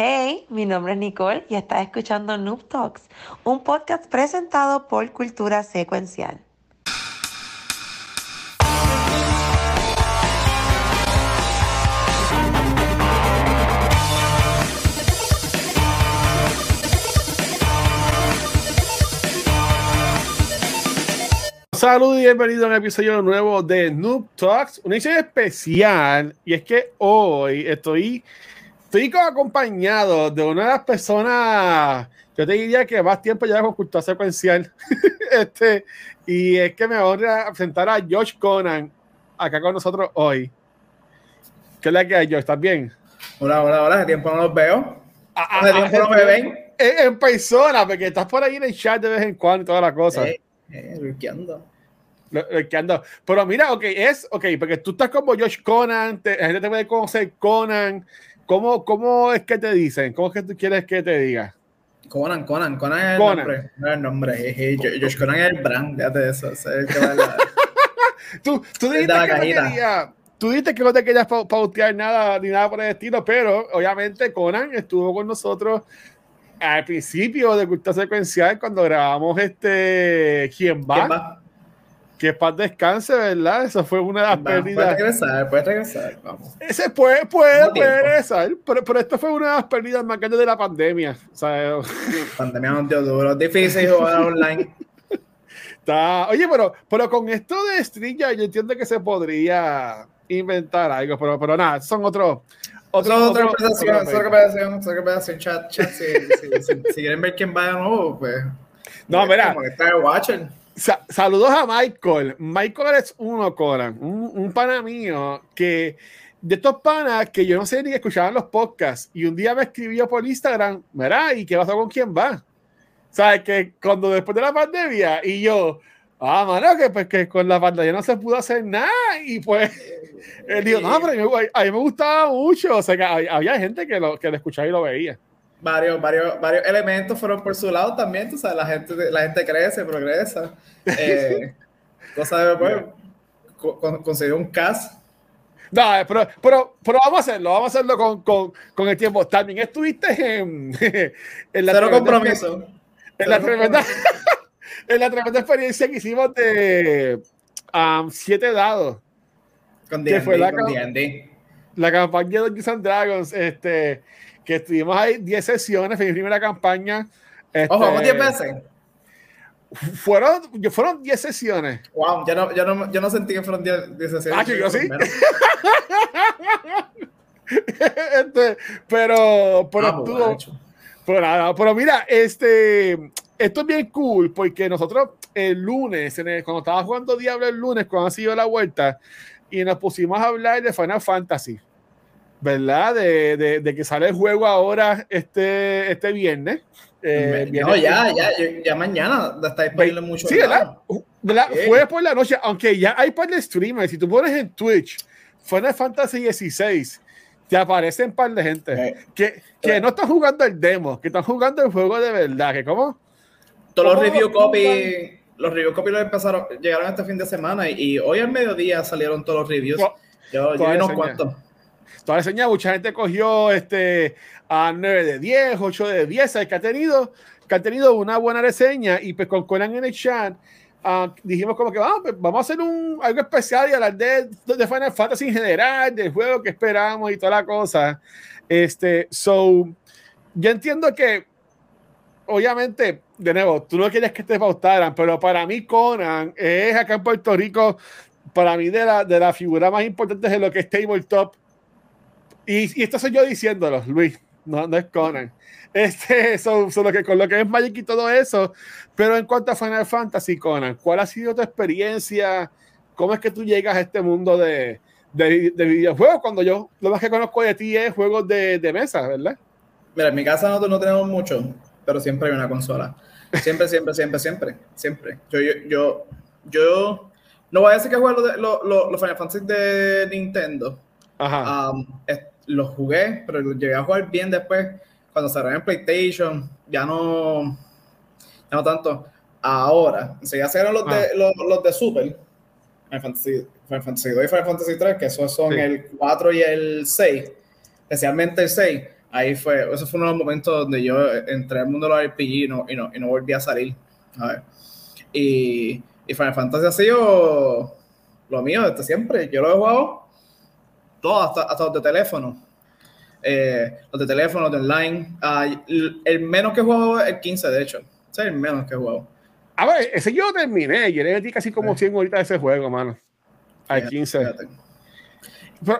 Hey, mi nombre es Nicole y estás escuchando Noob Talks, un podcast presentado por Cultura Secuencial. Saludos y bienvenido a un episodio nuevo de Noob Talks, una edición especial. Y es que hoy estoy, estoy acompañado de una de las personas, yo te diría que más tiempo lleva con cultura secuencial. este, y es que me voy a presentar a Josh Conan acá con nosotros hoy. ¿Qué es la que hay, Josh? ¿Estás bien? Hola, hola, hola. ¿Hace tiempo no los veo? Ah, ah, ¿Hace ah, tiempo no me ven? En, en persona, porque estás por ahí en el chat de vez en cuando y toda la cosa. Eh, eh. Pero mira, ok, es, ok, porque tú estás como Josh Conan, te- la gente te puede conocer Conan. ¿Cómo, ¿Cómo es que te dicen? ¿Cómo es que tú quieres que te diga? Conan, Conan, Conan es el Conan. nombre. No es el nombre. jeje. Jo- Josh Conan es el brand, fíjate de eso. ese es el que va a la- Tú, tú dijiste la que no querías, tú dijiste que no te querías pau- pautear nada ni nada por el estilo, pero obviamente Conan estuvo con nosotros al principio de Cultura Secuencial cuando grabamos este ¿Quién va? ¿Quién va? Que paz descanse, ¿verdad? Eso fue una de las. Puedes pérdidas. regresar, puedes regresar. Vamos. Ese puede, puede, puede regresar, pero, pero esto fue una de las pérdidas más grandes de la pandemia. O sea, Pandemia nos dio duro. Difícil jugar online. está... Oye, pero, pero con esto de Strilla, yo entiendo que se podría inventar algo, pero, pero nada, son otros. Otra, otro- otra conversación, chat, chat. Si, si, si, si quieren ver quién va de nuevo, pues. No, mira. Como que está watching. Sa- saludos a Michael. Michael es uno, Coran, un, un pana mío que de estos panas que yo no sé ni que escuchaban los podcasts y un día me escribió por Instagram, mira, ¿y qué pasó con quién va? ¿Sabes? Que cuando después de la pandemia y yo, ah, mano, que pues que con la pandemia no se pudo hacer nada y pues él dijo, no, pero a mí, me- gustaba mucho, o sea, que había gente que lo, que lo escuchaba y lo veía. Varios, varios, varios elementos fueron por su lado también, tú sabes, la gente, la gente crece, progresa. Eh, cosa de, pues, co- con- conseguir un cast. No, eh, pero, pero, pero vamos a hacerlo, vamos a hacerlo con, con, con el tiempo. También estuviste en, en la Cero compromiso. En la, Cero tremenda, en la tremenda experiencia que hicimos de um, siete dados, Con ¿Qué fue la con ca- D&D. la campaña de Dungeons and Dragons, este, que estuvimos ahí 10 sesiones, fue mi primera campaña. Este, Ojo, ¿cómo 10 veces? Fueron, fueron 10 sesiones. Wow, yo no, yo no, yo no sentí que fueron 10 10 sesiones. Ah, que yo sí. Este, pero, pero Ah, borracho. Pero nada, pero mira, este, esto es bien cool porque nosotros el lunes, en el- cuando estaba jugando Diablo el lunes, cuando ha sido la vuelta, y nos pusimos a hablar de Final Fantasy, ¿verdad? De, de- de que sale el juego ahora este, este viernes. Eh, viernes no, ya, ya, ya, mañana está disponible mucho. Sí, ¿verdad? ¿verdad? Sí. Fue por la noche, aunque ya hay par de streamers. Si tú pones en Twitch Final Fantasy 16, te aparecen par de gente Eh, que, que no están jugando el demo, que están jugando el juego de verdad. Que como Todos los ¿Cómo review copy, los review copy los empezaron, llegaron este fin de semana y, y hoy al mediodía salieron todos los reviews. Yo, yo vi unos cuantos. Toda la señal, mucha gente cogió este a 9 de 10, 8 de 10, ¿sabes? que ha tenido que ha tenido una buena reseña y pues con Conan en el chat ah, dijimos como que vamos, pues, vamos a hacer un, algo especial y hablar de, de Final Fantasy en general, del juego que esperamos y toda la cosa. Este, so, yo entiendo que obviamente, de nuevo, tú no quieres que te pautaran, pero para mí Conan es acá en Puerto Rico, para mí de la, de la figura más importante de lo que es tabletop. Y, y esto soy yo diciéndolo, Luis, no, no es Conan. Este, so, so lo que, con lo que es Magic y todo eso. Pero en cuanto a Final Fantasy, Conan, ¿cuál ha sido tu experiencia? ¿Cómo es que tú llegas a este mundo de, de, de videojuegos? Cuando yo lo más que conozco de ti es juegos de, de mesa, ¿verdad? Mira, en mi casa nosotros no tenemos mucho, pero siempre hay una consola. Siempre, siempre, siempre, siempre, siempre. Yo, yo, yo, yo no voy a decir que juego los, los, los Final Fantasy de Nintendo. Ajá. Um, los jugué, pero los llegué a jugar bien después. Cuando salieron en PlayStation, ya no, ya no tanto. Ahora, sea, ya salieron los, de, los, los de Super, Final Fantasy, Final Fantasy 2 y Final Fantasy 3, que esos son Sí. el 4 y el 6, especialmente el 6. ahí fue, ese fue uno de los momentos donde yo entré al mundo de los RPG y no, y no, y no volví a salir. A ver. Y, y Final Fantasy ha sido lo mío desde siempre. Yo lo he jugado todo, hasta, hasta los de teléfono. Eh, los de teléfono, los de online. Ah, el, menos que jugado es el 15, de hecho. Ese es el menos que jugado. A ver, ese yo terminé. Yo le metí casi como 100 horitas de ese juego, mano. Al 15.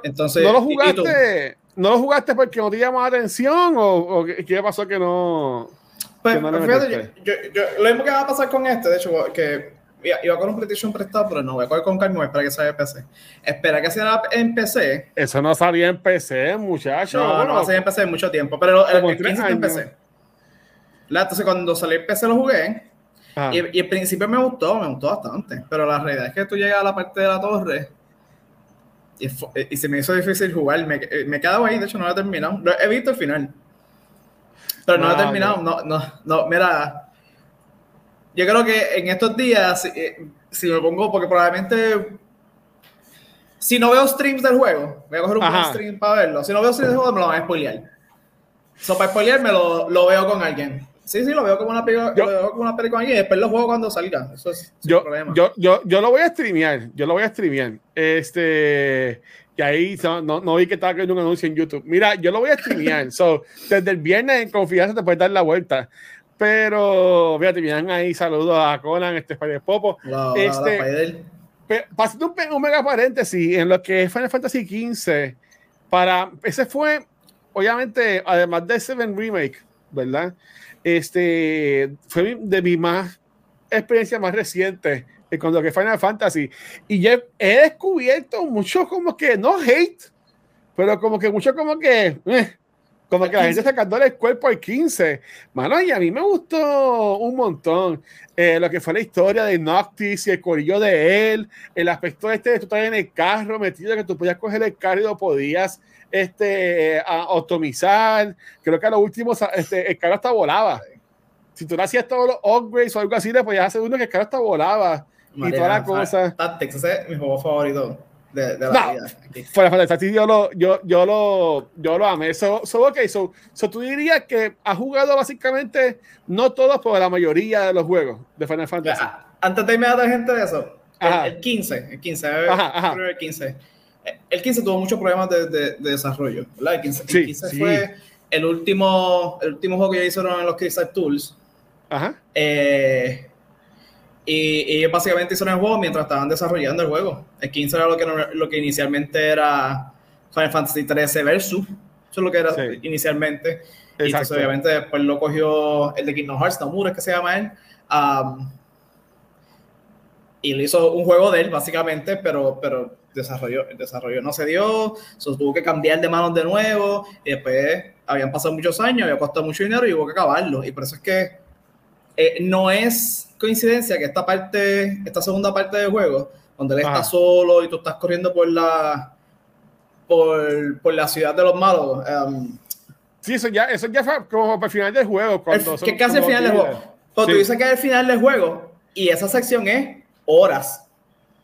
Entonces, ¿No lo jugaste? ¿No lo jugaste porque no te llamó la atención o, o qué pasó que no? Pues, fíjate, yo, yo, lo mismo que va a pasar con este, de hecho, que iba con un PlayStation prestado, pero no voy a coger con calma, espera que salga en PC. Espera que sea en PC. Eso no salía en PC, muchacho. No, no va a salir en PC en mucho tiempo, pero el, el 15 está en PC. Entonces, cuando salió en PC lo jugué. Ah. Y, y al principio me gustó, me gustó bastante. Pero la realidad es que tú llegas a la parte de la torre y, y se me hizo difícil jugar. Me, me he quedado ahí, de hecho no lo he terminado. He visto el final. Pero no lo he terminado. No, no, no, mira yo creo que en estos días, eh, si, me pongo, porque probablemente, si no veo streams del juego, voy a coger un stream para verlo. Si no veo streams del juego, me lo van a spoilear. So, para spoilear, me lo, lo veo con alguien. Sí, sí, lo veo como una película, lo veo como una película con alguien y después lo juego cuando salga. Eso es yo, problema. Yo, yo, yo lo voy a streamear. Yo lo voy a streamear. Este. Y ahí no, no vi que estaba creando un anuncio en YouTube. Mira, yo lo voy a streamear. so, desde el viernes en confianza te puedes dar la vuelta. Pero, fíjate, vienen ahí saludos a Conan, este Spider Popo. este, pasando un, un, mega paréntesis en lo que es Final Fantasy XV, para, ese fue, obviamente, además de Seven Remake, ¿verdad? Este fue de mi más experiencia más reciente con lo que es Final Fantasy. Y ya he descubierto mucho como que, no hate, pero como que mucho como que, eh, como que la gente sacándole el cuerpo al 15. Mano, y a mí me gustó un montón eh, lo que fue la historia de Noctis y el corillo de él, el aspecto este de tú estar en el carro metido, que tú podías coger el carro y lo podías este, optimizar. Creo que a lo último este, el carro hasta volaba. Si tú no hacías todos los upgrades o algo así, le podías hacer uno que el carro hasta volaba. y toda la cosa. Tactics, ese es mi juego favorito de, de la vida. yo lo, yo, yo lo, yo lo amé. So, so, okay, so, so, tú dirías que has jugado básicamente, no todos, pero la mayoría de los juegos de Final Fantasy. antes de irme a dar gente de eso, el, 15, el 15, el 15. El 15 tuvo muchos problemas de, de, desarrollo, ¿verdad? El 15, el 15 fue el último, el último juego que hicieron en los Crystal Tools. Ajá. Eh, y, básicamente hicieron el juego mientras estaban desarrollando el juego. El 15 era lo que, lo que inicialmente era Final Fantasy 13 Versus. Eso es lo que era inicialmente. Y entonces, obviamente, después lo cogió el de Kingdom Hearts, Nomura, que se llama él. y le hizo un juego de él, básicamente, pero, pero desarrollo, el desarrollo no se dio. Se tuvo que cambiar de manos de nuevo. Y después habían pasado muchos años, había costado mucho dinero y hubo que acabarlo. Y por eso es que eh, no es coincidencia que esta parte, esta segunda parte del juego, donde él está solo y tú estás corriendo por la por, por la ciudad de los malos. Um, sí, eso ya, eso ya fue como para el final del juego. Cuando ¿Qué casi el final del juego? Pero tú dices que es el final del juego y esa sección es horas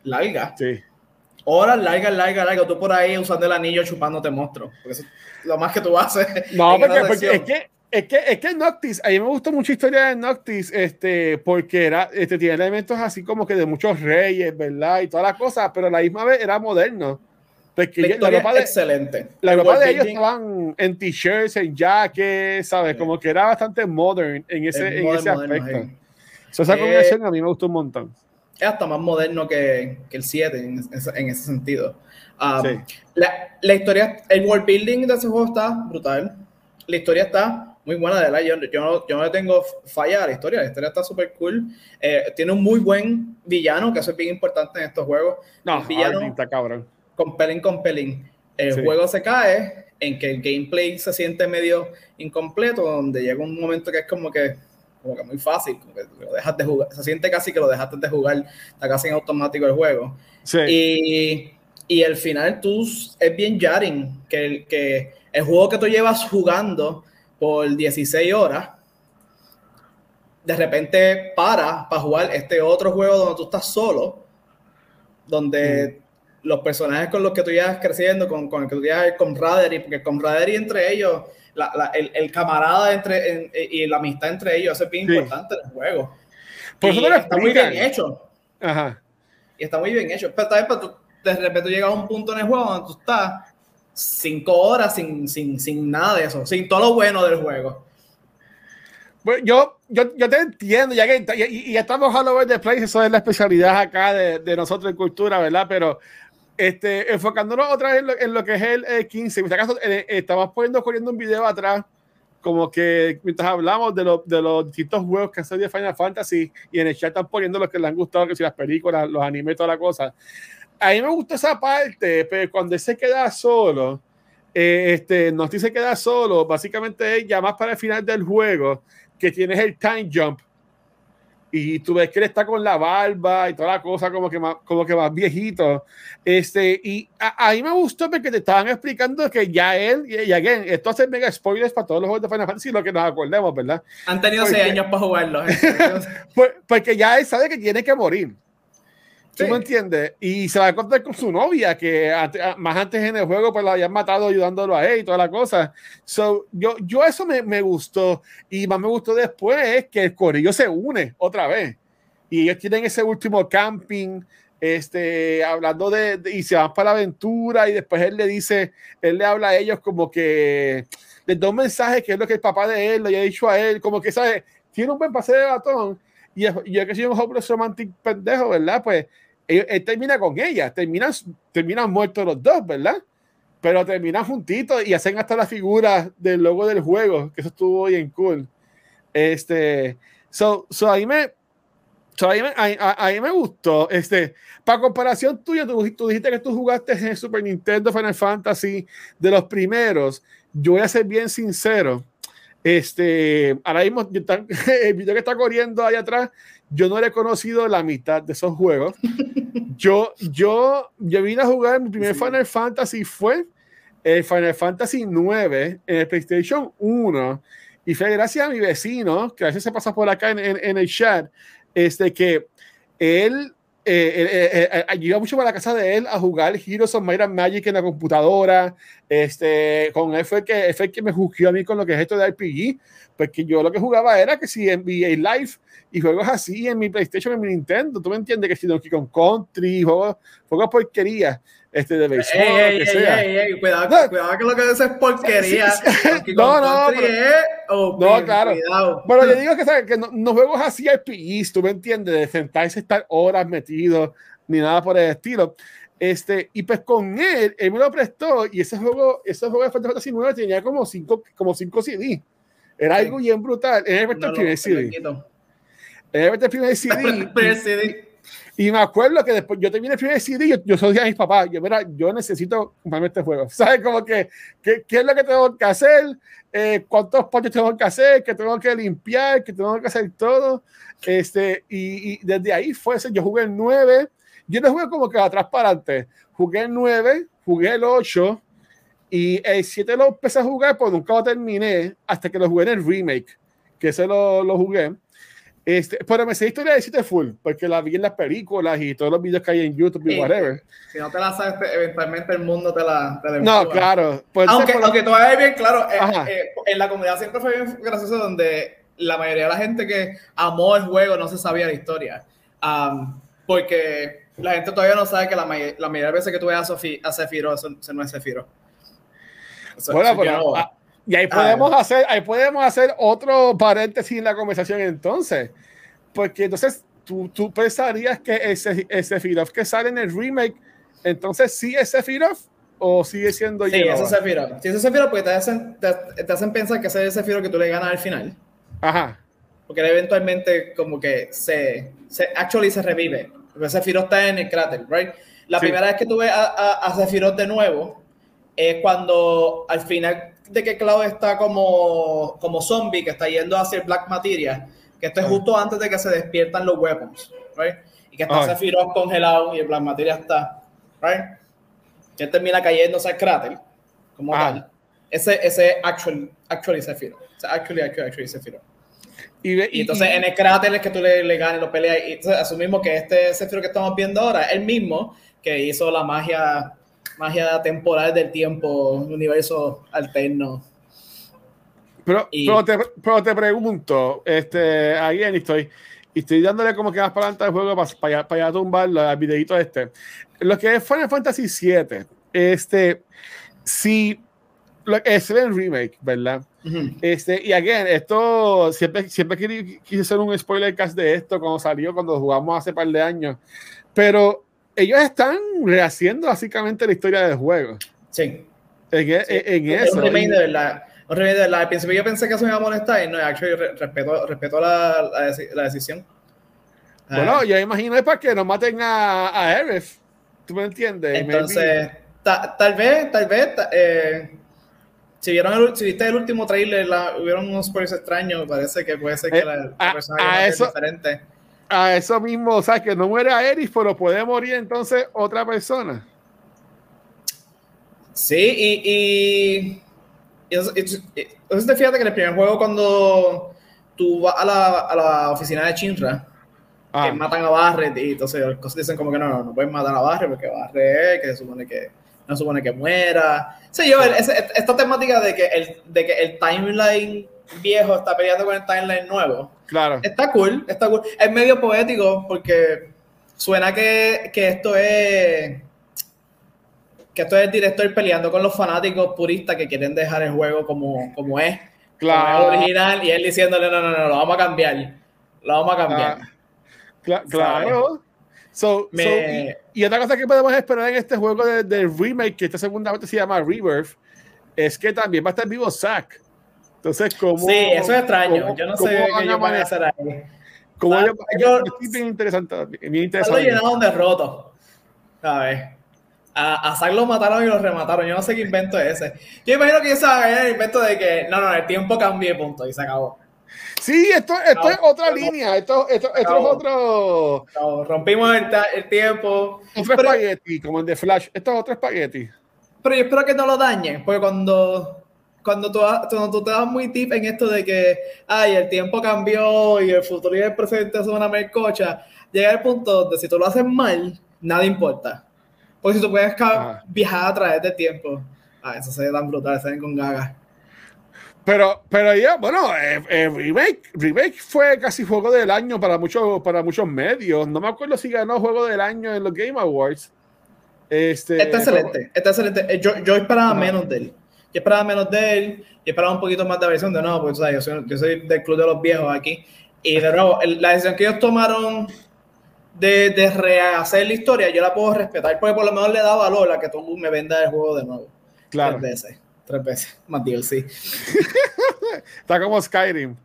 larga. Sí. Horas largas, largas, largas. Tú por ahí usando el anillo chupándote monstruos. Porque eso es lo más que tú haces. No, porque, porque es que es que, es que Noctis, a mí me gustó mucho la historia de Noctis, este, porque era, este, tiene elementos así como que de muchos reyes, ¿verdad? Y todas las cosas, pero a la misma vez era moderno. Porque la, ropa de, excelente. La ropa de ellos estaban en t-shirts, en jackets, ¿sabes? Como que era bastante modern en ese, en ese aspecto. esa combinación a mí me gustó un montón. Es hasta más moderno que, que el 7 en, en, ese sentido. Um, la, la historia, el world building de ese juego está brutal. La historia está muy buena, de la yo, yo, no, yo no le tengo falla a la historia, la historia está súper cool. Eh, tiene un muy buen villano, que eso es bien importante en estos juegos. No, villano está cabrón. Compelling, compelling. El juego se cae en que el gameplay se siente medio incompleto, donde llega un momento que es como que, como que muy fácil, como que lo dejas de jugar, se siente casi que lo dejaste de jugar, está casi en automático el juego. Sí. Y, y el final tú es bien jarring, que el, que el juego que tú llevas jugando por 16 horas, de repente para para jugar este otro juego donde tú estás solo, donde mm. los personajes con los que tú llevas creciendo, con, con el que tú llevas el camaraderie, porque el camaraderie entre ellos el, camarada entre, y la amistad entre ellos, eso es bien importante en el juego. Por eso está muy bien hecho. Ajá. Y está muy bien hecho. Pero también para tú, de repente llegas a un punto en el juego donde tú estás cinco horas sin, sin, sin nada de eso, sin todo lo bueno del juego. Bueno, yo, yo, yo te entiendo, ya que y, estamos all over the place, eso es la especialidad acá de, de nosotros en cultura, ¿verdad? Pero este, enfocándonos otra vez en lo, que es el, 15, en este caso poniendo corriendo un video atrás, como que mientras hablamos de, de los distintos juegos que han de Final Fantasy y en el chat están poniendo los que les han gustado, que si las películas, los animes, toda la cosa. A mí me gustó esa parte, pero cuando él se queda solo, eh, este, no se queda solo, básicamente ya más para el final del juego, que tienes el time jump y tú ves que él está con la barba y toda la cosa como que más, como que más viejito. Este, y a, mí me gustó porque te estaban explicando que ya él, y, again, esto hace mega spoilers para todos los juegos de Final Fantasy, lo que nos acordemos, ¿verdad? Han tenido seis años para jugarlo. ¿eh? Pues, porque ya él sabe que tiene que morir. ¿Tú me entiendes? Y se va a encontrar con su novia, que más antes en el juego pues la habían matado ayudándolo a él y toda la cosa. So, yo, yo eso me, me gustó. Y más me gustó después es que el corillo se une otra vez. Y ellos tienen ese último camping, este, hablando de, y se van para la aventura y después él le dice, él le habla a ellos como que les da un mensaje que es lo que el papá de él le haya dicho a él, como que, ¿sabes? Tiene un buen paseo de batón. Y yo que soy un hopeless romantic pendejo, ¿verdad? Pues él, termina con ella, terminan, terminan muertos los dos, ¿verdad? Pero terminan juntitos y hacen hasta la figura del logo del juego, que eso estuvo bien cool. Este, so, so ahí me, so ahí me, ahí, me gustó. Este, para comparación tuya, tú, tú, dijiste que tú jugaste en Super Nintendo Final Fantasy de los primeros. Yo voy a ser bien sincero. Este, ahora mismo el video que está corriendo ahí atrás yo no le he conocido la mitad de esos juegos. Yo, yo, yo vine a jugar mi primer Final Fantasy fue el Final Fantasy 9 en el PlayStation 1 y fue gracias a mi vecino, que a veces se pasa por acá en, en, el chat, este que él eh, eh, eh, iba mucho para la casa de él a jugar Heroes of Might and Magic en la computadora. Este, con él fue, que, fue que me juzgó a mí con lo que es esto de RPG, porque yo lo que jugaba era que si en VA Live y juegos así en mi PlayStation, en mi Nintendo. ¿Tú me entiendes? Que si Donkey Kong Country, juegos, juegos porquería este de béisbol, ey, que sea. cuidado, no, cuidado que lo que dices es porquería. no, no, pero, no, claro. Cuidado. Pero yo digo que, ¿sabes? que no, no, juegos así RPGs, tú me entiendes, de sentarse estar horas metido, ni nada por el estilo. Este, y pues con él, él me lo prestó y ese juego, ese juego de Final Fantasy 9 tenía como 5 como cinco CD. Era algo bien brutal. Era el primer CD. Era el primer CD. Y, me acuerdo que después yo terminé el primer CD, yo, yo soy a mis papás, yo, mira, yo necesito comprarme este juego. ¿Sabes? Como que, ¿qué, es lo que tengo que hacer? Eh, ¿Cuántos pollos tengo que hacer? ¿Qué tengo que limpiar? ¿Qué tengo que hacer todo? Este, y, y desde ahí fue ese, yo jugué el 9, yo no jugué como que atrás para adelante, jugué el 9, jugué el 8, y el 7 lo empecé a jugar, pero nunca lo terminé hasta que lo jugué en el remake, que ese lo, lo jugué. Este, pero me sé historia de 7 full, porque la vi en las películas y todos los videos que hay en YouTube y whatever. Si no te la sabes, eventualmente el mundo te la. Te no, claro. Pues aunque, aunque todavía bien claro, eh, eh, en la comunidad siempre fue bien gracioso donde la mayoría de la gente que amó el juego no se sabía la historia. porque la gente todavía no sabe que la, la mayoría de veces que tú veas a, Sofi, a eso, no es Sephiroth. bueno, pero, y ahí podemos, hacer, ahí podemos hacer otro paréntesis en la conversación entonces. Porque entonces tú, tú pensarías que ese, ese Sephiroth que sale en el remake, entonces sí es Sephiroth o sigue siendo Sí, ese es Sephiroth. Sí, ese es Sephiroth porque te hacen, te, hacen pensar que ese es Sephiroth que tú le ganas al final. Ajá. Porque eventualmente como que se, se actually se revive. Porque Sephiroth está en el cráter, right? La primera vez que tú ves a, a, a Sephiroth de nuevo es cuando al final de que Cloud está como, como zombie, que está yendo hacia el Black Materia, que esto es justo antes de que se despiertan los weapons, right? Y que está Sephiroth congelado y el Black Materia está, right? Que termina cayéndose al cráter, como tal. Ese, ese actual, actually Sephiroth. actually, actually, actually Sephiroth. Y, entonces en el cráter es que tú le, le ganes, lo peleas. Y entonces asumimos que este Sephiroth que estamos viendo ahora el mismo que hizo la magia magia temporal del tiempo, universo alterno. Pero, pero, te, pero, te, pregunto, este, alguien estoy, y estoy dándole como que más para adelante al juego para, para, para tumbar el videito este. Lo que es Final Fantasy VII, este, si es el remake, ¿verdad? este, y again, esto siempre, siempre quise hacer un spoiler cast de esto cuando salió, cuando jugamos hace par de años. Pero ellos están rehaciendo básicamente la historia del juego. Sí. En, e, en, eso. Un remake de verdad. Un remake de verdad. Al principio yo pensé que eso me iba a molestar y no, actually, respeto, respeto la, la, la decisión. Bueno, uh, yo imagino es para que no maten a, a Aerith. ¿Tú me entiendes? Entonces, ta, tal vez, tal vez, eh, si vieron el, si viste el último trailer, la, hubieron unos spoilers extraños, parece que puede ser que eh, la, la a, a eso, diferente. A eso mismo, o sea, que no muere Aerith, pero puede morir entonces otra persona. Sí, y, y, y entonces te fíjate que en el primer juego cuando tú vas a la, a la oficina de Chinra, ah. que matan a Barret y entonces dicen como que no, no, no pueden matar a Barret porque Barret que se supone que no supone que muera. Sí, yo, esta temática de que, el, de que el timeline viejo está peleando con el timeline nuevo. Claro. Está cool, está cool. Es medio poético porque suena que, que esto es que esto es el director peleando con los fanáticos puristas que quieren dejar el juego como, como es. Claro. original y él diciéndole, no, no, no, lo vamos a cambiar. Lo vamos a cambiar. claro. So, y, otra cosa que podemos esperar en este juego de, de, remake, que esta segunda parte se llama Rebirth, es que también va a estar vivo Zack. Entonces, como. Sí, eso es extraño. yo no sé qué ellos van a hacer ahí. Como yo, yo, estoy bien interesante. Bien interesante. Lo llenaron de roto. ¿Sabes? A, a Zack lo mataron y lo remataron. Yo no sé qué invento es ese. Yo imagino que ese es el invento de que no, no, el tiempo cambió punto y se acabó. Sí, esto, esto es otra línea. Esto, esto, esto es otro. rompimos el, el, tiempo. Otro espagueti, como el de Flash. Esto es otro espagueti. Pero yo espero que no lo dañen, porque cuando. Cuando tú, cuando tú te das muy tip en esto de que, ay, el tiempo cambió y el futuro y el presente son una mercocha, llega el punto donde si tú lo haces mal, nada importa. Porque si tú puedes viajar a través del tiempo, ah, eso se ve tan brutal, se ven con gagas. Pero, pero ya, bueno, eh, eh, remake, remake fue casi juego del año para muchos, para muchos medios. No me acuerdo si ganó juego del año en los Game Awards. Este, está excelente, está excelente. Eh, yo, yo esperaba menos de él. Yo esperaba menos de él. Yo esperaba un poquito más de versión de nuevo, pues yo soy, yo soy del club de los viejos aquí. Y de nuevo, la decisión que ellos tomaron de, de, rehacer la historia, yo la puedo respetar, porque por lo menos le da valor a que tú me venda el juego de nuevo. Claro. Tres veces tres veces más DLC. está como Skyrim.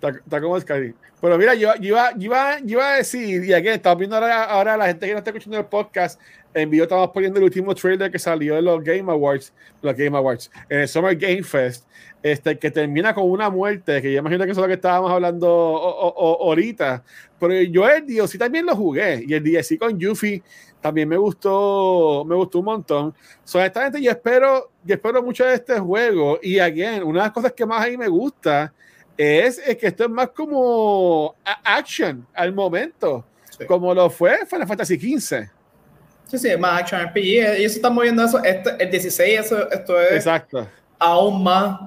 Está, como Skyrim. Pero mira, yo, iba, iba, iba, a decir, y aquí estamos viendo ahora, ahora, la gente que no está escuchando el podcast, en video estamos poniendo el último trailer que salió de los Game Awards, los Game Awards, en el Summer Game Fest, este, que termina con una muerte, que yo imagino que eso es lo que estábamos hablando ahorita. Pero yo el DLC también lo jugué, y el DLC con Yuffie también me gustó, me gustó un montón. So, honestamente, yo espero, yo espero mucho de este juego. Y again, una de las cosas que más ahí me gusta es, es que esto es más como action al momento, sí. como lo fue Final Fantasy XV. Sí, sí, más action RPG. Ellos están moviendo eso. Este, el 16, eso, esto es Exacto. aún más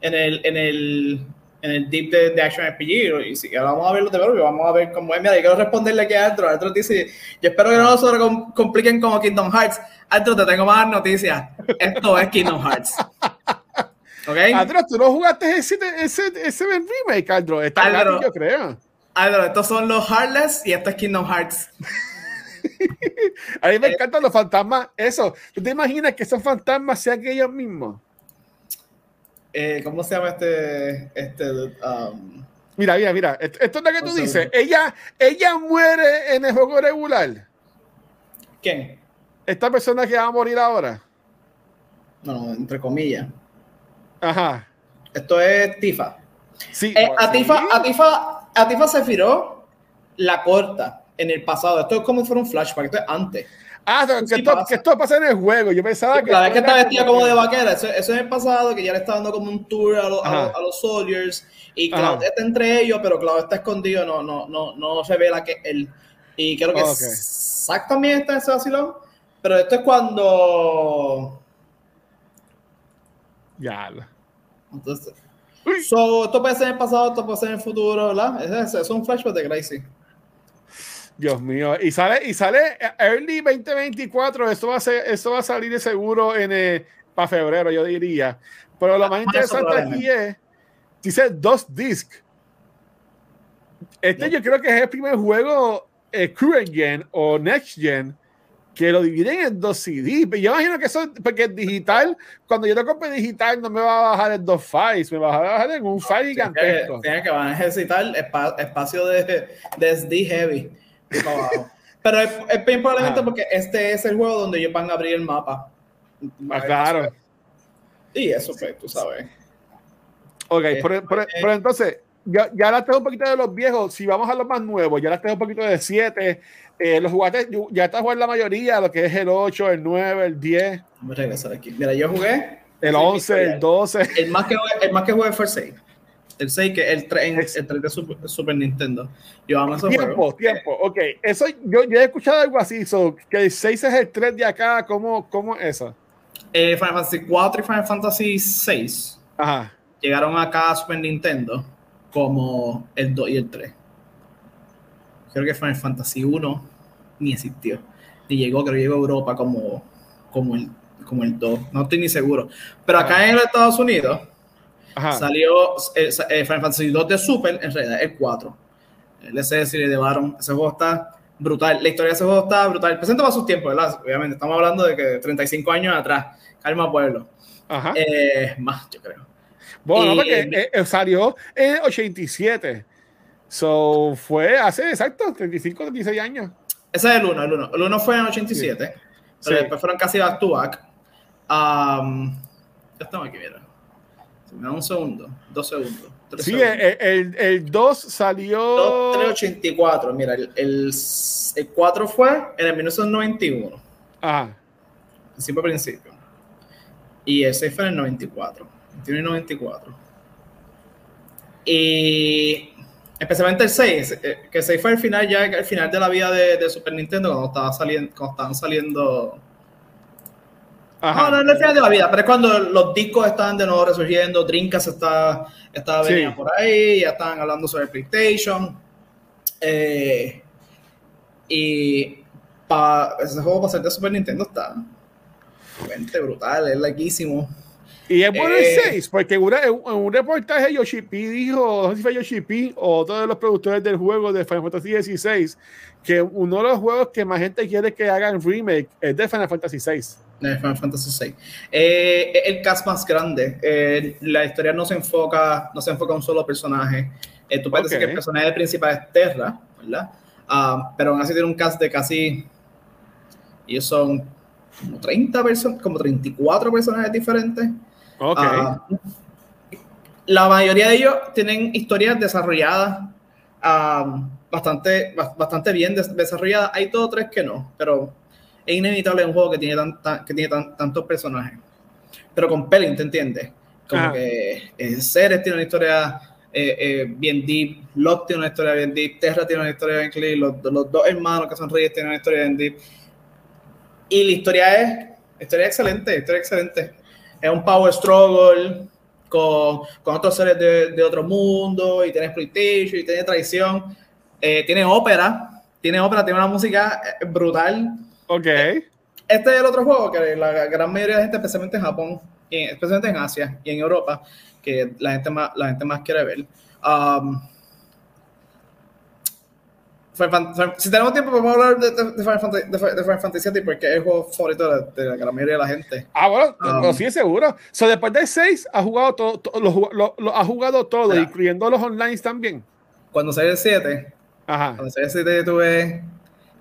en el, en el en el deep de, de Action RPG. Y si vamos a verlo de verlo, vamos a ver cómo es. Mira, yo quiero responderle aquí a. Arturo dice: Yo espero que no lo compliquen como Kingdom Hearts. Arturo, te tengo más noticias. Esto es Kingdom Hearts. ¿Ok? Arturo, tú no jugaste ese, ese, ese remake, Arturo. Está Arturo, yo creo. Arturo, estos son los Heartless y esto es Kingdom Hearts. a mí me encantan los fantasmas. Eso, ¿tú te imaginas que esos fantasmas sean ellos mismos? Eh, ¿cómo se llama este? este um, mira, mira, mira. Esto, es lo que tú dices. Ella, ella muere en el juego regular. ¿Quién? Esta persona que va a morir ahora. No, entre comillas. Ajá. Esto es Tifa. Sí. Eh, a, Tifa, a, Tifa, a Tifa se firó la corta en el pasado. Esto es como si fuera un flashback. Esto es antes. Ah, que, esto, que, esto, pasa en el juego. Yo pensaba que. La vez que está vestida como de vaquera, eso, eso, es el pasado, que ya le está dando como un tour a, lo, a, los, a los soldiers. Y Cloud está entre ellos, pero Cloud está escondido, no, no, no, no se ve la que él. Y creo que okay. Zack también está en ese vacilón. Pero esto es cuando. Ya. Entonces, so, esto puede ser en el pasado, esto puede ser en el futuro, ¿verdad? Es, es, es un flashback de Gracie. Dios mío, y sale, y sale early 2024, eso va a ser, eso va a salir de seguro en eh, para febrero, yo diría. Pero lo más interesante aquí es, dice dos discs. Este yo creo que es el primer juego eh, current gen o next gen que lo dividen en dos CDs. Yo imagino que eso, porque digital, cuando yo lo compre digital, no me va a bajar en dos files, me va a bajar en un file gigantesco. Tiene que, van a necesitar espacio de, de SD heavy. Pero es, bien probablemente porque este es el juego donde ellos van a abrir el mapa. Ah, claro. Y eso, pues, tú sabes. Ok, pero, pero, entonces, ya, ya las tengo un poquito de los viejos. Si vamos a los más nuevos, ya las tengo un poquito de 7. Eh, los jugadores, ya está jugando la mayoría, lo que es el 8, el 9, el 10. Vamos a regresar aquí. Mira, yo jugué. El 11, el 12. El más que, el más que jugué fue el 6 el 6, que el 3, el 3 de Super, Nintendo. Yo amo esos tiempo, juegos. Tiempo, ok. Eso, yo, yo he escuchado algo así, so, que el 6 es el 3 de acá, ¿cómo, cómo es eso? Eh, Final Fantasy 4 y Final Fantasy 6 Ajá. llegaron acá a Super Nintendo como el 2 y el 3. Creo que Final Fantasy 1 ni existió. Ni llegó, creo que llegó a Europa como, como, el, como el 2. No estoy ni seguro. Pero acá en los Estados Unidos Salió eh, eh, Final Fantasy 2 de Super, en realidad el 4. El SS le llevaron. Ese juego está brutal. La historia de ese juego está brutal. Presenta para sus tiempos, ¿verdad? Obviamente, estamos hablando de que 35 años atrás. Calma Pueblo. Ajá. Eh, más, yo creo. Bueno, porque salió en 87. So, fue hace exacto 35, 36 años. Ese es el 1, el 1. El 1 fue en 87. Pero después fueron casi back to back. Um, ya estamos aquí, mira. Me da un segundo, dos segundos. Sí, El, el, 2 salió. 384. Mira, el, el, 4 fue en el 1991. Ajá. Principio principio. Y el 6 fue en el 94. 21 y 94. Y especialmente el 6, eh, que el 6 fue el final ya, el final de la vida de, de Super Nintendo cuando estaba saliendo, cuando estaban saliendo no, no, es el final de la vida, pero es cuando los discos están de nuevo resurgiendo, Dreamcast está, está venía por ahí, ya están hablando sobre PlayStation. Eh, y ese juego para ser de Super Nintendo está brutal, es larguísimo. Y es bueno el 6, eh, porque en un reportaje Yoshi P dijo, no sé si fue Yoshi P o todos los productores del juego de Final Fantasy XVI, que uno de los juegos que más gente quiere que hagan remake es de Final Fantasy VI. Final Fantasy VI. Eh, el cast más grande. Eh, la historia no se enfoca, no se enfoca a un solo personaje. Eh, tú puedes decir que el personaje principal es Terra, ¿verdad? Ah, pero aún así tiene un cast de casi. Ellos son como 30 personas, como 34 personajes diferentes. Okay. Ah, la mayoría de ellos tienen historias desarrolladas ah, bastante, bastante bien desarrolladas. Hay dos o tres que no, pero es inevitable un juego que tiene, que tiene tantos personajes. Pero con Pelin, ¿te entiendes? Como que eh, Ceres tiene una historia eh, eh, bien deep, Lot tiene una historia bien deep, Terra tiene una historia bien clear, los, los, dos hermanos que son reyes tienen una historia bien deep. Y la historia es, historia excelente, historia excelente. Es un power struggle con, con otros seres de, de, otro mundo, y tiene exploitation, y tiene traición, tiene ópera, tiene ópera, tiene una música brutal Ok. Este es el otro juego que la gran mayoría de la gente, especialmente en Japón, especialmente en Asia y en Europa, que la gente más, la gente más quiere ver. Um, si tenemos tiempo, podemos hablar de, de, Final, Fantasy, de, Final Fantasy VII porque es el juego favorito de, la gran mayoría de la gente. Ah, bueno, um, sí, seguro. So, después del 6, ha jugado todo, lo, lo, ha jugado todo, incluyendo los online también. Cuando salió el 7, Ajá. cuando salió el 7 tuve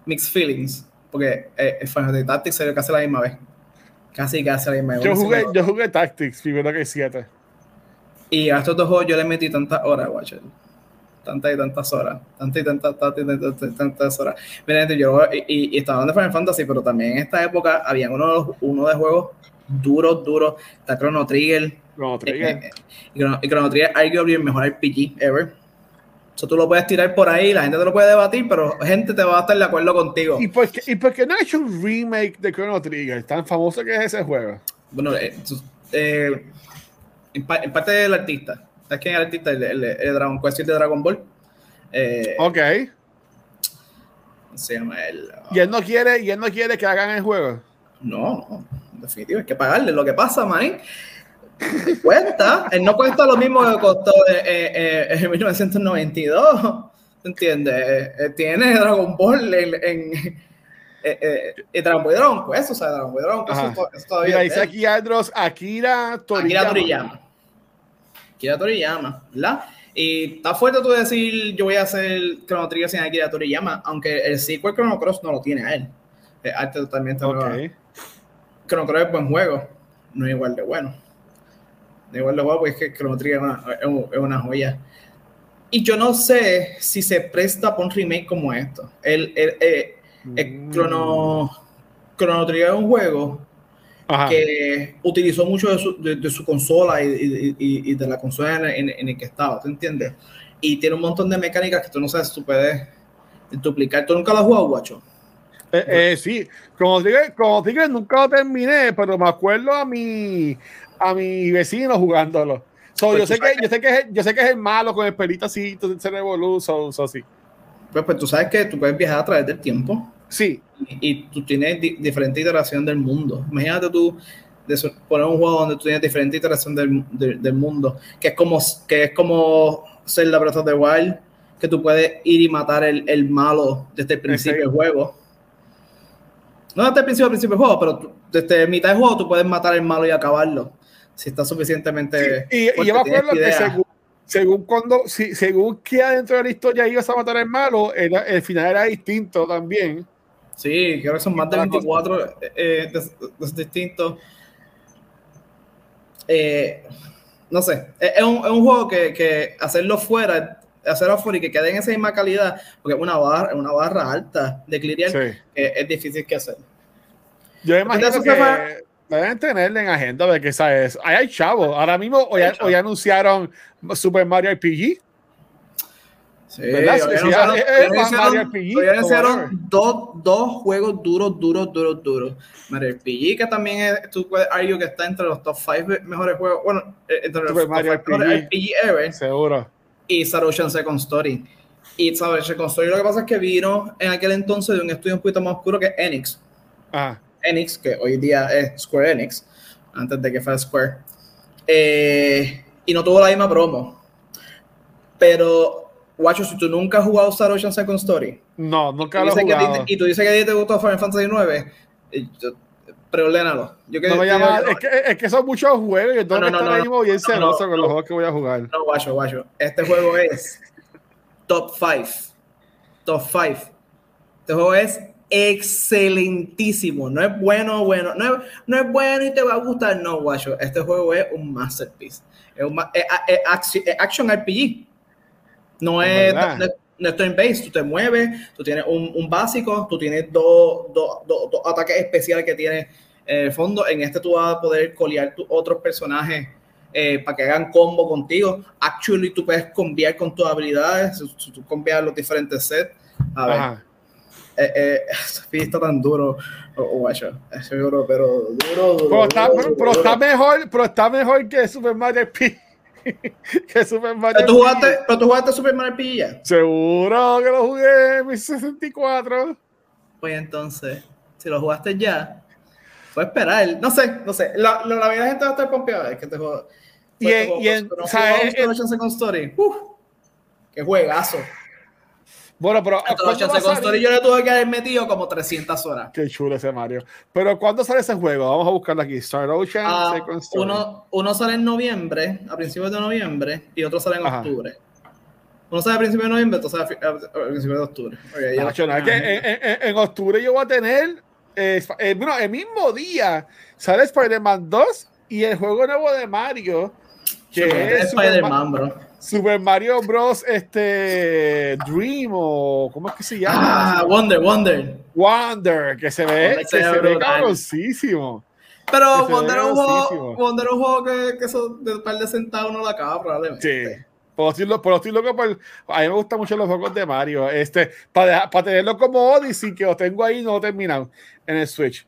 mixed feelings porque eh, Final Fantasy Tactics salió casi la misma vez. Casi, casi la misma vez. Yo jugué, yo jugué Tactics, primero que 7. Y a estos dos juegos yo le metí tantas horas, Watcher. Tantas y tantas horas. Tantas y tantas, tantas, y tantas, tantas horas. Mira, yo, y, y, estaba hablando de Final Fantasy, pero también en esta época había uno, uno de juegos duros, duros. Está Chrono Trigger. Chrono Trigger. Eh, eh, y, Chrono, y Chrono Trigger, arguably el mejor RPG ever eso tú lo puedes tirar por ahí, la gente te lo puede debatir, pero gente te va a estar de acuerdo contigo. ¿Y por qué, y por qué no ha hecho un remake de Chrono Trigger? Tan famoso que es ese juego. Bueno, eh, eh, en, parte del artista. ¿Sabes quién es el artista? El, el, Dragon Quest de Dragon Ball. Eh, ok. Se llama él. ¿Y él no quiere, y él no quiere que hagan el juego? No, no, en definitiva, hay que pagarle. Lo que pasa, man, cuesta. él no cuesta lo mismo que costó en 1992. ¿Entiendes? tiene Dragon Ball en eh, eh, eh, Dragon Ball Dragon Quest, o sea, Dragon Ball Dragon Quest todavía. Mira, dice aquí Andros, Akira Toriyama. Akira Toriyama. Akira Toriyama, ¿verdad? Y está fuerte tú decir, yo voy a hacer Chrono Trigger sin Akira Toriyama, aunque el sequel Chrono Cross no lo tiene a él. Es arte totalmente okay. Chrono Cross es buen juego, no es igual de bueno. Es de bueno porque es que Chrono Trigger es una, joya. Y yo no sé si se presta para un remake como esto. El, el, el Chrono, Chrono Trigger es un juego que utilizó mucho de su, de, su consola y, y, y, de la consola en, en, el que estaba, ¿te entiendes? Y tiene un montón de mecánicas que tú no sabes si tú puedes duplicar. ¿Tú nunca lo has jugado, guacho? Eh, eh, sí, como Trigger, como Trigger nunca lo terminé, pero me acuerdo a mi, a mi vecino jugándolo. So, pues yo, sé que, yo, sé que es, yo sé que es el malo con el pelito así, se revoluciona, so, así. Pues, pues tú sabes que tú puedes viajar a través del tiempo. Sí. Y, tú tienes diferente iteración del mundo. Imagínate tú poner un juego donde tú tienes diferente iteración del, del, mundo, que es como que es como ser la Breath of the Wild, que tú puedes ir y matar el, el malo desde el principio del juego. No desde el principio del principio del juego, pero desde mitad del juego tú puedes matar el malo y acabarlo. Si está suficientemente. Y, y yo me acuerdo que según, según cuando, si, según que adentro de la historia ibas a matar al malo, el final era distinto también. Sí, creo que son más de 24 eh, distintos. Eh, no sé, es un, es un juego que, que, hacerlo fuera, hacerlo afuera y que quede en esa misma calidad, porque es una barra, una barra alta de clear que es difícil que hacer. Yo imagino que deben tenerle en agenda de que sabes, ahí hay chavos. Ahora mismo hoy, hoy anunciaron Super Mario RPG Sí, hicieron dos, dos juegos duros, duros, duros, duros. Mario RPG, que también es, tú puedes que está entre los top 5 mejores juegos, bueno, eh, entre los top Mario RPG, RPG ever. Seguro. Y Star Ocean Second Story. Y Second Story lo que pasa es que vino en aquel entonces de un estudio un poquito más oscuro que Enix. Ah. Enix, que hoy día es Square Enix, antes de que fuera Square. Eh, y no tuvo la misma promo. Pero Guacho, si tú nunca has jugado Star Ocean Second Story. No, nunca lo he jugado. y tú dices que a ti te gustó Final Fantasy 9, preordenalo. Yo que, no me llama, es, que, es que son muchos juegos y tengo no, no, estar no, bien celoso con los juegos que voy a jugar. No, guacho, guacho. Este juego es top 5. Top 5. Este juego es excelentísimo. No es bueno, bueno. No es, no es bueno y te va a gustar. No, guacho. Este juego es un masterpiece. Es un es, es action RPG. No es, no, es turn base, tú te mueves, tú tienes un, un básico, tú tienes dos, dos, dos, ataques especiales que tienes en el fondo. En este tú vas a poder colear tu, otros personajes eh, para que hagan combo contigo. Actually, tú puedes cambiar con tus habilidades, tú cambias los diferentes sets. A ver. Eh, eh, está tan duro, oh, oh es duro, pero duro, duro, pero, está, pero, está, mejor, pero está mejor que Super Mario P. que Super Mario ¿Pero tú, jugaste, ¿Pero tú jugaste Super Mario RPG ya? Seguro que lo jugué en mi 64. Pues entonces, si lo jugaste ya, puedes esperar. No sé, no sé. La, la, la gente va a estar pompeada. Es que te juego. Y en, y en, o sea, Story. Uf, qué juegazo. Bueno, pero. Story yo le tuve que haber metido como 300 horas. Qué chulo ese Mario. Pero ¿cuándo sale ese juego? Vamos a buscarlo aquí. Star Ocean uh, Second Story. Uno, uno, sale en noviembre, a principios de noviembre, y otro sale en octubre. Uno sale a principios de noviembre, otro sale a, principios de octubre. Okay, ah, que en, en, en, octubre yo voy a tener. Eh, eh, bueno, el mismo día sale Spider-Man 2 y el juego nuevo de Mario. Que es Spider-Man, bro. Super Mario Bros. Este Dream o ¿cómo es que se llama? Ah, Wonder, Wonder. Wonder, que se ve, que se, ve cabrosísimo. Pero Wonder es, un juego, Wonder un juego que, que son de un par de centavos uno la acaba probablemente. Sí. Por decirlo, por decirlo que por, a mí me gustan mucho los juegos de Mario. Este, para, para tenerlo como Odyssey, que lo tengo ahí no lo he terminado en el Switch.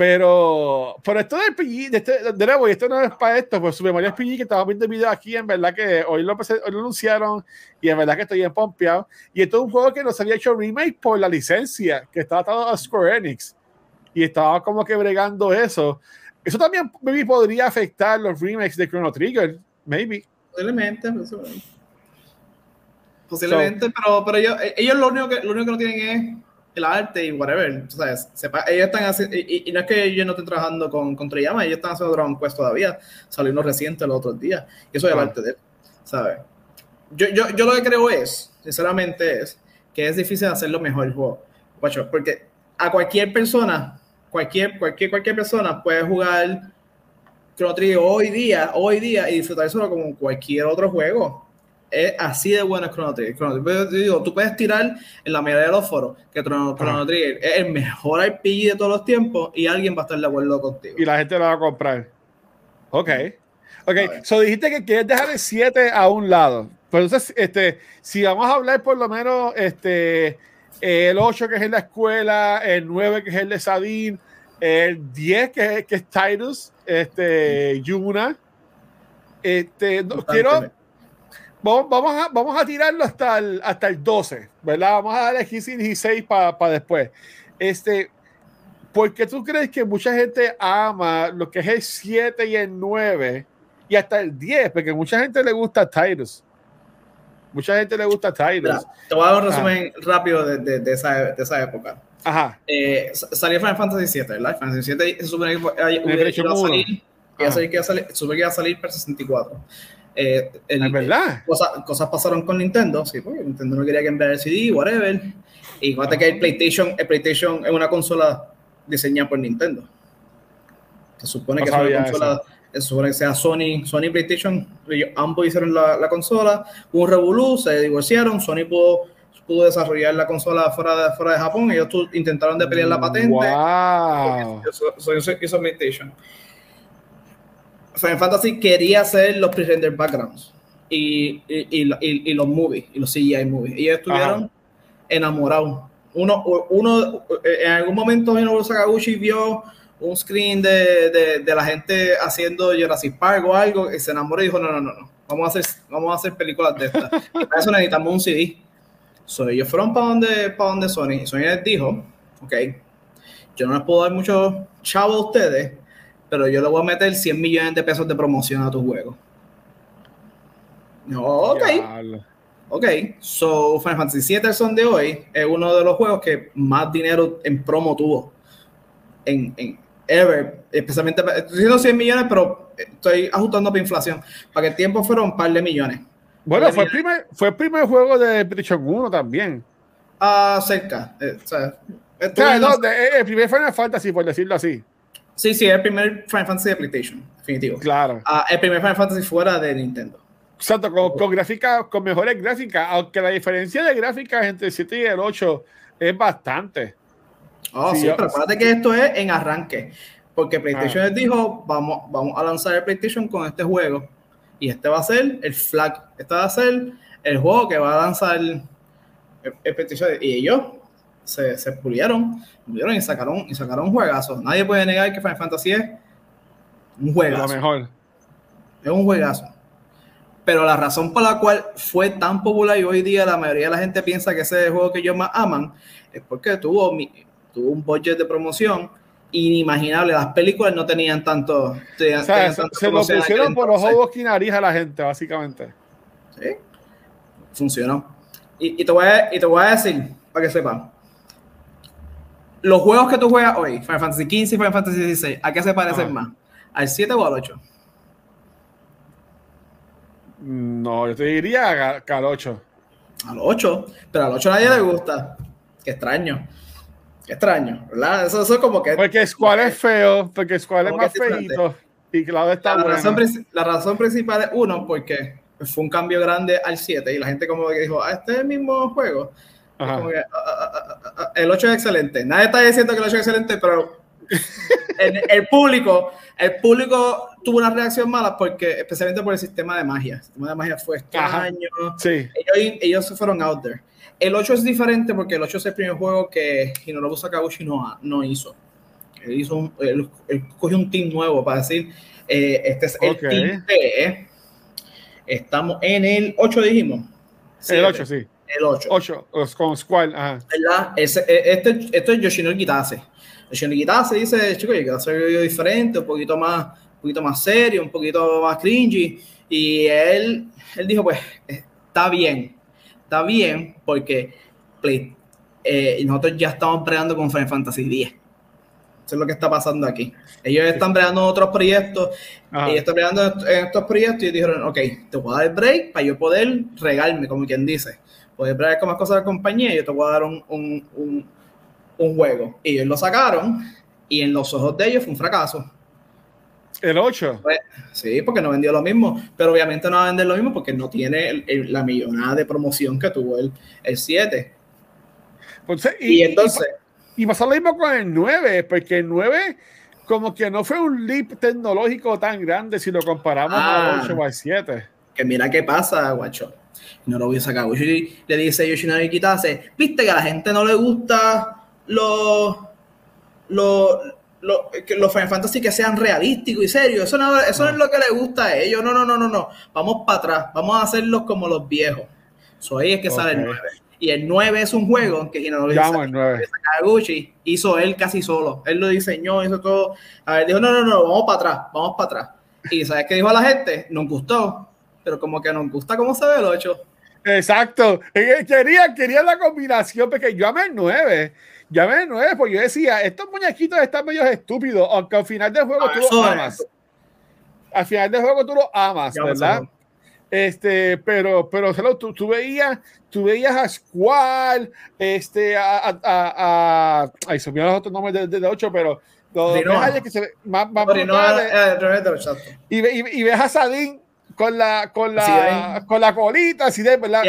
Pero, por esto del PG, de, este, de nuevo, y esto no es para esto, pues Super Mario PG que estaba viendo el video aquí, en verdad que hoy lo, hoy lo anunciaron y en verdad que estoy en pompeado. Y esto es un juego que no se había hecho remake por la licencia que estaba atado a Square Enix y estaba como que bregando eso. Eso también maybe podría afectar los remakes de Chrono Trigger, maybe. Posiblemente, posiblemente, pero, pero ellos, ellos lo único que lo único que no tienen es el arte y whatever. ¿sabes? Sepa, ellos están haciendo, y, no es que yo no estén trabajando con, con Toriyama, ellos están haciendo Dragon Quest todavía. Salió uno reciente los otros días. Y eso es el arte de él, ¿sabes? Yo, yo, yo lo que creo es, sinceramente, es que es difícil hacerlo mejor el juego. Porque a cualquier persona, cualquier, cualquier, cualquier persona puede jugar Chrono Trigger hoy día, hoy día y disfrutar eso como cualquier otro juego es así de bueno Chrono Trigger. digo, tú puedes tirar en la mayoría de los foros que Chrono, Trigger es el mejor RPG de todos los tiempos y alguien va a estar de acuerdo contigo. Y la gente lo va a comprar. Ok. Ok, so dijiste que quieres dejar el 7 a un lado. Pero entonces, este, si vamos a hablar por lo menos este, el 8 que es en la escuela, el 9 que es el de Sadin, el 10 que es, que es Titus, este, Yuna. Este, quiero, Vamos, a, vamos a tirarlo hasta el, hasta el 12, ¿verdad? Vamos a darle 15 y 16 para después. Este, ¿Por qué tú crees que mucha gente ama lo que es el 7 y el 9 y hasta el 10? Porque mucha gente le gusta Tyrus. Mucha gente le gusta Tyrus. te voy a dar un resumen rápido de, de, esa, de, esa, época. Ajá. Eh, salió Final Fantasy 7, ¿verdad? Final Fantasy 7 se supone que iba a salir, iba a salir, que iba a salir para 64. Eh, es verdad. cosas pasaron con Nintendo, sí, porque Nintendo no quería que enviar el CD, whatever. Y fíjate que el PlayStation, el PlayStation es una consola diseñada por Nintendo. Se supone que es una consola, se supone que sea Sony, Sony PlayStation, ambos hicieron la, la consola, hubo un revolú, se divorciaron, Sony pudo, pudo desarrollar la consola fuera de, fuera de Japón, ellos intentaron de pelear la patente. Wow. Eso hizo PlayStation. Final Fantasy quería hacer los pre-render backgrounds y, y, y, los movies, y los CGI movies. Ellos estuvieron enamorados. Uno, uno, en algún momento Minoru Sakaguchi vio un screen de, de, de, la gente haciendo Jurassic Park o algo y se enamoró y dijo, no, no, no, no. Vamos a hacer, vamos a hacer películas de estas. para eso necesitamos un CD. So, ellos fueron para donde, para donde Sony. Sony les dijo, ok, yo no les puedo dar mucho chavo a ustedes, pero yo le voy a meter 100 millones de pesos de promoción a tu juego. Ok. Ok, so Final Fantasy VII son de hoy es uno de los juegos que más dinero en promo tuvo en, en ever, especialmente, estoy diciendo 100 millones, pero estoy ajustando para inflación, para que el tiempo fueron un par de millones. Bueno, fue, El primer, fue el primer juego de PlayStation 1 también. Ah, cerca. Eh, o sea, el primer Final Fantasy, por decirlo así. Sí, sí, el primer Final Fantasy de PlayStation, definitivo. Claro. Uh, el primer Final Fantasy fuera de Nintendo. Exacto, con, con gráficas, con mejores gráficas, aunque la diferencia de gráficas entre el 7 y el 8 es bastante. Oh, sí, pero acuérdate que esto es en arranque. Porque PlayStation les dijo, vamos, vamos a lanzar el PlayStation con este juego. Y este va a ser el flag. Este va a ser el juego que va a lanzar el, el PlayStation. Y ellos se, se pulieron, pulieron y sacaron, y sacaron juegazos. Nadie puede negar que Final Fantasy es un juegazo. Lo mejor. Es un juegazo. Pero la razón por la cual fue tan popular y hoy día la mayoría de la gente piensa que ese es el juego que ellos más aman es porque tuvo, tuvo un budget de promoción inimaginable. Las películas no tenían tanto. se, lo pusieron por los ojos y nariz a la gente, básicamente. Sí, funcionó. Y, te voy a, y te voy a decir, para que sepan, los juegos que tú juegas hoy, Final Fantasy XV y Final Fantasy XVI, ¿a qué se parecen más? ¿Al 7 o al 8? No, yo te diría que al 8. Al 8, pero al 8 a nadie le gusta. Qué extraño. Qué extraño, ¿verdad? Eso, es como que. Porque Squall es feo, porque Squall es más feito y Cloud está la razón, la razón principal es uno, porque fue un cambio grande al 7 y la gente como que dijo, ah, este es el mismo juego. Ah, ah, ah, el 8 es excelente. Nadie está diciendo que el 8 es excelente, pero el, público, el público tuvo una reacción mala porque, especialmente por el sistema de magia. El sistema de magia fue extraño. Sí. Ellos, ellos se fueron out there. El 8 es diferente porque el 8 es el primer juego que Hinorobu Sakaguchi no, no hizo. Él, hizo un, él, cogió un team nuevo para decir, eh, este es el team B. Estamos en el 8, dijimos. el 8, sí. El 8. 8, con Squall. Ajá. Ese, e, este, esto es Yoshinori Kitase. Yoshinori Kitase dice, chico, yo quiero hacer algo diferente, un poquito más, un poquito más serio, un poquito más cringy. Y él, él dijo, pues, está bien, está bien, porque Play, eh, nosotros ya estamos pregando con Final Fantasy X. Eso es lo que está pasando aquí. Ellos están creando otros proyectos, y están creando en estos proyectos y dijeron, ok, te voy a dar el break para yo poder regarme, como quien dice. Poder bregar con más cosas de la compañía y yo te voy a dar un, un, un, juego. Y ellos lo sacaron y en los ojos de ellos fue un fracaso. ¿El 8? Pues, sí, porque no vendió lo mismo, pero obviamente no va a vender lo mismo porque no tiene la millonada de promoción que tuvo el, el 7. Pues, y, entonces... Y, pasó lo mismo con el 9, porque el 9 como que no fue un leap tecnológico tan grande si lo comparamos ah, 8 o al 7. Que mira qué pasa, guacho. No lo voy a sacar. Le dice Yoshinari Kitase, viste que a la gente no le gusta los... Los los Final Fantasy que sean realísticos y serios. Eso no, eso es lo que les gusta a ellos. No, no, no, no, no. Vamos para atrás. Vamos a hacerlos como los viejos. So ahí es que sale el 9. Y el 9 es un juego que no Sakaguchi hizo él casi solo. Él lo diseñó, hizo todo. A ver, dijo, no, no, no, vamos para atrás, vamos para atrás. Y ¿sabes qué dijo a la gente? Nos gustó, pero como que nos gusta cómo se ve el 8. Exacto. Eh, quería, quería la combinación, porque yo amé el 9 Llamé nueve, porque yo decía, estos muñequitos están medio estúpidos, aunque al final del juego tú los amas. Al final del juego tú los amas, ¿verdad? Este, pero, pero tú, tú, veías, tú veías a Squall, este, a, a, a, ay, se me los otros nombres de, de, 8, pero los que se más, más y, y, y, ves a Sadin con la, con la, con la colita, así de, ¿verdad?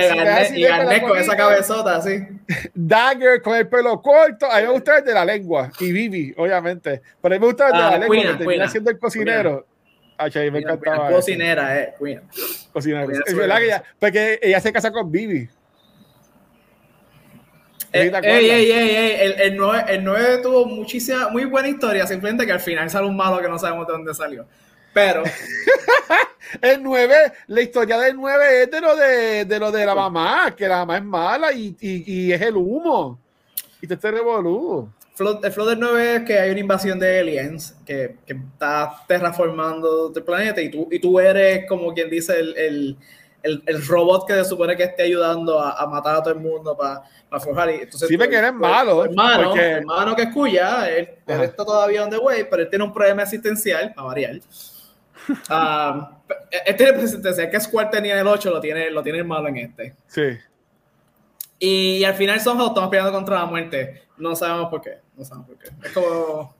Y, el con esa cabezota, así. Dagger con el pelo corto. A mí me gusta el de la lengua. Y Vivi, obviamente. Pero a mí me gusta el de la ah, lengua, que termina siendo el cocinero. Me encantaba. Cocinera, eh. Cocinera. es verdad que ella, porque ella se casa con Vivi. Eh, ey, ey, ey, el, el, 9, el 9 tuvo muchísima, muy buena historia, simplemente que al final sale un malo que no sabemos de dónde salió. Pero. el 9, la historia del 9 es de lo de, de, lo de la mamá, que la mamá es mala y, y, y es el humo. Y te esté revoludo. El flow del 9 es que hay una invasión de aliens que, que está terraformando el planeta y tú, y tú eres como quien dice el, el, el, el robot que se supone que esté ayudando a, a matar a todo el mundo para forjar. Y entonces, sí, que eres malo. Hermano, porque... hermano que escucha, él, él, está todavía on the way, pero él tiene un problema existencial, para variar. Uh, este representación que Square tenía en el 8 lo tiene, lo tiene malo en este. Sí. Y, al final son estamos peleando contra la muerte. No sabemos por qué. No sabemos por qué. Es como.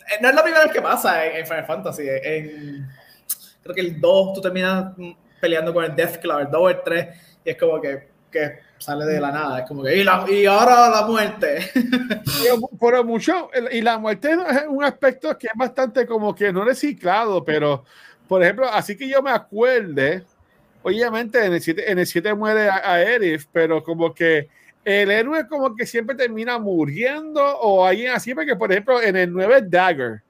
Eh, no es la primera vez que pasa en, Final Fantasy. En, creo que el 2 tú terminas peleando con el Death Cloud, el 2 o el 3, y es como que, que sale de la nada. Es como que. Y, la, y ahora la muerte. Pero mucho. Y la muerte es un aspecto que es bastante como que no reciclado, pero por ejemplo, así que yo me acuerde, obviamente en el 7, en el 7 muere a, a Erif, pero como que el héroe como que siempre termina muriendo o alguien así, porque por ejemplo en el 9 Dagger,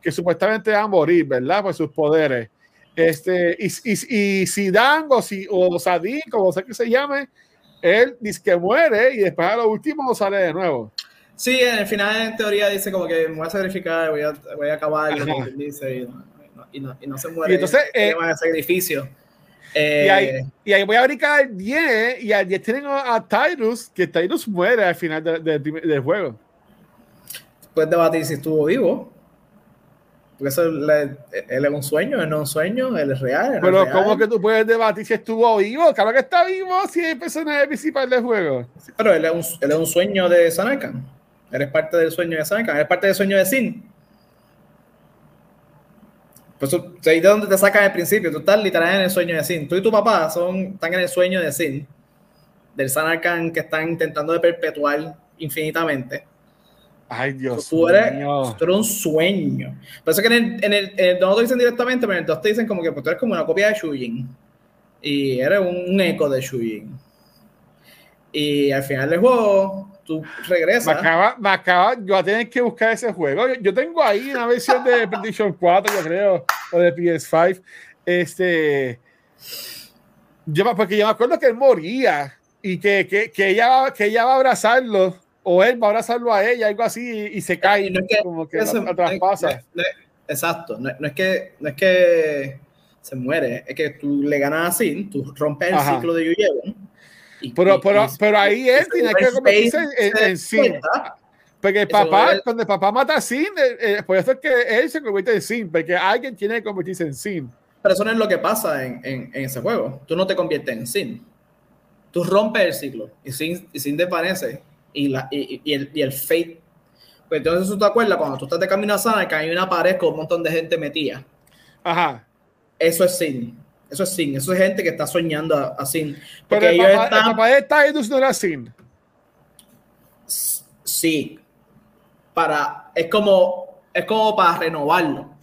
que supuestamente va a morir, ¿verdad? Por sus poderes. Este, y, y, y Sidan o, o Sadin, como sea que se llame, él dice que muere y después a lo último sale de nuevo. Sí, en el final en teoría dice como que me voy a sacrificar, voy a, voy a acabar, dice, y y no, y no se muere. Y entonces, eh, sacrificio. y, ahí, eh, y, ahí, voy a brincar al 10 y al 10 tienen a, Tyrus, que Tyrus muere al final de, de, del juego. Puedes debatir si estuvo vivo. Porque eso él es un sueño, él no es un sueño, él es real. Pero, ¿cómo que tú puedes debatir si estuvo vivo? Claro que está vivo si es el personaje principal del juego. pero él es, un, él es un sueño de Sanakan. Él es parte del sueño de Sanakan. Él es parte del sueño de Sin. Pues ahí de donde te sacan al principio, tú estás literalmente en el sueño de Sin. Tú y tu papá son, están en el sueño de Sin, del Sanarkand que están intentando de perpetuar infinitamente. Ay, Dios tú eres, Tú eres un sueño. Por eso que en el, en el, en no te dicen directamente, pero en el 2 te dicen como que pues, tú eres como una copia de Shujin. Y eres un, eco de Shujin. Y al final del juego, tú regresas. Me acaba, me acaba, yo voy a tener que buscar ese juego. Yo, yo tengo ahí una versión de PlayStation 4, yo creo, o de PS5. Este. Yo, porque yo me acuerdo que él moría y que, que, que, ella, que ella va a abrazarlo, o él va a abrazarlo a ella, algo así, y, y se cae, no es que, como que eso, la, la traspasa. no es- exacto, no, no es que, no es que se muere, es que tú le ganas así, tú rompes el Ajá. ciclo de Yuyeon. y- Pero, y- pero, y- pero ahí él tiene que convertirse en, en, en Sin. Porque el papá, es- cuando el papá mata a Sin, eh, eh, por eso es que él se convierte en Sin, porque alguien tiene que convertirse en Sin. Pero eso no es lo que pasa en, en, en ese juego. Tú no te conviertes en Sin. Tú rompes el ciclo y Sin, y Sin desvanece. Y, la, y, y el, y el Fate. Pues entonces tú te acuerdas cuando tú estás de camino a Sana, que hay una pared con un montón de gente metida. Ajá. Eso es Sin. Eso es Sin. Eso es gente que está soñando a, a Sin. Pero el ellos papá, el están. papá de Tidus no era Sin. Sí. Para. Es como. Es como para renovarlo.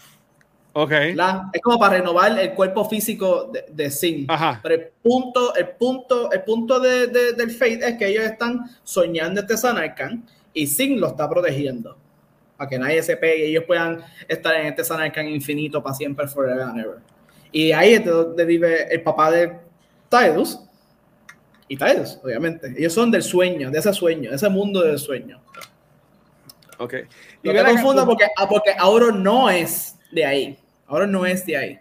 Ok. ¿verdad? Es como para renovar el cuerpo físico de, de Sin. Ajá. Pero el punto, el punto, el punto de, de- del Fate es que ellos están soñando este Sanarkand y Sin lo está protegiendo. Para que nadie se pegue y ellos puedan estar en este Sanarkand infinito para siempre, forever and ever. Y ahí es de donde vive el papá de Tidus. Y Tidus, obviamente. Ellos son del sueño, de ese sueño, de ese mundo del sueño. Ok. Y No ven te confundas porque, porque Auron no es de ahí. Auron no es de ahí.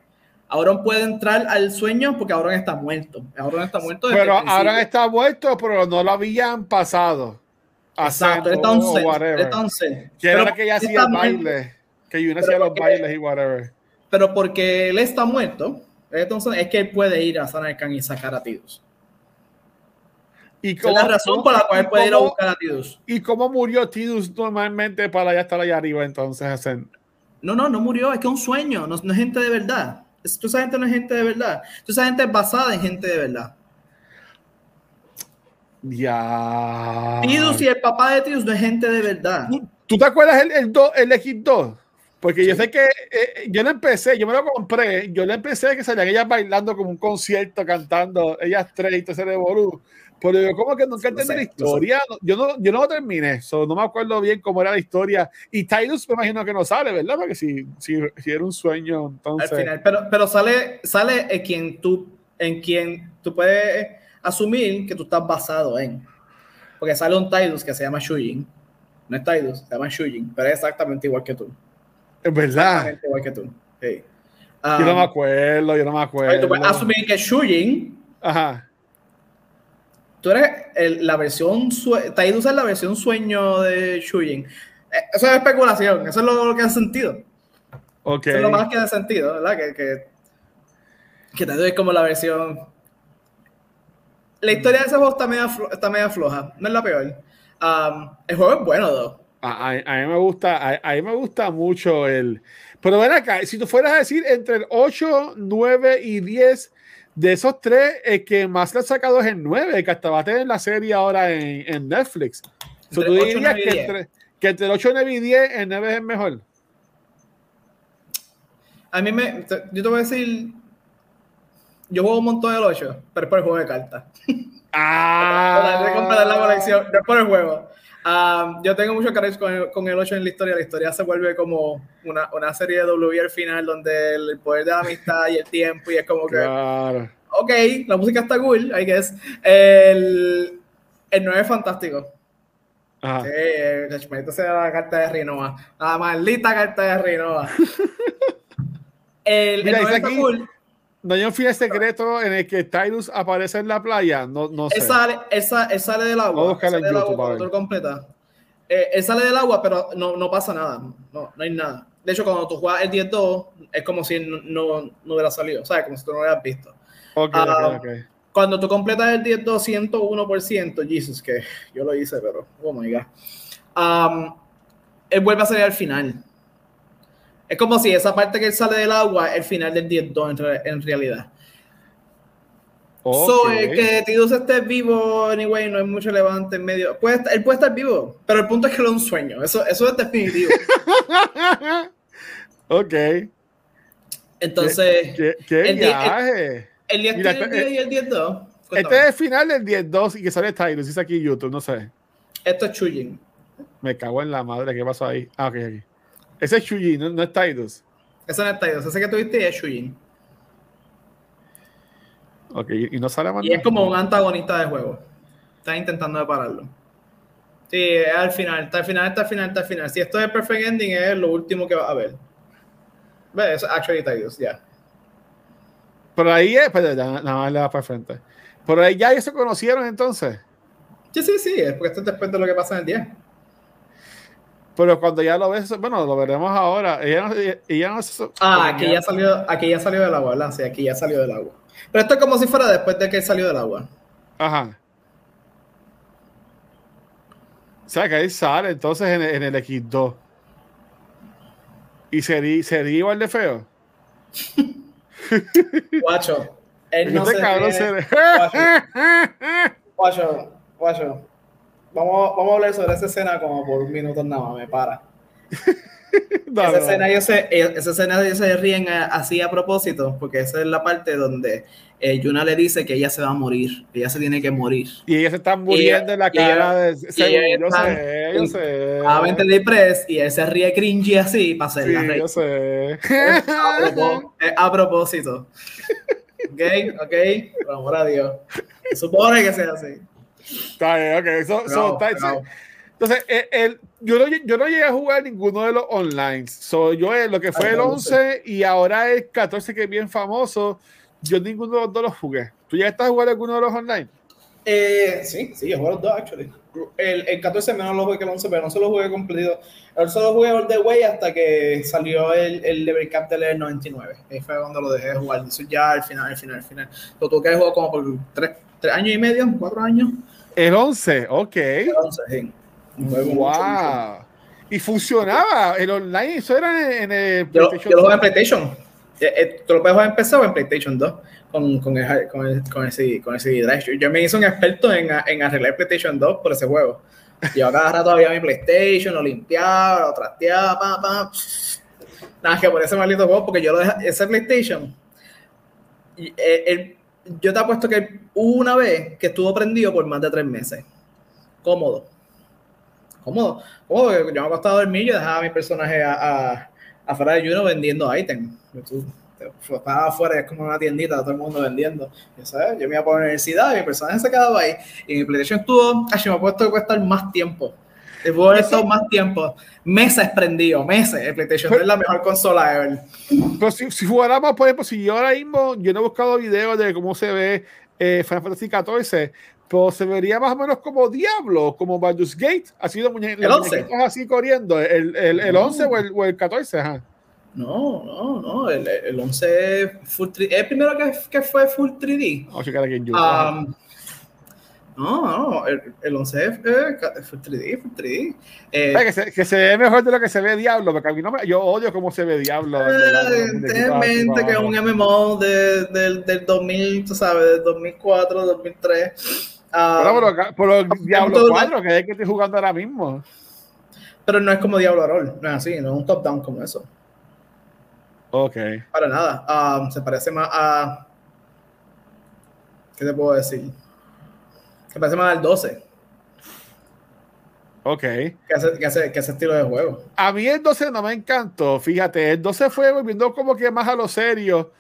Auron puede entrar al sueño porque Auron está muerto. Auron está muerto desde Pero ahora está muerto, pero no lo habían pasado. a Exacto, él está un set. set. Que ella hacía baile. Que Yuna hacía los bailes y whatever. Pero porque él está muerto, entonces es que él puede ir a Sanarkand y sacar a Tidus. ¿Y Esa es la razón por la cual puede ir a buscar a Tidus. ¿Y cómo murió Tidus normalmente para ya estar allá arriba entonces? Hacen? No, no, no murió, es que es un sueño, no, no es gente de verdad. Es- Toda esa gente no es gente de verdad. Toda esa gente es basada en gente de verdad. Ya. Tidus y el papá de Tidus no es gente de verdad. ¿Tú, tú te acuerdas el, el, do- el X2? Porque yo sé que eh, yo lo empecé, yo me lo compré, yo lo empecé que salían ellas bailando como un concierto, cantando, ellas tres y todo ese revolú. Pero yo como que nunca entendí sé, la historia, no- yo no, yo no lo terminé, so, no me acuerdo bien cómo era la historia. Y Tidus me imagino que no sale, ¿verdad? Porque si, si, si era un sueño, al entonces... final. Pero, pero sale, sale en quien tú, en quien tú puedes asumir que tú estás basado en. Porque sale un Tidus que se llama Shujin. No es Tidus, se llama Shujin, pero es exactamente igual que tú. Es verdad. Exactamente igual que tú. Sí. Yo no me Um, acuerdo, yo no me acuerdo. tú puedes asumir que Shujin, Ajá. Tú eres el- la versión, Tidus es la versión sueño de Shujin. Eh, Eso es especulación, eso es lo, lo que hace sentido. Ok. Eso es lo más que hace sentido, ¿verdad? Que, que, que Tidus es como la versión La historia de ese juego está media, está media floja, no es la peor. Um, el juego es bueno, though. A, a- a mí me gusta, a, a mí me gusta mucho el. Pero ven acá, si tú fueras a decir entre el 8, 9 y 10, de esos tres, el que más le ha sacado es el 9, el que hasta va a tener la serie ahora en, en Netflix. Entre tú 8, dirías 9 y que 10. entre, que entre el 8, 9 y 10, el 9 es el mejor. A mí me. Yo te voy a decir. Yo juego un montón del 8, pero es por el juego de cartas. Ah, de comprar la colección, no es por el juego. Um, yo tengo mucho cariño con el, con el 8 en la historia. La historia se vuelve como una, una serie de W al final, donde el poder de la amistad y el tiempo, y es como que. Claro. ok, la música está cool, I guess. El, el 9 es fantástico. Ajá. Sí, eh, maldita sea la carta de Rinoa. La maldita carta de Rinoa. El, el Mira, 9 dice está aquí- cool. No hay un fin secreto en el que Tyrus aparece en la playa. No, no sé. Él sale, él sa- él sale del agua. Él sale en del YouTube, agua tú lo completas. Eh, él sale del agua, pero no, no pasa nada. No, no hay nada. De hecho, cuando tú juegas el 10-2, es como si no, no, no hubiera salido. ¿Sabes? Como si tú no lo hubieras visto. Ok, Ah, ok, ok. Cuando tú completas el 10-2 101%, Jesus, que yo lo hice, pero oh my god. Um, él vuelve a salir al final. Es como si esa parte que él sale del agua es el final del 10-2 en, en realidad. So, Ok. el que Tidus esté vivo, anyway, no es mucho relevante en medio. Puede estar- él puede estar vivo, pero el punto es que lo es un sueño. Eso, eso es definitivo. ok. Entonces, ¿Qué, qué el di- viaje? el 10 mira, tiene el eh, 10 y el 10-2. Este es el final del 10-2 y que sale Tyrus, dice aquí en YouTube, no sé. Esto es Chujin. Me cago en la madre, ¿qué pasó ahí? Ah, ok, aquí. Ese es Chujin, no, no es Tidus. Ese no es Tidus, ese que tuviste es Chujin. Ok, y no sale más Y es como un antagonista de juego. Estás intentando de pararlo. Sí, es al final, está al final, está al final, está al final. Si esto es Perfect Ending, es lo último que va a ver. ¿Ves? Actually Tidus, ya. Por ahí es, pero nada más le va para frente. Por ahí ya ellos se conocieron entonces. Sí, sí, sí, es porque esto es después de lo que pasa en el 10. Pero cuando ya lo ves, bueno, lo veremos ahora. Ella no, ella no Ah, aquí ya salió, aquí ya salió del agua, ¿verdad? Sí, aquí ya salió del agua. Pero esto es como si fuera después de que salió del agua. Ajá. O sea, que ahí sale entonces en, en el X2. ¿Y sería, sería igual de feo? Guacho. Él no se cabrón se- Guacho, guacho. Vamos, vamos a hablar sobre esa escena como por un minuto nada más, me para. No, esa, no, escena ellos se, eh, esa escena ellos se ríen a- así a propósito, porque esa es la parte donde eh, Yuna le dice que ella se va a morir, que ella se tiene que morir. Y ellos están muriendo en la cara de ella yo sé, yo sé. Depress y él se ríe cringy así para hacer la Sí, reír. yo sé. a, es a propósito. Ok, ok, por amor a Dios. Supone que sea así. Está bien, ok. so- so, está-. Entonces, el, el- yo, no, yo no llegué a jugar ninguno de los online. So, yo eh, lo que fue Ay, el no, no 11 y ahora el 14 que es bien famoso, yo ninguno de los dos los jugué. ¿Tú ya estás jugando alguno de los online? Eh, sí, sí, yo jugué los dos, actually. El, el 14 menos lo jugué que el 11, pero no se lo jugué completo. El solo jugué All the Way hasta que salió el, el Level Cap del 99. Ahí fue cuando lo dejé de jugar. Eso ya al final, al final, al final. Lo tuve que jugar como por tres, tres años y medio, cuatro años. El 11, ok. El 11, sí. Un juego mucho, mucho. Wow. Y funcionaba el online, eso era en, el Yo, PlayStation yo lo jugué en 2. PlayStation. Eh, eh, Tú lo puedes jugar en PC o en PlayStation 2 con, con, el, con, el, con, el, CD, con el CD drive. Yo, yo me hice un experto en, en arreglar PlayStation 2 por ese juego. Yo cada rato había mi PlayStation, lo limpiaba, lo trasteaba, pa, pa. Nada, que por ese maldito juego, porque yo lo dejé, ese PlayStation, y, eh, el- yo te apuesto que hubo una vez que estuvo prendido por más de tres meses. Cómodo. Cómodo. Cómodo, yo me acostaba a dormir, yo dejaba a mi personaje a, afuera de Juno vendiendo ítems. Estaba afuera, es como una tiendita, todo el mundo vendiendo. Yo, ¿sabes? yo me iba por la universidad mi personaje se quedaba ahí. Y mi PlayStation estuvo, ay, me ha puesto que puede estar más tiempo. Haber estado más tiempo. Meses prendido, meses. El PlayStation es la mejor consola ever. Pero si, si jugáramos, por ejemplo, si yo ahora mismo, yo no he buscado videos de cómo se ve eh, Final Fantasy XIV, pero se vería más o menos como Diablo, como Baldur's Gate, de muñe El los 11. muñequitos así corriendo, el, el, el No. 11 o el, o el 14, ajá. No, no, no. El, el 11 es full 3D. El primero que, que fue full 3D. Vamos a checar aquí en YouTube. Um, no, no, el, el 11 es eh, ca- full 3D, full 3D. Eh, que, se, que se ve mejor de lo que se ve Diablo, porque a mí no me, yo odio cómo se ve Diablo. de los Eh, que es un MMO de, del, del 2000, tú sabes, del 2004, 2003. Ah, Pero, pero, pero Diablo todo- 4, que es el que estoy jugando ahora mismo. pero no es como Diablo Roll, no es así, no es un top-down como eso. Ok. Para nada. Ah, se parece más a. ¿Qué te puedo decir? Se parece más al 12, Ok. que hace, que hace, que ese estilo de juego. A mí el 12 no me encantó, fíjate, el 12 fue volviendo como que más a lo serio,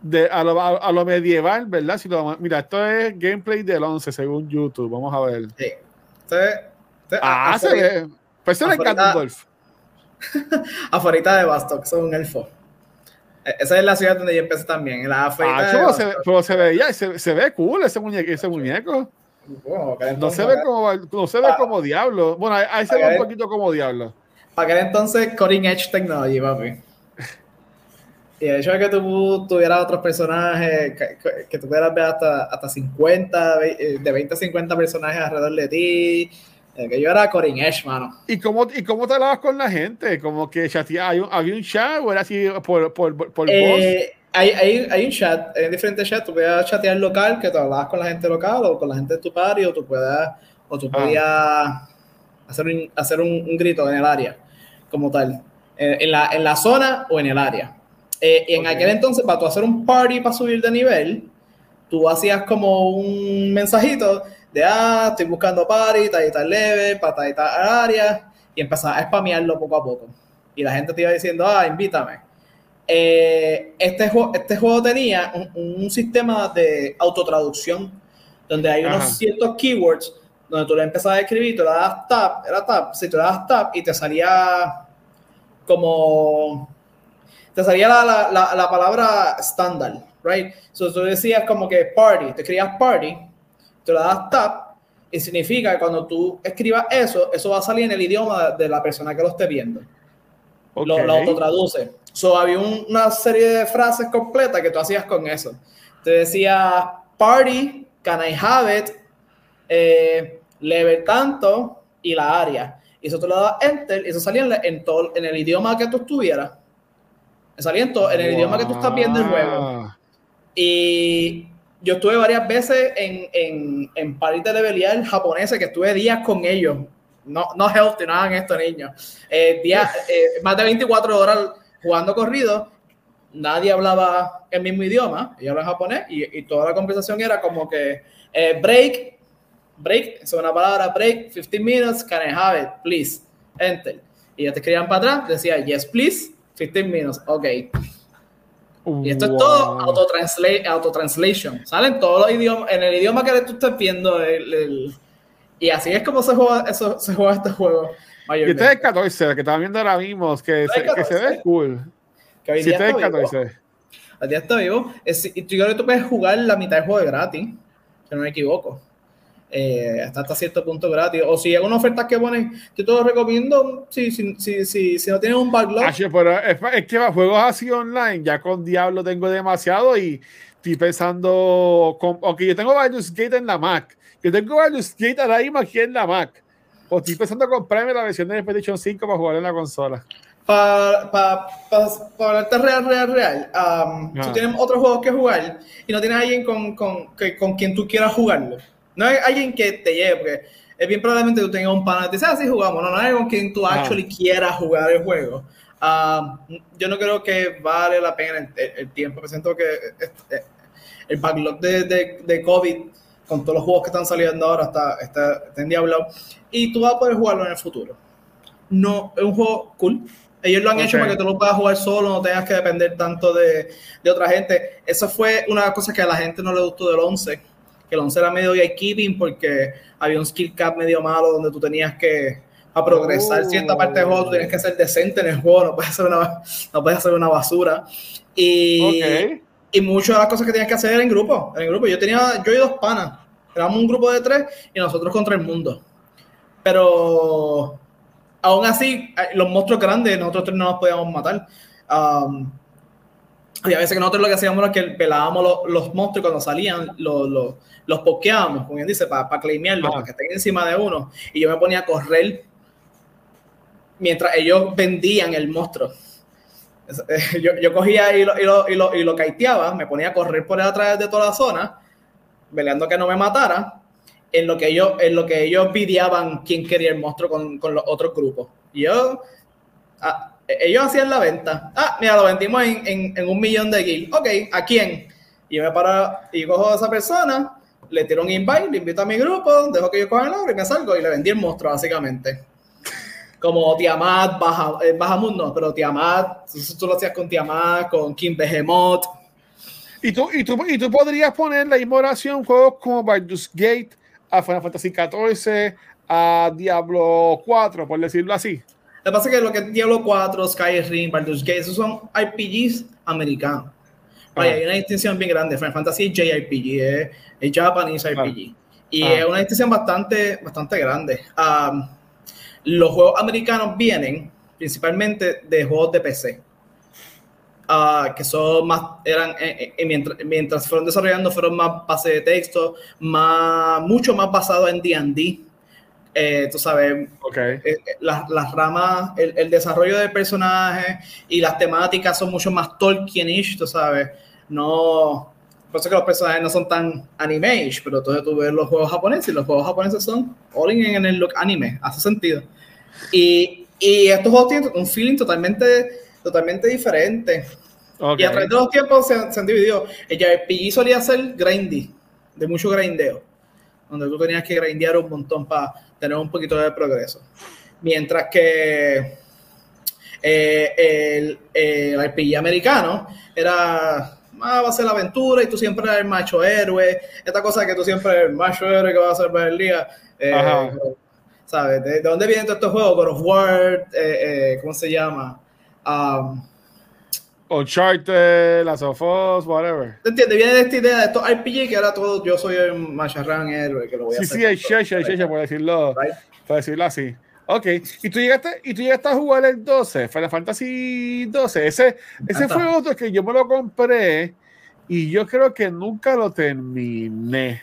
de, a, lo, a, a lo medieval, ¿verdad? Si lo- mira, esto es gameplay del 11 según YouTube, vamos a ver. Sí. Entonces, entonces, Ah, se ve. Pues eso le encanta Golf. Afuera de Bastok, son un elfo. E- Esa es la ciudad donde yo empecé también. En la afuera Ah, chulo, se, pero se veía, se, se ve cool ese muñeco, ese muñeco. Bueno, No se ve como, no se ve Ah. como diablo. Bueno, ahí, ahí se ve un poquito como diablo. Para aquel entonces, Cutting Edge Technology, papi. Y el hecho de que tú tuvieras otros personajes, que, que- tú pudieras ver hasta, hasta 50, ve- eh, de 20 a 50 personajes alrededor de ti. eh, Que yo era Cutting Edge, mano. ¿Y cómo, ¿Y cómo te hablabas con la gente? Como que chatea- había un chat o era así por, por, por, por voz. Hay, hay, hay un chat, hay diferentes chats. Tú puedes chatear local, que tú hablabas con la gente local o con la gente de tu party, o tú puedes, o tú Ah. podías hacer, un, hacer un, un grito en el área, como tal, eh, en, la, en la zona o en el área. Eh, y en Ok. aquel entonces, para tú hacer un party para subir de nivel, tú hacías como un mensajito de, ah, estoy buscando party, tal y tal level, para tal y tal área, y empezaba a spamearlo poco a poco. Y la gente te iba diciendo, ah, invítame. Eh, este, juego, este juego tenía un, sistema de autotraducción, donde hay unos ciertos keywords, donde tú le empezabas a escribir, tú le das tap, era tap, si tú le das tap y te salía como, te salía la, la, la, palabra estándar, right? So, tú decías como que party, te escribías party, tú le das tap, y significa que cuando tú escribas eso, eso va a salir en el idioma de la persona que lo esté viendo. Lo, lo autotraduce. So, había una serie de frases completas que tú hacías con eso. Te decía, party, can I have it, eh, level tanto y la área. Y eso tú le das enter y eso salía en, todo, en el idioma que tú estuvieras. Salía en, todo, en el idioma que tú estás viendo el juego. Y yo estuve varias veces en, en, en party de levelear japoneses que estuve días con ellos. No, no healthy, no hagan esto, niños. Eh, eh, más de 24 horas jugando corrido, nadie hablaba el mismo idioma, ellos hablaban japonés y, y, toda la conversación era como que eh, break, break, es una palabra break, 15 minutes, can I have it, please, enter. Y ellos te escribían para atrás, decía yes, please, 15 minutes, ok. Y esto es todo auto-translation. Salen todos los idiomas, en el idioma que tú estás viendo. El, y así es como se juega, eso, se juega este juego. Y este es el 14, que estamos viendo ahora mismo, que, se, que se ve cool. Que hoy este día está 14. Hoy día está vivo. Es, yo creo que tú puedes jugar la mitad del juego de gratis, si no me equivoco. Eh, hasta, hasta cierto punto gratis. O si hay una oferta que ponen, yo te lo recomiendo si, si, si, si, no tienes un backlog. pero es, es, que juegos así online, ya con Diablo tengo demasiado y estoy pensando, con, aunque yo tengo Baldur's Gate en la Mac, yo tengo Baldur's Gate ahora mismo aquí en la Mac. O estoy pensando comprarme la versión de PlayStation 5 para jugar en la consola. Para pa, pa, pa hablarte real, real, real. Um, Tú tienes otros juegos que jugar y no tienes alguien con, con, que, con quien tú quieras jugarlo. No hay alguien que te lleve, porque es bien probablemente tú tengas un pana que te dice, ah, sí, jugamos. No, no hay con quien tú actually quieras jugar el juego. Um, yo no creo que vale la pena el, tiempo. Me siento que este, el backlog de, de, de COVID con todos los juegos que están saliendo ahora está, está, está endiablado y tú vas a poder jugarlo en el futuro. No, es un juego cool. Ellos lo han hecho para que tú lo puedas jugar solo, no tengas que depender tanto de, de otra gente. Eso fue una cosa cosas que a la gente no le gustó del 11, que el 11 era medio gatekeeping porque había un skill cap medio malo donde tú tenías que a progresar cierta parte del juego, tú tienes que ser decente en el juego, no puedes hacer una, no puedes hacer una basura. Y, y muchas de las cosas que tenías que hacer en grupo, en grupo. Yo tenía, yo y dos panas, éramos un grupo de tres y nosotros contra el mundo. Pero aún así, eh, los monstruos grandes, nosotros no nos podíamos matar. Um, y a veces que nosotros lo que hacíamos era que pelábamos los, los monstruos cuando salían, los, los, los pokeábamos, como bien dice, para, para claimearlos, ah. para que estén encima de uno. Y yo me ponía a correr mientras ellos vendían el monstruo. Yo, yo cogía y lo, y, lo, y, lo, y lo caiteaba, me ponía a correr por a través de toda la zona, peleando que no me matara en lo que ellos, en lo que ellos videaban quién quería el monstruo con, con los otros grupos. yo, ah, ellos hacían la venta. Ah, mira, lo vendimos en, en, en un millón de guild. Ok, ¿a quién? Y yo me paro y cojo a esa persona, le tiro un invite, le invito a mi grupo, dejo que yo coja el oro y me salgo y le vendí el monstruo, básicamente. Como Tiamat, Baja, eh, Bajamundo, pero Tiamat, tú, lo hacías con Tiamat, con King Behemoth. ¿Y tú, y, tú, y tú podrías poner la misma oración juegos como Baldur's Gate, a Final Fantasy XIV, a Diablo 4, por decirlo así. Lo que pasa es que lo que es Diablo 4, Skyrim, Baldur's Gate, esos son RPGs americanos. Ah. Hay una distinción bien grande. Final Fantasy es JRPG, es, es Japanese RPG. Y ah. es una distinción bastante, bastante grande. Um, los juegos americanos vienen principalmente de juegos de PC. Ah, que son más, eran, eh, eh, mientras, mientras fueron desarrollando, fueron más base de texto, más, mucho más basado en D&D. Eh, tú sabes, las, las, ramas, el, el, desarrollo del personaje y las temáticas son mucho más Tolkienish, tú sabes. No, por eso que los personajes no son tan anime pero entonces tú ves los juegos japoneses y los juegos japoneses son all in en el look anime, hace sentido. Y, y estos juegos tienen un feeling totalmente totalmente diferente. Y a través de los tiempos se, han dividido. El JRPG solía ser grindy, de mucho grindeo. donde tú tenías que grindear un montón para tener un poquito de progreso. Mientras que eh, el, el RPG americano era ah, va a ser la aventura y tú siempre eres el macho héroe, esta cosa que tú siempre eres el macho héroe que va a para el día. Eh, ¿Sabes? ¿De, dónde vienen todos estos juegos? God of War, eh, ¿cómo se llama? Um, Uncharted, Last of Us, whatever. ¿Te entiendes? Viene de esta idea de estos RPG que ahora todo yo soy el macharrán héroe que lo voy a sí, hacer. Sí, hay Shesha, hay Shesha, por decirlo, por decirlo así. Ok, y tú llegaste, y tú llegaste a jugar el 12, Final Fantasy 12. Ese, ese fue otro que yo me lo compré y yo creo que nunca lo terminé.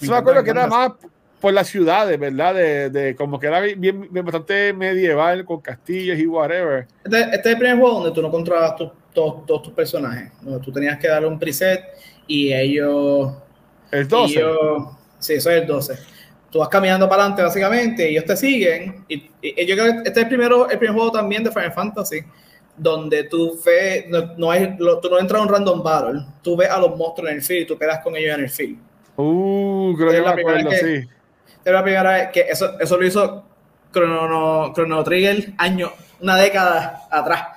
Yo me acuerdo que era más por las ciudades, ¿verdad? De, de como que era bien, bien, bastante medieval con castillos y whatever. Este, este, es el primer juego donde tú no controlabas tu, todos, todos tus personajes, donde tú tenías que darle un preset y ellos. El 12. Ellos, sí, eso es el 12 tú vas caminando para adelante básicamente y ellos te siguen. Y, y, yo creo que este es el, primero, el primer juego también de Final Fantasy donde tú ves, no, no hay, lo, tú no entras a un random battle, tú ves a los monstruos en el field y tú quedas con ellos en el field. Uh, creo que, la acuerdo, que sí. Es la primera vez que eso, eso lo hizo Chrono, Chrono Trigger año, una década atrás.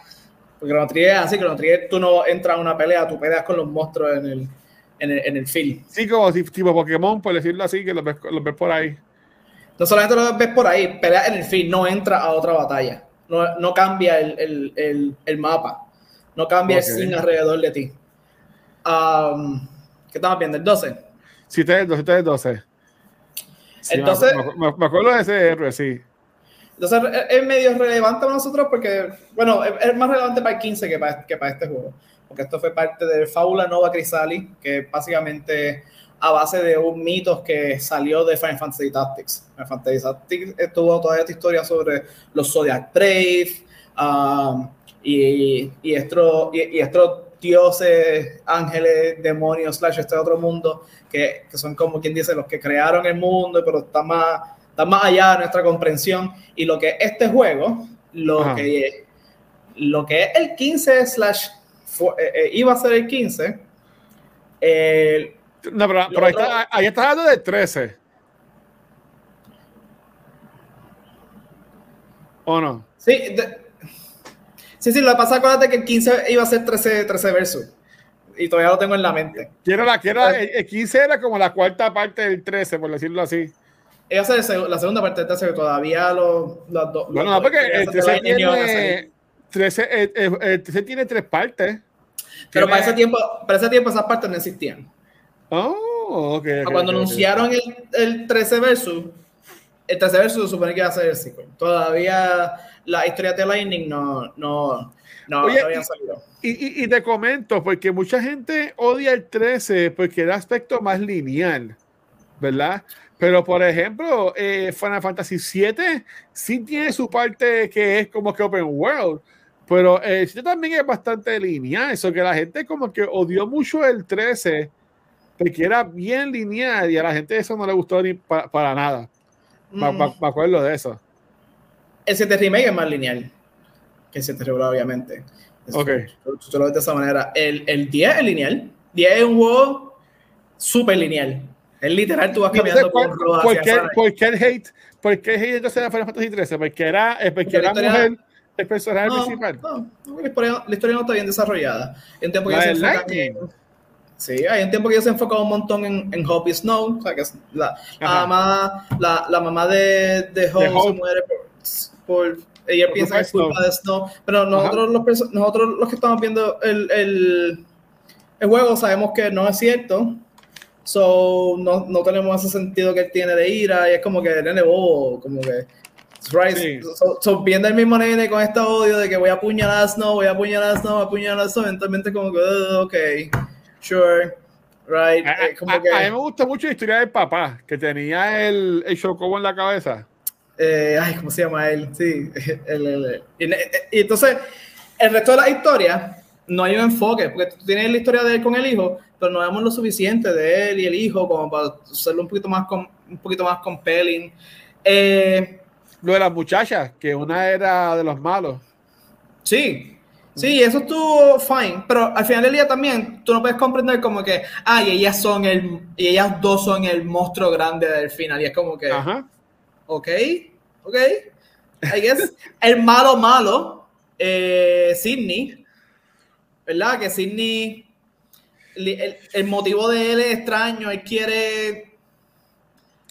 Porque Chrono Trigger es así, Chrono Trigger tú no entras a una pelea, tú peleas con los monstruos en el, en el, en el field. Sí, como tipo Pokémon, por decirlo así, que los ves, los ves por ahí. No solamente los ves por ahí, peleas en el field, no entra a otra batalla. No, no cambia el, el, el, mapa. No cambia okay. el scene alrededor de ti. Um, ¿Qué estamos viendo? ¿El 12? Sí, este es el 12. Este es el 12. Sí, Entonces, me, me, me, acuerdo de ese héroe, sí. Entonces es medio relevante para nosotros porque, bueno, es, es más relevante para el 15 que para, que para este juego. Porque esto fue parte de Fábula Nova Crisali, que básicamente a base de un mito que salió de Final Fantasy Tactics. Final Fantasy Tactics estuvo toda esta historia sobre los Zodiac Brave um, y, y, estos, y, y estos dioses, ángeles, demonios, slash este otro mundo, que, que, son como quien dice los que crearon el mundo, pero están más, están más allá de nuestra comprensión. Y lo que este juego, lo, que, lo que es el 15 slash, fue, eh, iba a ser el 15, eh, no, pero, pero ahí, está, ahí estás hablando de 13. ¿O no? Sí, de, sí, sí, lo que pasa, acuérdate que el 15 iba a ser 13, 13 versos. Y todavía lo tengo en la mente. Quiero la, quiero, el, el 15 era como la cuarta parte del 13, por decirlo así. Iba a ser la segunda parte del 13, que todavía los, los dos. Bueno, no, porque el 13 tiene, 13, el, el 13 tiene tres partes. Pero tiene... para ese, tiempo, para ese tiempo esas partes no existían. Oh, okay, okay, Cuando okay, anunciaron el, el 13 versus, el 13 versus se supone que iba a ser el sequel. Todavía la historia de Lightning no, no, no, Oye, no habían salido. Y, y, y, te comento, porque mucha gente odia el 13 porque era aspecto más lineal, ¿verdad? Pero, por ejemplo, eh, Final Fantasy VII sí tiene su parte que es como que open world, pero el 7 también es bastante lineal, eso que la gente como que odió mucho el 13 porque era bien lineal y a la gente eso no le gustó ni pa, para nada. Mm. Me, acuerdo de eso. El 7 Remake es más lineal que el 7 regular, obviamente. Eso, ok. Tú, lo ves de esa manera. El, el 10 es lineal. 10 es un juego súper lineal. Es literal, tú vas caminando por, por, ¿por, qué, ¿Por qué el hate? ¿Por qué el hate entonces de Final Fantasy 13? Porque era, porque, porque era historia, mujer el personaje no, principal. No, no la, historia, la, historia, no está bien desarrollada. En tiempo que se enfoca en, Sí, hay un tiempo que yo se enfocaba un montón en, en Hoppy Snow, o sea, que es la, la mamá, la, la, mamá de, de Hope se muere por, por ella por piensa que es culpa de Snow, pero nosotros los, nosotros los que estamos viendo el, el, el, juego sabemos que no es cierto, so no, no tenemos ese sentido que él tiene de ira, y es como que nene bobo, como que Right. Sí. So, so, viendo el mismo nene con este odio de que voy a apuñalar a Snow, voy a apuñalar a Snow, voy a apuñalar a Snow, eventualmente como que, uh, ok, sure, right. A, eh, como a, que, a, mí me gusta mucho la historia del papá, que tenía el, el chocobo en la cabeza. Eh, ay, ¿cómo se llama él? Sí, el, el, el, y, y, entonces, el resto de la historia no hay un enfoque, porque tú tienes la historia de él con el hijo, pero no vemos lo suficiente de él y el hijo como para hacerlo un poquito más, un poquito más compelling. Eh, lo de las muchachas, que una era de los malos. Sí, Sí, eso estuvo fine, pero al final del día también tú no puedes comprender como que, ay, ellas son el, y ellas dos son el monstruo grande del final, y es como que, Ajá. Ok, ok, I guess, el malo malo, eh, Sidney, ¿verdad? Que Sidney, el, el motivo de él es extraño, él quiere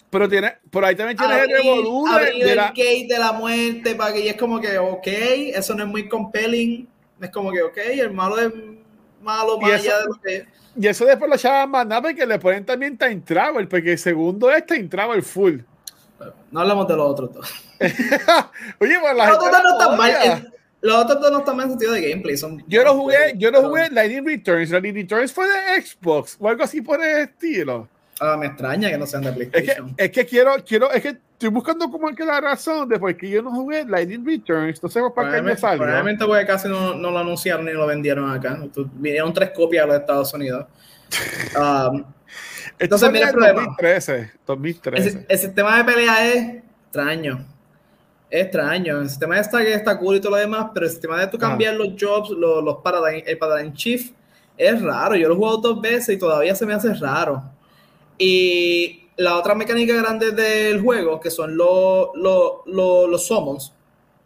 Pero tiene, por ahí también tienes el abrir, de el la- gate de la muerte para que y es como que, ok, eso no es muy compelling, es como que, ok, el malo es malo más allá de lo que... Y eso después lo echaban más nada porque le ponen también Time Travel, porque el segundo es Time Travel full. No hablamos de los otros dos. Oye, pues la Los otros dos no están mal. en- Los otros dos no están mal en sentido de gameplay. Son, Yo no jugué, yo no jugué Lightning Returns. Lightning Returns fue de Xbox o algo así por el estilo. Ah, me extraña que no sean de Es que, PlayStation. es que quiero, quiero, es que estoy buscando como que la razón de por qué yo no jugué Lightning Returns. Sé para qué me Probablemente, porque casi no, no lo anunciaron ni lo vendieron acá. Vinieron tres copias a los Estados Unidos. Um, entonces, mira el problema. 2013. 2013. el, el sistema de pelea es extraño. Es extraño. El sistema de que está cool y todo lo demás, pero el sistema de tú cambiar los jobs, los, los paradigm, el paradigm shift, es raro. Yo lo he jugado dos veces y todavía se me hace raro. Y la otra mecánica grande del juego, que son los, los, los, los summons,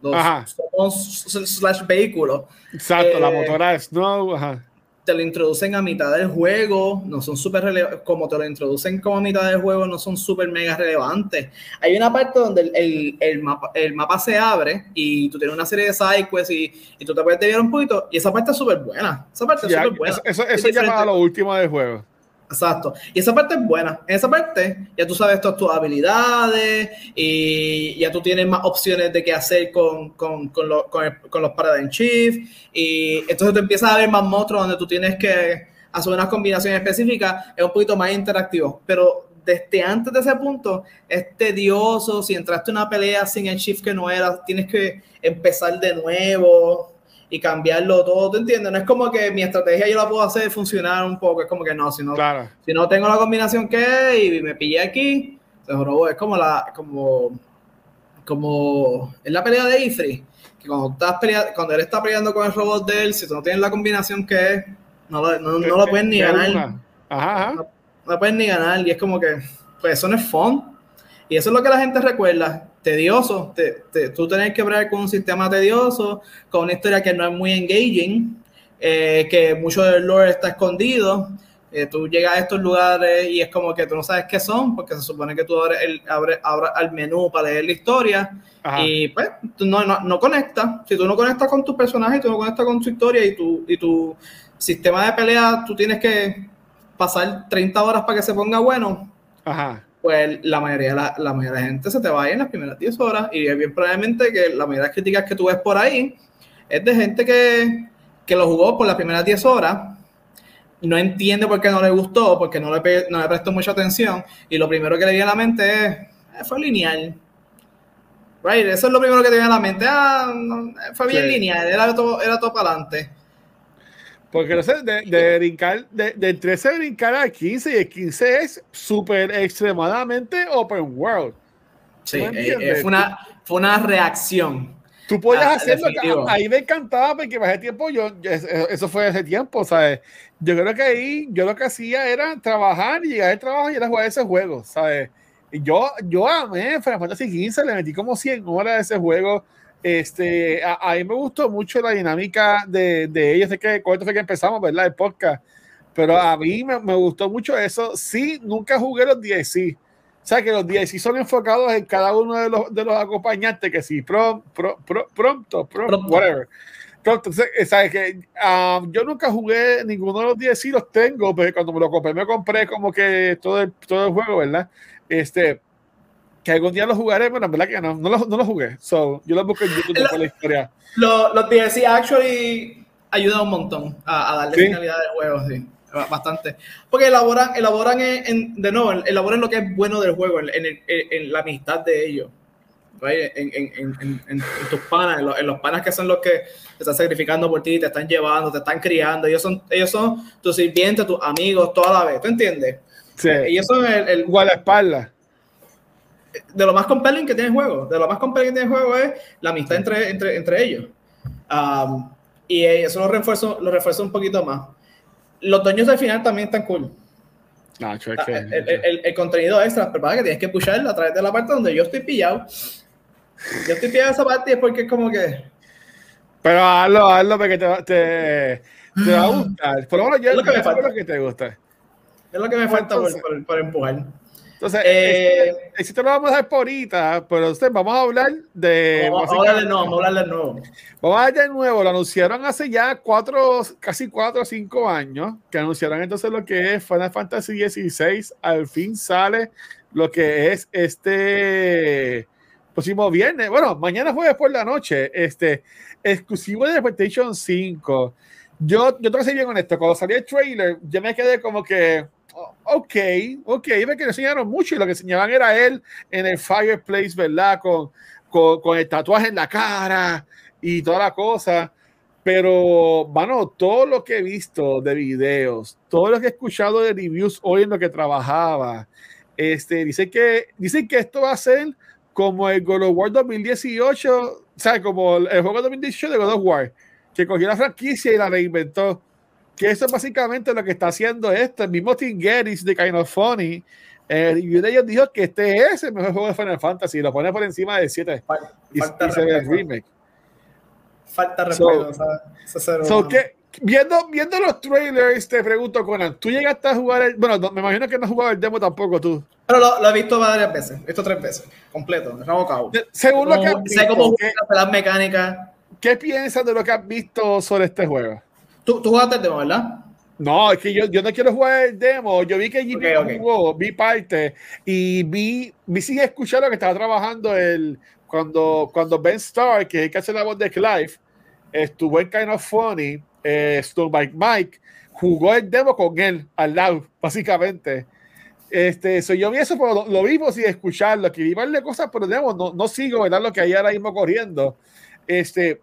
los Ajá. summons slash vehículos, Exacto, la eh, motora de Snow. Ajá. Te lo introducen a mitad del juego, no son súper relevantes, como te lo introducen como a mitad del juego, no son súper mega relevantes. Hay una parte donde el, el, el mapa, el mapa se abre y tú tienes una serie de sidequests y, y tú te puedes desviar un poquito, y esa parte es súper buena. Esa parte es súper buena. eso eso, Es eso ya lo último del juego. Exacto. Y esa parte es buena. En esa parte ya tú sabes todas tus habilidades y ya tú tienes más opciones de qué hacer con, con, con, lo- con el- con los Paradigm Shift. Y entonces tú empiezas a ver más monstruos donde tú tienes que hacer unas combinaciones específicas. Es un poquito más interactivo. Pero desde antes de ese punto es tedioso. Si entraste en una pelea sin el shift que no era, tienes que empezar de nuevo y cambiarlo todo, ¿te entiendes? No es como que mi estrategia yo la puedo hacer funcionar un poco, es como que no, si no, Claro. si no tengo la combinación que es y me pillé aquí, se jorobó. Es como la, como, como en la pelea de Ifri, que cuando, estás pelea- cuando él está peleando con el robot de él, si tú no tienes la combinación que es, no lo, no, no lo puedes ni ganar. Ajá, ajá. no la puedes ni ganar y es como que pues eso no es fun y eso es lo que la gente recuerda tedioso te, te- tú tenés que bregar con un sistema tedioso con una historia que no es muy engaging eh, que mucho del lore está escondido eh, tú llegas a estos lugares y es como que tú no sabes qué son porque se supone que tú abres el, abres, menú para leer la historia Ajá. y pues tú no, no, no conectas. Si tú no conectas con tu personaje, tú no conectas con tu historia y tu, y tu sistema de pelea, tú tienes que pasar 30 horas para que se ponga bueno, Ajá. Pues la mayoría, de la, la mayoría de la gente se te va a ir en las primeras 10 horas y es bien probablemente que la mayoría de las críticas que tú ves por ahí es de gente que, que lo jugó por las primeras 10 horas, no entiende por qué no le gustó, porque no le, no le prestó mucha atención y lo primero que le viene a la mente es, "Eh, fue lineal. Right, eso es lo primero que te viene a la mente. Ah, no, fue bien Sí. lineal, era todo, era todo para adelante. Porque no sé, de, de brincar, de, del 13 brincar al 15 y el 15 es súper extremadamente open world. Sí, ¿No eh, eh, fue, una, fue una reacción. Tú podías Ah, hacerlo. definitivo. Ahí me encantaba porque ese tiempo yo, yo- eso fue hace tiempo, ¿sabes? Yo creo que ahí yo lo que hacía era trabajar y llegar al trabajo y era jugar ese juego, ¿sabes? Y yo, yo amé Final Fantasy XV, le metí como 100 horas a ese juego. Este, a, a mí me gustó mucho la dinámica de, de ellos. Sé que con esto fue que empezamos, ¿verdad? El podcast. Pero a mí me, me gustó mucho eso. Sí, nunca jugué los DLC. O sea, que los DLC son enfocados en cada uno de los, de los acompañantes, que sí, prom, pro- pro- pronto, prom- Pronto. whatever. Pronto, entonces, eh, ¿sabes? Que, ah, yo nunca jugué ninguno de los DLC, los tengo, pero cuando me lo compré, me compré como que todo el, todo el juego, ¿verdad? Este, que algún día lo jugaré, bueno, en verdad que no, no lo, no lo jugué. So, yo lo busco en YouTube Lo- por la historia. Los, los DLC actually ayudan un montón a, a darle Sí. finalidad al juego, sí. Bastante. Porque elaboran, elaboran en, en- de nuevo, elaboran lo que es bueno del juego, en, en en- la amistad de ellos. right? En, tus panas, en los, en los panas que son los que te están sacrificando por ti, te están llevando, te están criando. Ellos son, ellos son tus sirvientes, tus amigos, toda la vez. ¿Tú entiendes? Sí. Ellos son el, el- Guardaespaldas. De lo más compelling que tiene el juego. De lo más compelling que tiene el juego es la amistad entre, entre, entre ellos. Um, y eso lo refuerzo, lo refuerzo un poquito más. Los dueños del final también están cool. No, es que, el, el, el, contenido extra, pero que tienes que pushar a través de la parte donde yo estoy pillado. Yo estoy pillado esa parte y es porque es como que. Pero hazlo, hazlo porque te, te, te va a gustar. Por lo menos yo es lo que me falta. que te gusta. Es lo que me falta por, por, por empujar. Entonces, eh, este, lo vamos a dejar por ahorita, pero usted, vamos a hablar de. Vamos, a hablar de nuevo, vamos a hablar de nuevo. Vamos a hablar de nuevo. Lo anunciaron hace ya cuatro, casi cuatro o cinco años, que anunciaron entonces lo que es Final Fantasy XVI. Al fin sale lo que es este próximo viernes. Bueno, mañana jueves por la noche. Este exclusivo de PlayStation 5. Yo, yo tengo que ser bien honesto. Cuando salió el trailer, yo me quedé como que ok, ok, ve que le enseñaron mucho y lo que enseñaban era él en el fireplace, ¿verdad? Con, con, con, el tatuaje en la cara y toda la cosa. Pero, bueno, todo lo que he visto de videos, todo lo que he escuchado de reviews hoy en lo que trabajaba, este, dicen que, dicen que esto va a ser como el God of War 2018, o sea, como el juego 2018 de God of War, que cogió la franquicia y la reinventó que eso es básicamente lo que está haciendo esto. El mismo Tim Geddes de Kind of Funny, eh, y uno de ellos dijo que este es el mejor juego de Final Fantasy, lo pone por encima de 7 y, y se ve el remake. Falta respeto, so, viendo, viendo los trailers, te pregunto, Conan, ¿tú llegaste a jugar el, bueno, me imagino que no has jugado el demo tampoco tú. Pero lo, lo he visto varias veces, he visto tres veces, completo, de cabo. Según lo que has visto, sé cómo las mecánicas. ¿Qué piensas de lo que has visto sobre este juego? ¿Tú, tú jugaste el demo, ¿verdad? No, es que yo, yo no quiero jugar el demo. Yo vi que Jimmy jugó, vi parte y vi, vi sin escuchar lo que estaba trabajando el, cuando, cuando Ben Starr, que es el que hace la voz de Clive, estuvo en Kind of Funny, eh, Mike Mike, jugó el demo con él al lado, básicamente. Este, so yo vi eso, pero lo, vimos sin escucharlo, que vi de cosas, pero demo, no, no sigo, ¿verdad? Lo que hay ahora mismo corriendo. Este,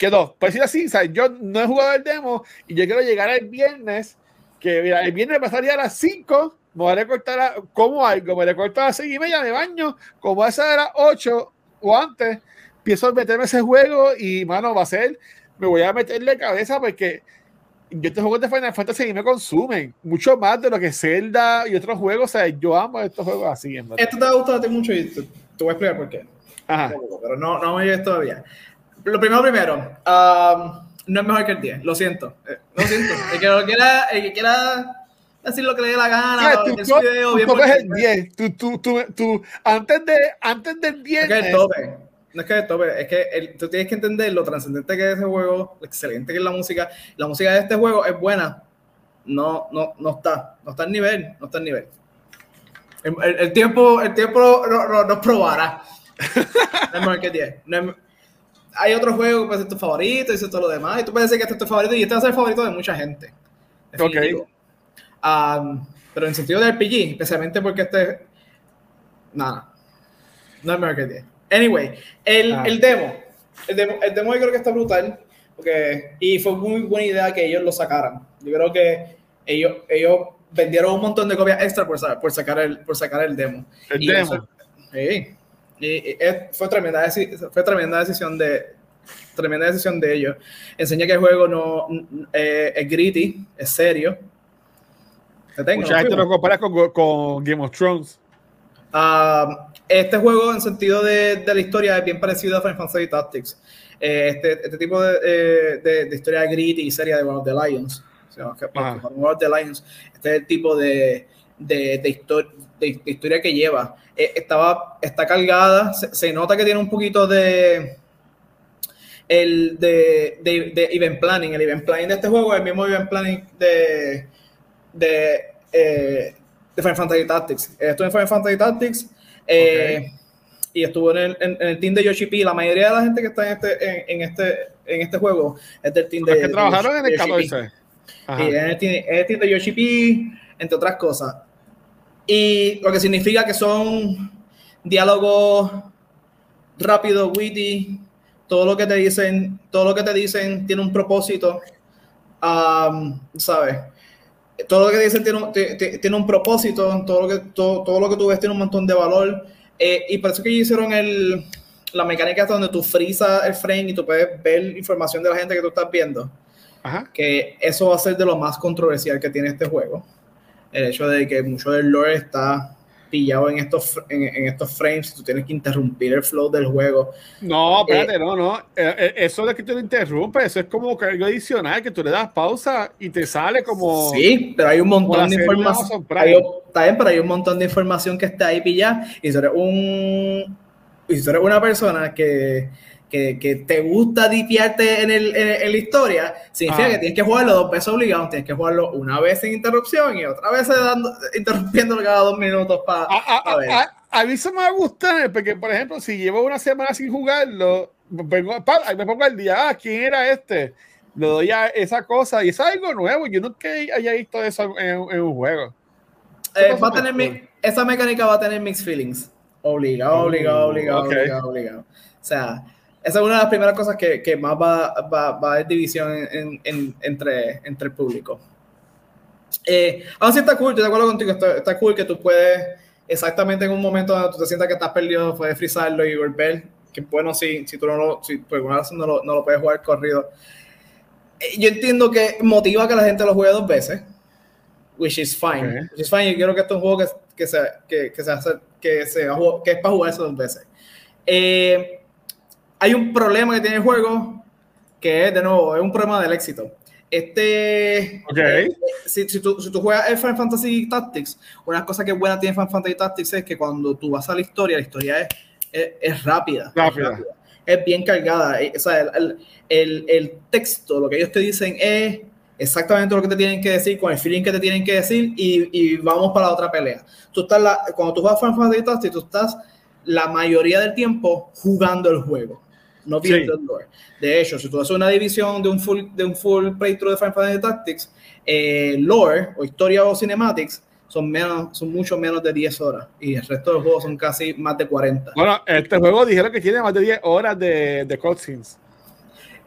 quedó. Pues decir así, ¿sabes? yo no he jugado el demo y yo quiero llegar el viernes, que mira, el viernes pasaría a las 5, me voy a recortar como algo, me recorto a las 6 y media de baño, como esa era 8 o antes, empiezo a meterme ese juego y, mano, va a ser, me voy a meterle cabeza porque yo estos juegos de Final Fantasy y me consumen mucho más de lo que Zelda y otros juegos, o sea, yo amo estos juegos así. En Esto te ha gustado a ti mucho y te, voy a explicar por qué. Ajá. Pero no, no me oyes todavía. Lo primero, primero, um, no es mejor que el 10, lo siento. Eh, lo siento. El que, lo quiera, el que quiera decir lo que le dé la gana, tú, tú, video, bien tú el 10. Tú, tú, antes, de, antes del 10. Es que el tope. No es que el tope, es que el, tú tienes que entender lo trascendente que es ese juego, lo excelente que es la música. La música de este juego es buena. No, no, no está. No está en nivel. No está en nivel. El, el, tiempo, el tiempo nos no, probará. No es mejor que 10. No es, hay otros juegos que pueden ser tu favorito y eso todo lo demás. Y tú puedes decir que este es tu favorito y este va a ser el favorito de mucha gente. Ok. Um, pero en sentido de RPG, especialmente porque este. Nada. No es mejor que 10. Anyway, el, ah. el, demo, el demo. El demo yo creo que está brutal. Porque, y fue muy buena idea que ellos lo sacaran. Yo creo que ellos, ellos vendieron un montón de copias extra por, por, sacar, el, por sacar el demo. El demo. sí. Y, fue, tremenda, fue tremenda decisión de tremenda decisión de ellos. Enseña que el juego no eh, es gritty, es serio. Tengo, Mucha gente lo compara con, con, Game of Thrones. Uh, este juego, en sentido de, de, la historia, es bien parecido a Final Fantasy Tactics. Eh, este, este, tipo de, eh, de, de, historia gritty y seria de One of the Lions. O sea, que, One of the Lions, este es el tipo de, de, historia que lleva. Eh, estaba, está cargada, se, nota que tiene un poquito de, el de, de, event planning. El event planning de este juego es el mismo event planning de, de, eh, de Final Fantasy Tactics. Estuvo en Final Fantasy Tactics eh, y estuvo en el, en, el, team de Yoshi P. La mayoría de la gente que está en este, en, este, en este juego es del team de. que trabajaron en el 14. Y en el, team, el team de Yoshi P, entre otras cosas. Y lo que significa que son diálogos rápidos, witty, todo lo que te dicen, todo lo que te dicen tiene un propósito, ¿sabes? Todo lo que dicen tiene un, tiene un propósito, todo lo, que, todo, todo, lo que tú ves tiene un montón de valor. Eh, y por eso que hicieron el, la mecánica es donde tú frisas el frame y tú puedes ver información de la gente que tú estás viendo. Ajá. Que eso va a ser de lo más controversial que tiene este juego. El hecho de que mucho del lore está pillado en estos, en, en estos frames, tú tienes que interrumpir el flow del juego. No, espérate, no, no. Eh, eh, eso de que te lo interrumpe, eso es como algo adicional, que tú le das pausa y te sale como. Sí, pero hay un montón de información. Hay, está bien, pero hay un montón de información que está ahí pillada. Y si tú eres un. Y si tú eres una persona que, que, que te gusta dipiarte en, el, en, en la historia, significa Ah. que tienes que jugarlo dos veces obligado. Tienes que jugarlo una vez sin interrupción y otra vez dando, interrumpiéndolo cada dos minutos para. A, a- ver. a- a mí se me va a gustar, porque por ejemplo, si llevo una semana sin jugarlo, vengo, pa, me pongo al día, ah, ¿quién era este? Le doy a esa cosa y es algo nuevo. Yo nunca haya visto eso en, en un juego. Eh, va a tener mi- esa mecánica va a tener mixed feelings. Obligado, obligado, obligado, obligado, obligado. O sea, esa es una de las primeras cosas que, que más va, va, va a haber división en- en- en- entre, entre el público. Eh, aún así está cool, yo de acuerdo contigo, está, está cool que tú puedes, exactamente en un momento donde tú te sientas que estás perdido, puedes frizarlo y volver. Que bueno, si, si tú no lo, si por alguna razón no lo, no lo puedes jugar corrido. Eh, Yo entiendo que motiva que la gente lo juegue dos veces, which is fine. Ok. Which is fine. Yo quiero que esto es un juego que, que, se, que, que, se hace, que, se, que es para jugarse dos veces. Eh, hay un problema que tiene el juego, que es, de nuevo, es un problema del éxito. Este, eh, si, si, tú, si tú juegas el Final Fantasy Tactics, una cosa que es buena tiene Final Fantasy Tactics es que cuando tú vas a la historia, la historia es, es, es rápida. Rápida. Es Es bien cargada. O sea, el, el, el, el texto, lo que ellos te dicen es exactamente lo que te tienen que decir, con el feeling que te tienen que decir, y, y vamos para la otra pelea. Tú estás la, cuando tú juegas Final Fantasy Tactics, tú estás la mayoría del tiempo jugando el juego, no viendo Sí. el lore. De hecho, si tú haces una división de un full, de un full playthrough de Final Fantasy Tactics, eh, lore o historia o cinematics son, menos, son mucho menos de 10 horas y el resto del juego son casi más de 40. Bueno, este juego dijeron que tiene más de 10 horas de, de cutscenes.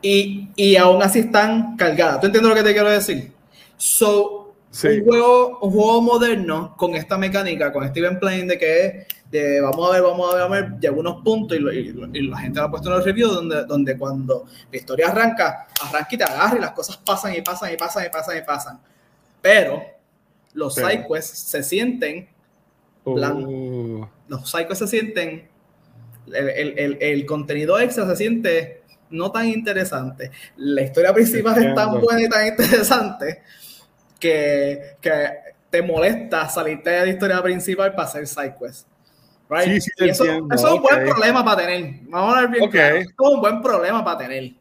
y, y aún así están cargadas. ¿Tú entiendes lo que te quiero decir? So, Sí. un, juego, un juego moderno con esta mecánica, con event playing de que es de vamos a ver, vamos a ver, vamos a ver, llega unos puntos y, lo- y lo- y la gente lo ha puesto en los reviews donde, donde cuando la historia arranca, arranca y te agarra y las cosas pasan y pasan y pasan y pasan y pasan. Pero los Pero. sidequests se sienten. Uh, los psychos se sienten, el, el- el- el contenido extra se siente no tan interesante. La historia principal es tan buena y tan interesante que, que te molesta salirte de la historia principal para hacer sidequests. Right? Sí, sí, te Y eso, entiendo, eso es un buen problema para tener. Vamos a hablar bien Ok. claro. Eso es un buen problema para tener.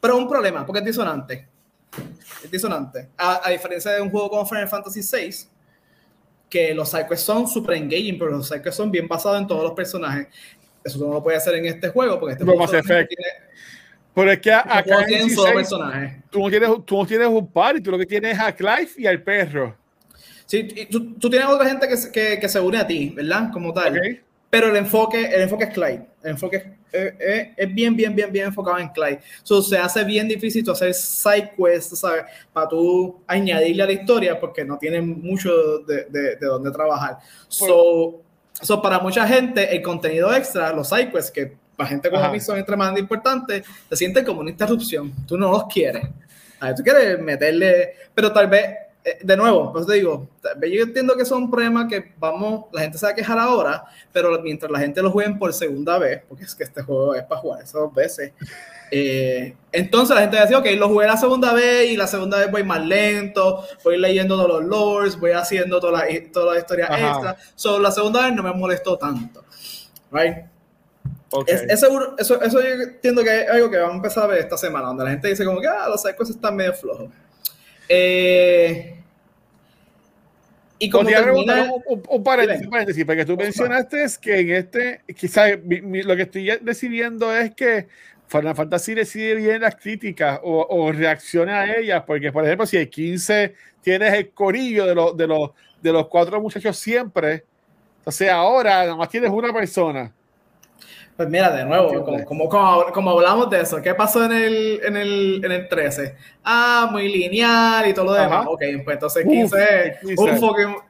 Pero un problema, porque es disonante. Es disonante. A, a diferencia de un juego como Final Fantasy VI, que los sidequests son super engaging, pero los sidequests son bien basados en todos los personajes. Eso tú no lo puedes hacer en este juego, porque este juego tiene, pero es que este acá juego en tiene un solo 16, personaje. tú, no tienes, tú no tienes un par y tú lo que tienes es a Clive y al perro. Sí, y tú, tú tienes otra gente que, que, que se une a ti, ¿verdad? Como tal. ¿ok? Pero el enfoque, el enfoque es Clyde. El enfoque es, eh, eh, es bien, bien, bien, bien enfocado en Clyde. So, se hace bien difícil tú hacer side quests, ¿sabes? Para tú añadirle a la historia porque no tienen mucho de, de, de dónde trabajar. So, so, para mucha gente, el contenido extra, los side quests, que para gente como Ajá. mí son extremadamente importantes, se sienten como una interrupción. Tú no los quieres. A ver, tú quieres meterle, pero tal vez, de nuevo, pues te digo, yo entiendo que son problemas que vamos, la gente se va a quejar ahora, pero mientras la gente lo juegue por segunda vez, porque es que este juego es para jugar esas dos veces, eh, entonces la gente va a decir, ok, lo jugué la segunda vez y la segunda vez voy más lento, voy leyendo todos los lores, voy haciendo todas las toda la historias extra, so la segunda vez no me molestó tanto, right? Ok. Es, es seguro- eso, eso yo entiendo que es algo que vamos a empezar a ver esta semana, donde la gente dice como que ah, los sidequests están medio flojos. Eh, y como un, un- un paréntesis, paréntesis, porque tú mencionaste es que en este, quizás lo que estoy decidiendo es que Final Fantasy decide bien las críticas o, o reaccione a ellas, porque por ejemplo, si el 15 tienes el corillo de los, de los, de los cuatro muchachos siempre, entonces ahora nada más tienes una persona. Pues mira, de nuevo, como, como, como, como hablamos de eso, ¿qué pasó en el, en, el, en el 13? Ah, muy lineal y todo lo demás. Ajá. Ok, pues entonces Uf, 15 es el 15. un fucking-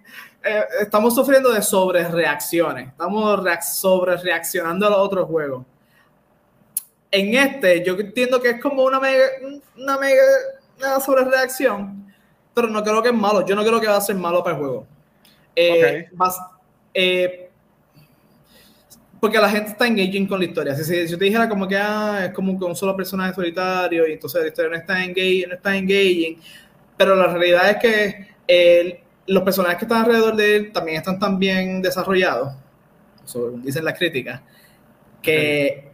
eh, estamos sufriendo de sobre reacciones, estamos reac sobre reaccionando a los otros juegos. en este, yo entiendo que es como una mega, una mega una sobre reacción, pero no creo que es malo. Yo no creo que va a ser malo para el juego. Eh, eh, porque la gente está engaging con la historia. Si, si, yo te dijera como que ah, es como que un solo personaje solitario y entonces la historia no está engaging, no está engaging, pero la realidad es que los personajes que están alrededor de él también están tan bien desarrollados, dicen las críticas, que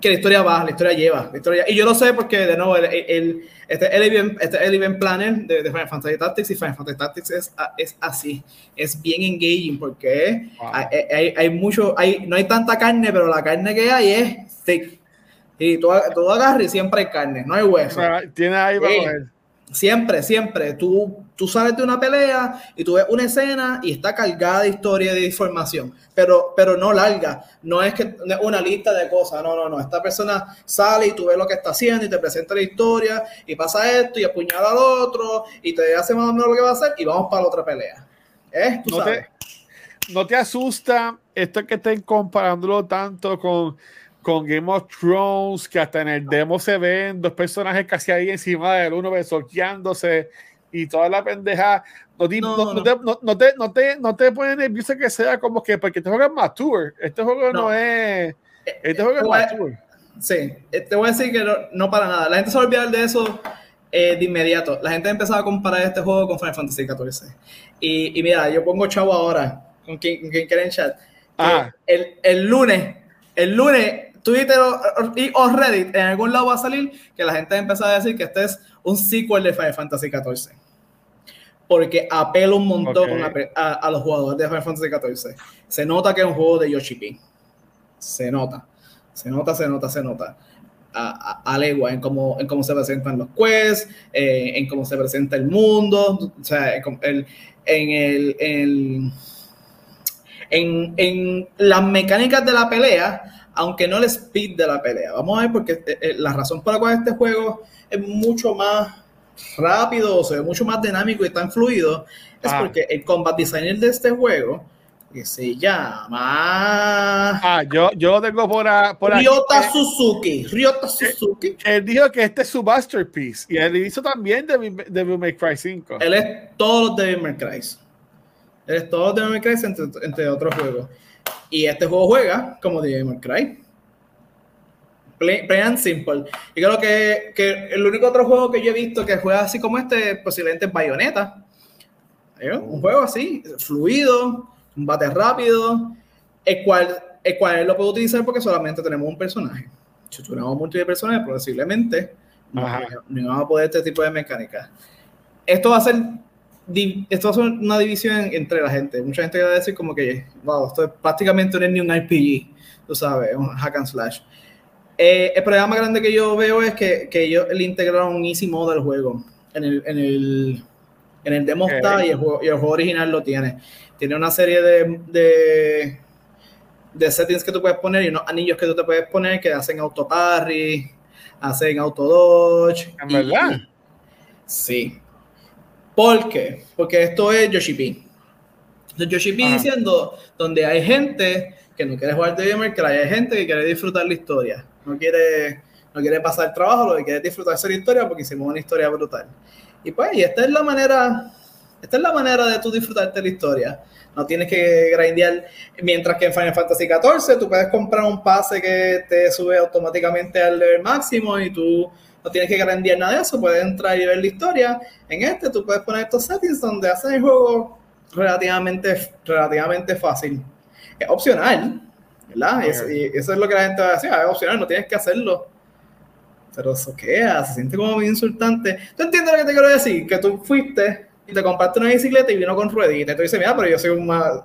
que la historia va, la historia lleva, la historia, y yo lo sé porque, de nuevo, el, el, este, el, event, este el event planner de, de, Final Fantasy Tactics y Final Fantasy Tactics es, es así, es bien engaging porque hay, hay, hay, mucho, hay, no hay tanta carne, pero la carne que hay es thick. Y tú, tú agarras y siempre hay carne, no hay hueso. Tiene ahí para Siempre, siempre. Tú, tú sales de una pelea y tú ves una escena y está cargada de historia, de información, pero, pero no larga. No es que una lista de cosas. No, no, no. Esta persona sale y tú ves lo que está haciendo y te presenta la historia y pasa esto y apuñala al otro y te hace más o menos lo que va a hacer y vamos para la otra pelea. ¿Eh? ¿Tú no, Te, ¿No te asusta esto que estén comparándolo tanto con con Game of Thrones, que hasta en el demo se ven dos personajes casi ahí encima del uno besoqueándose y toda la pendeja. No, no, no, te, no, te, no, te, no te pone nervioso que sea como que, porque este juego es mature. Este juego no, es. Este juego es mature. Sí, eh, te voy a decir que no, para nada. La gente se va a olvidar de eso eh, de inmediato. La gente ha empezado a comparar este juego con Final Fantasy XIV. Y, y mira, yo pongo chavo ahora, con quien, con quien quiera en chat. Ah. El, el lunes, el lunes Twitter o, Reddit, en algún lado va a salir que la gente empezó a decir que este es un sequel de Final Fantasy XIV. Porque apela un montón a, los jugadores de Final Fantasy XIV. Se nota que es un juego de Yoshi P. Se nota. Se nota, se nota, se nota. A, a, legua en cómo, en cómo se presentan los quests, eh, en cómo se presenta el mundo, o sea, en el, en, en, en las mecánicas de la pelea aunque no el speed de la pelea. Vamos a ver, porque eh, eh, la razón por la cual este juego es mucho más rápido, o sea, mucho más dinámico y tan fluido, es ah. porque el combat designer de este juego, que se llama... Ah, yo, yo lo tengo por, por Ryota Suzuki. Ryota Suzuki. Él, dijo que este es su masterpiece. Y él hizo también de Devil May Cry 5. Él es todos los Devil May Cry. Él es todos los Devil May Cry entre, entre otros juegos. Y este juego juega como May Cry. Play, and simple. Y creo que, que, el único otro juego que yo he visto que juega así como este, posiblemente es Bayonetta. Un juego así, fluido, un bate rápido, el cual, el cual lo puedo utilizar porque solamente tenemos un personaje. Si tuviéramos múltiples personajes, posiblemente no, no vamos a poder este tipo de mecánica. Esto va a ser esto es una división entre la gente. Mucha gente va a decir como que, wow, esto es prácticamente un, un RPG, tú sabes, un hack and slash. Eh, el problema más grande que yo veo es que, que ellos le integraron un easy mode al juego. En el, en el, en el demo está y el, juego, y el, juego, original lo tiene. Tiene una serie de, de, de, settings que tú puedes poner y unos anillos que tú te puedes poner que hacen auto parry, hacen auto dodge. ¿En verdad? sí. ¿Por qué? Porque esto es Yoshi P. Yoshi P diciendo donde hay gente que no quiere jugar de gamer, que hay gente que quiere disfrutar la historia. No quiere, no quiere pasar el trabajo, lo que quiere es disfrutar esa historia porque hicimos una historia brutal. Y pues, y esta es la manera, esta es la manera de tú disfrutarte la historia. No tienes que grindear. Mientras que en Final Fantasy XIV tú puedes comprar un pase que te sube automáticamente al level máximo y tú no tienes que grandear nada de eso, puedes entrar y ver la historia. En este tú puedes poner estos settings donde hacen el juego relativamente, relativamente fácil. Es opcional, ¿verdad? Y eso, es lo que la gente va a decir, ah, es opcional, no tienes que hacerlo. Pero eso queda, se siente como muy insultante. ¿Tú entiendes lo que te quiero decir? Que tú fuiste y te compraste una bicicleta y vino con rueditas. Y tú dices, mira, pero yo soy un más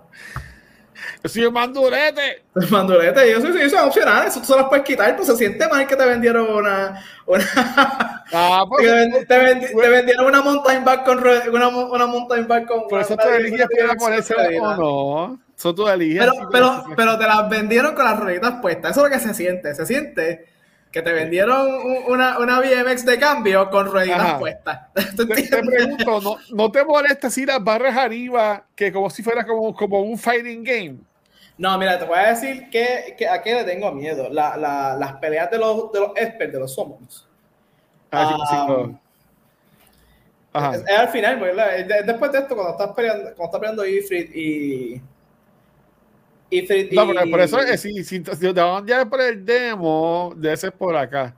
yo soy un mandulete. El mandulete, yo soy, eso es opcional, eso tú se las puedes quitar, pues se siente mal que te vendieron una. una ah, pues, te, te, vendieron una mountain bike con una, una mountain bike con. Por eso tú eliges para ponerse o no. Eso tú eliges. Pero, pero, pero te las vendieron con las rueditas puestas. Eso es lo que se siente. Se siente que te vendieron una, una BMX de cambio con rueditas puestas. Te, te, pregunto, ¿no, ¿no, te molesta si las barras arriba que como si fuera como, como un fighting game? No, mira, te voy a decir que, que a qué le tengo miedo. La, la, las peleas de los, de los experts, de los summons. Ah, sí, sí, Ah, no. Ajá. Es, es al final, ¿verdad? Es de- después de esto, cuando estás peleando, cuando estás peleando Ifrit y. Y. No, pero por eso es, si, si, si te van a llevar por el demo, de ese es por acá.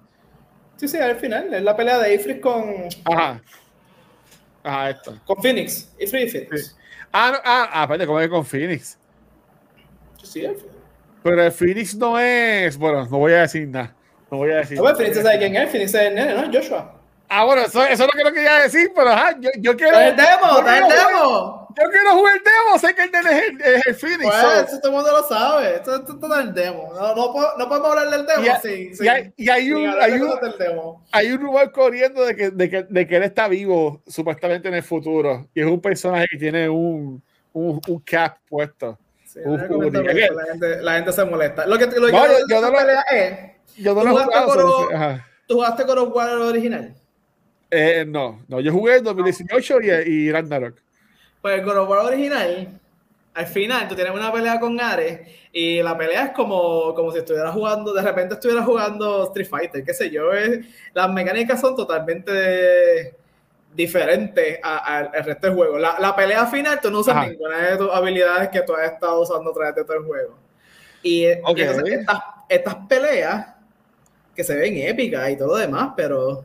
Sí, sí, al final. Es la pelea de Ifrit con, Ajá. Ajá, esto. con Phoenix. Ifrit y Phoenix. Sí. Ah, no, ah, ah, espérate, como es con Phoenix. Sí, final. Pero el Phoenix no es. Bueno, no voy a decir nada. No voy a decir No, pues, Phoenix sabe quién es. Phoenix es el nene, ¿no? Joshua. Ah, bueno, eso, eso es lo que no quería decir, pero ajá, yo, yo quiero. ¡Está el demo! yo ¡Está el demo! Yo quiero jugar el demo, sé que el nene es el, es el Phoenix. Pues, so- eso todo el mundo lo sabe. Esto, esto, esto es el demo. No, no, no podemos hablar del demo Y hay- sin, y sin- hay- y hay un- hay un- demo. hay un rumor corriendo de que, de, que, de que él está vivo supuestamente en el futuro y es un personaje que tiene un, un, un cap puesto. Sí, a bien. la, gente, la gente se molesta. Lo que, lo que No, yo- yo no lo- pelea es, Yo no ¿Tú lo he jugaste jugado. ¿tú jugaste con of War original? Eh, no, no, yo jugué en 2018 y, y Ragnarok. Pues el God of War original, al final tú tienes una pelea con Ares y la pelea es como, como si estuvieras jugando, de repente estuvieras jugando Street Fighter, qué sé yo. es- las mecánicas son totalmente diferentes al resto del juego. La, la pelea final tú no usas Ajá. ninguna de tus habilidades que tú has estado usando a través de todo el juego. Y, y Ok. entonces estas, estas peleas que se ven épicas y todo lo demás, pero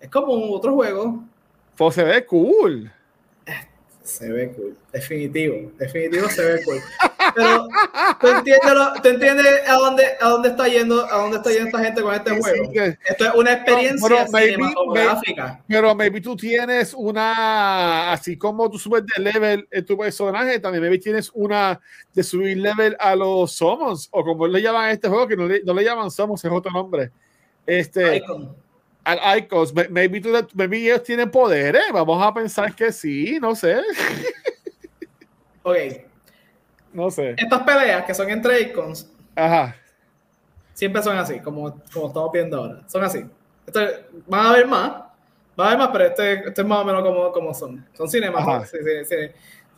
es como un otro juego. Pues se ve cool. Se ve cool, definitivo, definitivo se ve cool. Pero tú entiendes, lo- tú entiendes a dónde a dónde está yendo, a dónde está yendo esta gente con este juego. Esto es una experiencia No, pero maybe- cinematográfica. pero maybe tú tienes una, así como tú subes de level en tu personaje, también maybe tienes una de subir level a los summons, o como le llaman a este juego, que no le, no le llaman summons, es otro nombre. Este, Icon. Al Icons, May- maybe, tú, maybe ellos tienen poderes, vamos a pensar que sí, no sé, Ok, no sé. estas peleas que son entre icons Ajá. siempre son así, como, como estamos viendo ahora. Son así. Esto, van a haber más, van a haber más, pero este, este es más o menos como, como son. Son Ajá. cinemáticos.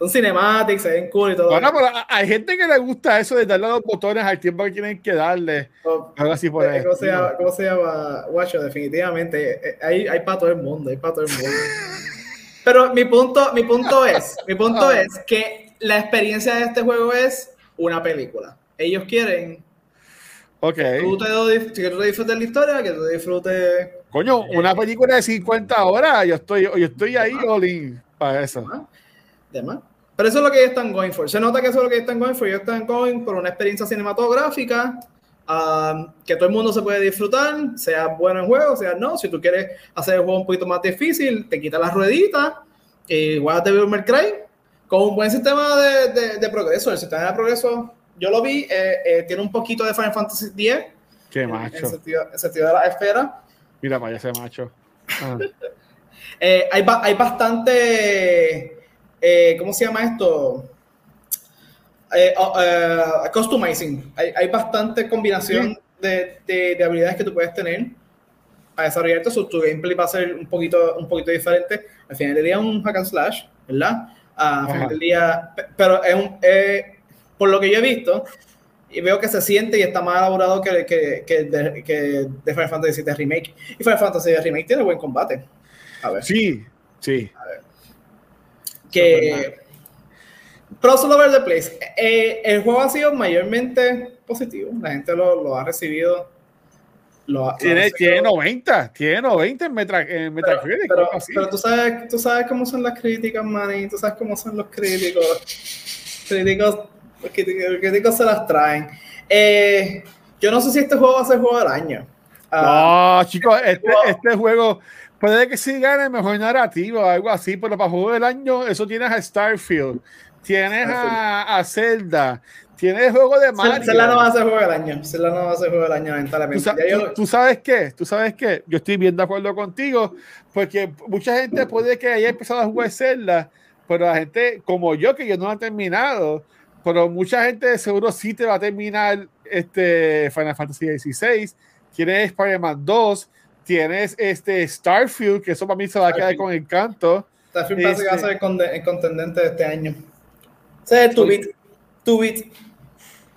Son cinematics, se ven cool y todo. Bueno, pero hay gente que le gusta eso de darle a los botones al tiempo que tienen que darle. Oh, Algo así por Eh, ¿Cómo se, ahí. llama, ¿Cómo se llama? Guacho, definitivamente. eh, Hay, hay para todo el mundo, hay para todo el mundo. Pero mi punto, mi punto es, mi punto Ah. es que la experiencia de este juego es una película. Ellos quieren Ok. que tú te, que tú te disfrutes la historia, que tú disfrutes Coño, una película de 50 horas, yo estoy, yo estoy ahí, Olin, para eso. demás. Pero eso es lo que ellos están going for. Se nota que eso es lo que ellos están going for. Ellos están going por una experiencia cinematográfica um, que todo el mundo se puede disfrutar, sea bueno en juego, sea no. Si tú quieres hacer el juego un poquito más difícil, te quitas las rueditas y Devil May Cry con un buen sistema de, de- de progreso. El sistema de progreso, yo lo vi, eh, eh, tiene un poquito de Final Fantasy X Qué en, en macho. sentido, en sentido de la esfera. Mira para ese macho. Ajá. Eh, hay, hay bastante, eh, ¿cómo se llama esto? Eh, eh, customizing. Hay, hay bastante combinación de, de- de habilidades que tú puedes tener para desarrollarte. So, tu gameplay va a ser un poquito, un poquito diferente. Al final del día un hack and slash, ¿verdad? Ah, al final del día, pe- pero es un, eh, por lo que yo he visto, y veo que se siente y está más elaborado que, que, que, de, que de Final Fantasy VII Remake. Y Final Fantasy VII Remake tiene buen combate. A ver. Sí, sí. Que Pros all over the place. Eh, el juego ha sido mayormente positivo. La gente lo, lo ha recibido. Lo ha, lo Tiene, recibido. tiene 90, tiene 90 en, Meta, en pero, Metacritic. pero, así. pero tú sabes, tú sabes cómo son las críticas, man. Tú sabes cómo son los críticos. Críticos, los críticos, los críticos se las traen. Eh, yo no sé si este juego va a ser juego del año. Ah, No, chicos, este, este juego puede que sí gane mejor narrativo o algo así, pero para juego del año, eso tienes a Starfield, tienes a, a Zelda, tienes el juego de Mario. Zelda no va a ser juego del año. Zelda no va a ser juego del año, ¿Tú, lamentablemente. Ya yo- tú- tú sabes qué, tú sabes qué, yo estoy bien de acuerdo contigo, porque mucha gente puede que haya empezado a jugar Zelda, pero la gente como yo, que yo no lo he terminado, pero mucha gente seguro sí te va a terminar este Final Fantasy XVI, tienes Spider-Man 2, tienes este Starfield, que eso para mí se va a quedar con encanto. Starfield parece que va a Este- ser el, contendente de este año. Ese es el 2-bit. 2-bit.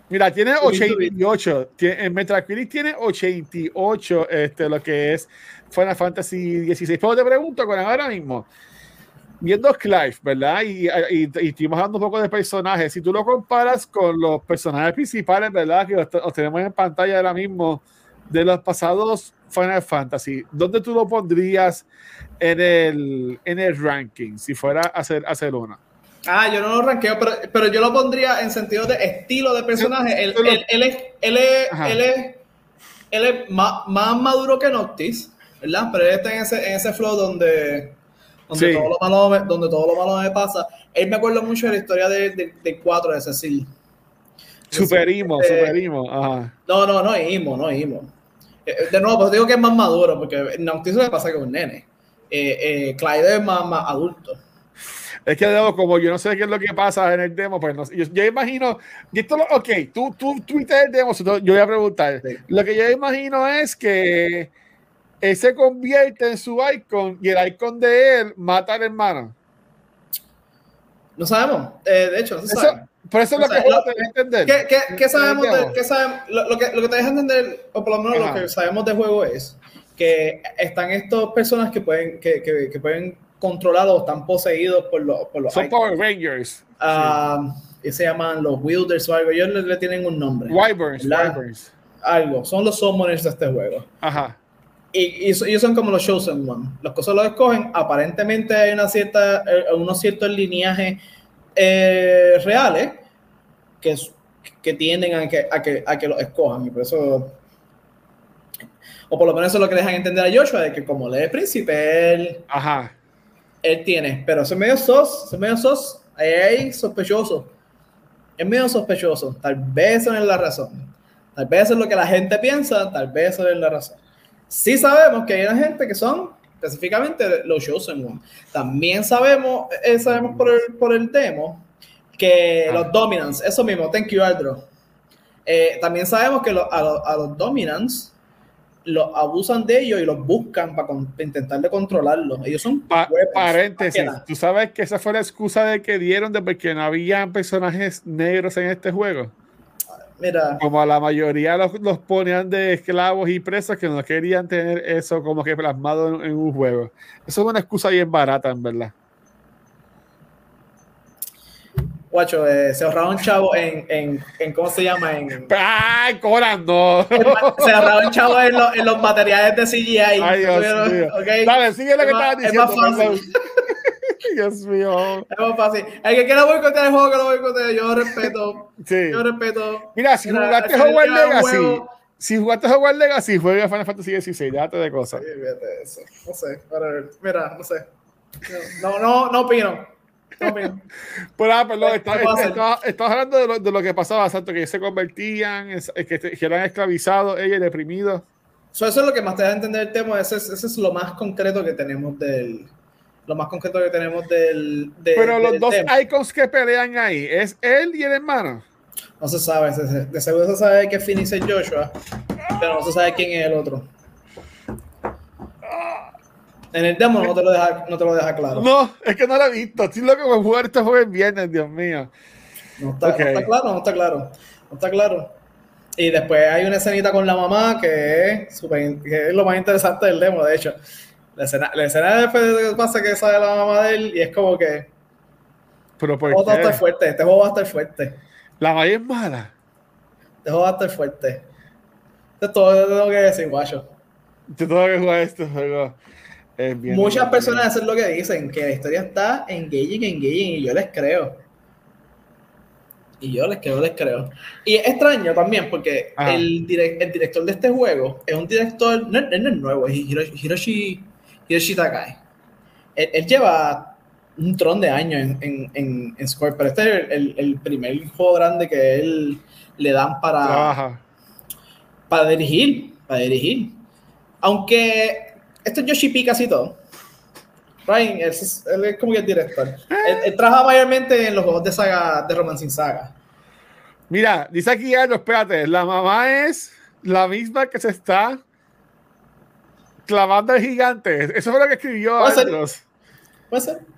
Mira, tiene 88. en Metacritic tiene 88, este, lo que es Final Fantasy XVI. Pero te pregunto, con ahora mismo, viendo Clive, ¿verdad? Y, y, y, estuvimos hablando un poco de personajes. Si tú lo comparas con los personajes principales, ¿verdad? Que los, tenemos en pantalla ahora mismo de los pasados Final Fantasy, ¿dónde tú lo pondrías en el, en el ranking si fuera a hacer, a hacer una? Ah, yo no lo ranqueo, pero, pero yo lo pondría en sentido de estilo de personaje. Él, él, él, es, él, es, él, es, él es más, más, maduro que Noctis, ¿verdad? Pero él está en ese, en ese flow donde, donde, todo lo malo, donde todo lo malo me pasa. Él me acuerdo mucho de la historia del de, de 4 de Cecil. Superimo, este, superimo. Ajá. No, no, no Imo, no Imo. Eh, de nuevo, pues digo que es más maduro, porque Noctis le pasa con un nene. Eh, eh, Clyde es más, más adulto. Es que como yo no sé qué es lo que pasa en el demo, pues no, yo, yo imagino, y esto lo, ok, tú, tú el demo, yo voy a preguntar. Sí. Lo que yo imagino es que él se convierte en su icon y el icon de él mata al hermano. No sabemos, eh, de hecho, no se eso, sabe. Por eso es lo que te deja entender. ¿Qué, qué, qué sabemos? De, ¿qué sabemos? Lo, lo, que, lo que te deja entender, o por lo menos Ajá. lo que sabemos del juego es que están estas personas que pueden, que, que, que pueden controlados, están poseídos por los, por los Son Power Rangers. Uh, sí. Se llaman los Wielders o algo. Ellos le, le tienen un nombre. Wyverns. Algo. Son los summoners de este juego. Ajá. Y, ellos son como los Chosen One. Los cosas los escogen. Aparentemente hay una cierta, eh, unos ciertos lineajes eh, reales que, que tienden a que, a, que, a que los escojan. Y por eso o por lo menos eso es lo que dejan entender a Joshua, de que como lee príncipe, él, Ajá. él tiene, pero es medio sos, es medio sos, ahí hay sospechoso, es medio sospechoso, tal vez eso es la razón, tal vez eso es lo que la gente piensa, tal vez eso es la razón. Sí sabemos que hay una gente que son específicamente los Chosen One. También sabemos, eh, sabemos por el, por el demo que ah. los Dominants, eso mismo, thank you Aldro. Eh, también sabemos que lo, a, lo, a los Dominants los abusan de ellos y los buscan para, para intentar de controlarlos. Ellos son pa weapons, paréntesis. Tú sabes que esa fue la excusa de que dieron de porque no había personajes negros en este juego. Mira. Como a la mayoría los, los ponían de esclavos y presos que no querían tener eso como que plasmado en, en un juego. Eso es una excusa bien barata, en verdad. Guacho, eh, se ahorraron chavo en, en, en, ¿cómo se llama? En, ¡Ay, cobrando! Se ahorraron chavo en, lo, en, los materiales de CGI. Ay, Dios Pero, mío. Okay. Dale, sigue lo que estabas diciendo. Es más fácil. Dios mío. Es más fácil. El que quiera boicotear el juego, que lo boicotee. Yo respeto. Sí. Yo respeto. Mira, si Mira, jugaste Hogwarts Legacy, si jugaste Hogwarts Legacy, juega Final Fantasy XVI, déjate de cosas. Sí, fíjate eso. No sé. Mira, no sé. No, no, no opino. Pues, ah, perdón, estás está, está hablando de lo, de lo, que pasaba, exacto, que se convertían, que, que eran esclavizados, ellos deprimidos. So, eso es lo que más te da a entender el tema, ese es, ese es lo más concreto que tenemos del, lo más concreto que tenemos del. De, Pero los del dos tema. icons que pelean ahí, ¿es él y el hermano? No se sabe, de seguro se sabe que Phoenix es Joshua, pero no se sabe quién es el otro. En el demo no te lo deja, no te lo deja claro. No, es que no lo he visto. Estoy loco por jugar este juego el viernes, Dios mío. No está, okay. no está claro, no está claro. No está claro. Y después hay una escenita con la mamá que es, super, que es lo más interesante del demo, de hecho. La escena, la escena después pasa que sale la mamá de él y es como que. Pero por este a estar fuerte, este juego va a estar fuerte. La mamá es mala. Este juego va a estar fuerte. Esto es todo lo que tengo que decir, guacho. Yo tengo que jugar este juego. Muchas personas hacen lo que dicen, que la historia está engaging, engaging, y yo les creo. Y yo les creo, les creo. Y es extraño también, porque el, direct, el, director de este juego es un director, no, no es nuevo, es Hiroshi, Hiroshi Takai. Él, él, lleva un tron de años en, en, en, en Square, pero este es el, el, primer juego grande que él le dan para, Ajá. para dirigir, para dirigir. Aunque esto es Yoshi P casi todo. Ryan, él es, él es como que el director. Él, él, trabaja mayormente en los juegos de saga, de Romancing Saga. Mira, dice aquí algo, espérate, la mamá es la misma que se está clavando al gigante. Eso fue lo que escribió ¿Puede Andros. Ser? Puede ser.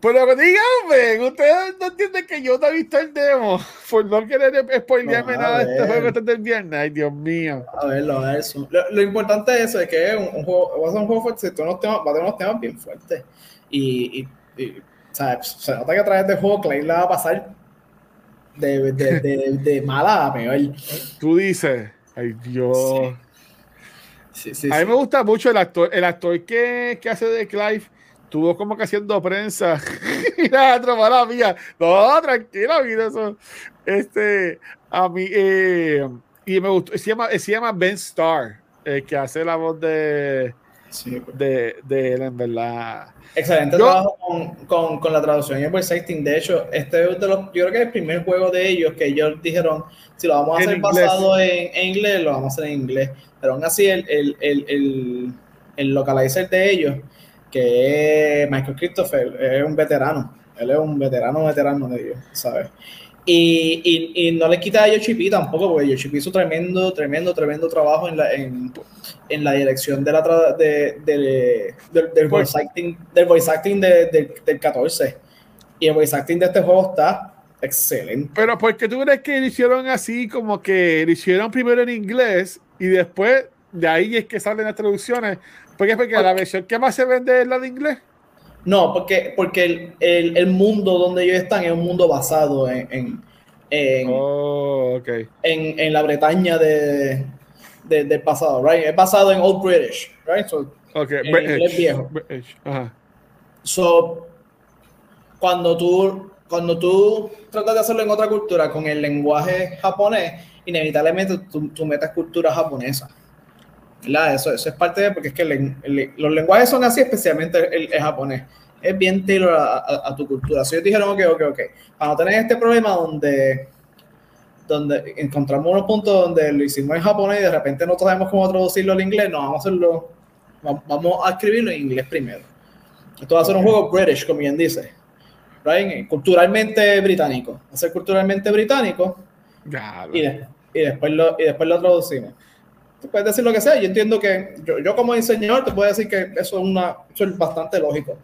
Pero que díganme, ustedes no entienden que yo no he visto el demo por no querer spoilearme nada de este juego del viernes. Ay, Dios mío. A verlo, a ver eso. Lo, importante es eso, es que es un, juego, va a ser un juego fuerte, va a tener unos temas bien fuertes. Y, y, o sea, se nota que a través del juego Clay la va a pasar de, de, de, de mala a peor. Tú dices, ay Dios. Sí. Sí, a mí me gusta mucho el actor, el actor que, que hace de Clive estuvo como que haciendo prensa y la otra mía. No, tranquila, mira eso. Este, a mí, eh, y me gustó, se llama, se llama Ben Starr, el que hace la voz de, pues. de, de, él, en verdad. Excelente trabajo con, con, con, la traducción y el voice. De hecho, este es de los, yo creo que es el primer juego de ellos que ellos dijeron, si lo vamos a hacer basado en, en, inglés, lo vamos a hacer en inglés. Pero aún así, el, el, el, el, el localizer de ellos que Michael Christopher, es un veterano. Él es un veterano, veterano de ellos, ¿sabes? Y, y, y, no le quita a Yoshi tampoco, porque Yoshi hizo tremendo, tremendo, tremendo trabajo en la, en, en la dirección de la de, de, del, voice acting, del voice acting de, del 14. Y el voice acting de este juego está excelente. Pero ¿por qué tú crees que lo hicieron así, como que lo hicieron primero en inglés y después de ahí es que salen las traducciones? ¿Por qué? Porque la versión que más se vende es la de inglés. No, porque, porque el, el, el mundo donde ellos están es un mundo basado en, en, en, oh, okay. en, en la Bretaña de, de, del pasado, right? Es basado en Old British, right? So, okay. en British, inglés viejo. British. Ajá. So, cuando tú, cuando tú tratas de hacerlo en otra cultura con el lenguaje japonés, inevitablemente tú, tú metes cultura japonesa. Eso, eso es parte de, porque es que los lenguajes son así, especialmente el, japonés. Es bien tailor a, tu cultura. Si ellos dijeron, ok, ok, ok, para no tener este problema donde, donde encontramos unos puntos donde lo hicimos en japonés y de repente no sabemos cómo traducirlo al inglés, no, vamos a hacerlo, vamos a escribirlo en inglés primero. Esto va a ser un juego British, como bien dice. Right? Culturalmente británico. Va a ser culturalmente británico. Y, y, después lo, y después lo traducimos tú puedes decir lo que sea. Yo entiendo que yo, yo como diseñador te puedo decir que eso es, una, eso es bastante lógico.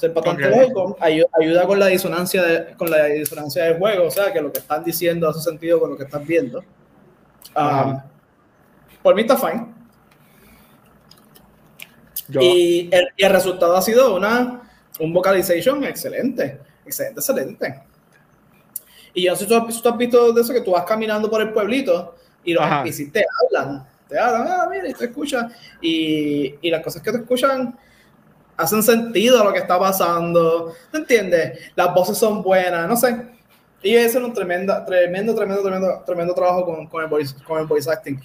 es bastante lógico, ayuda, con la disonancia de, con la disonancia del juego, o sea, que lo que están diciendo hace sentido con lo que estás viendo. Um, por mí está fine. Y, el, y, el, resultado ha sido una, un vocalization excelente, excelente, excelente. Y yo no sé si tú, has visto de eso que tú vas caminando por el pueblito y los NPCs te hablan te hablan, ah, mira, y te escuchan, y, y las cosas que te escuchan hacen sentido a lo que está pasando, ¿te entiendes? Las voces son buenas, no sé. Y es un tremendo, tremendo, tremendo, tremendo, tremendo trabajo con, con, el voice, con el voice acting.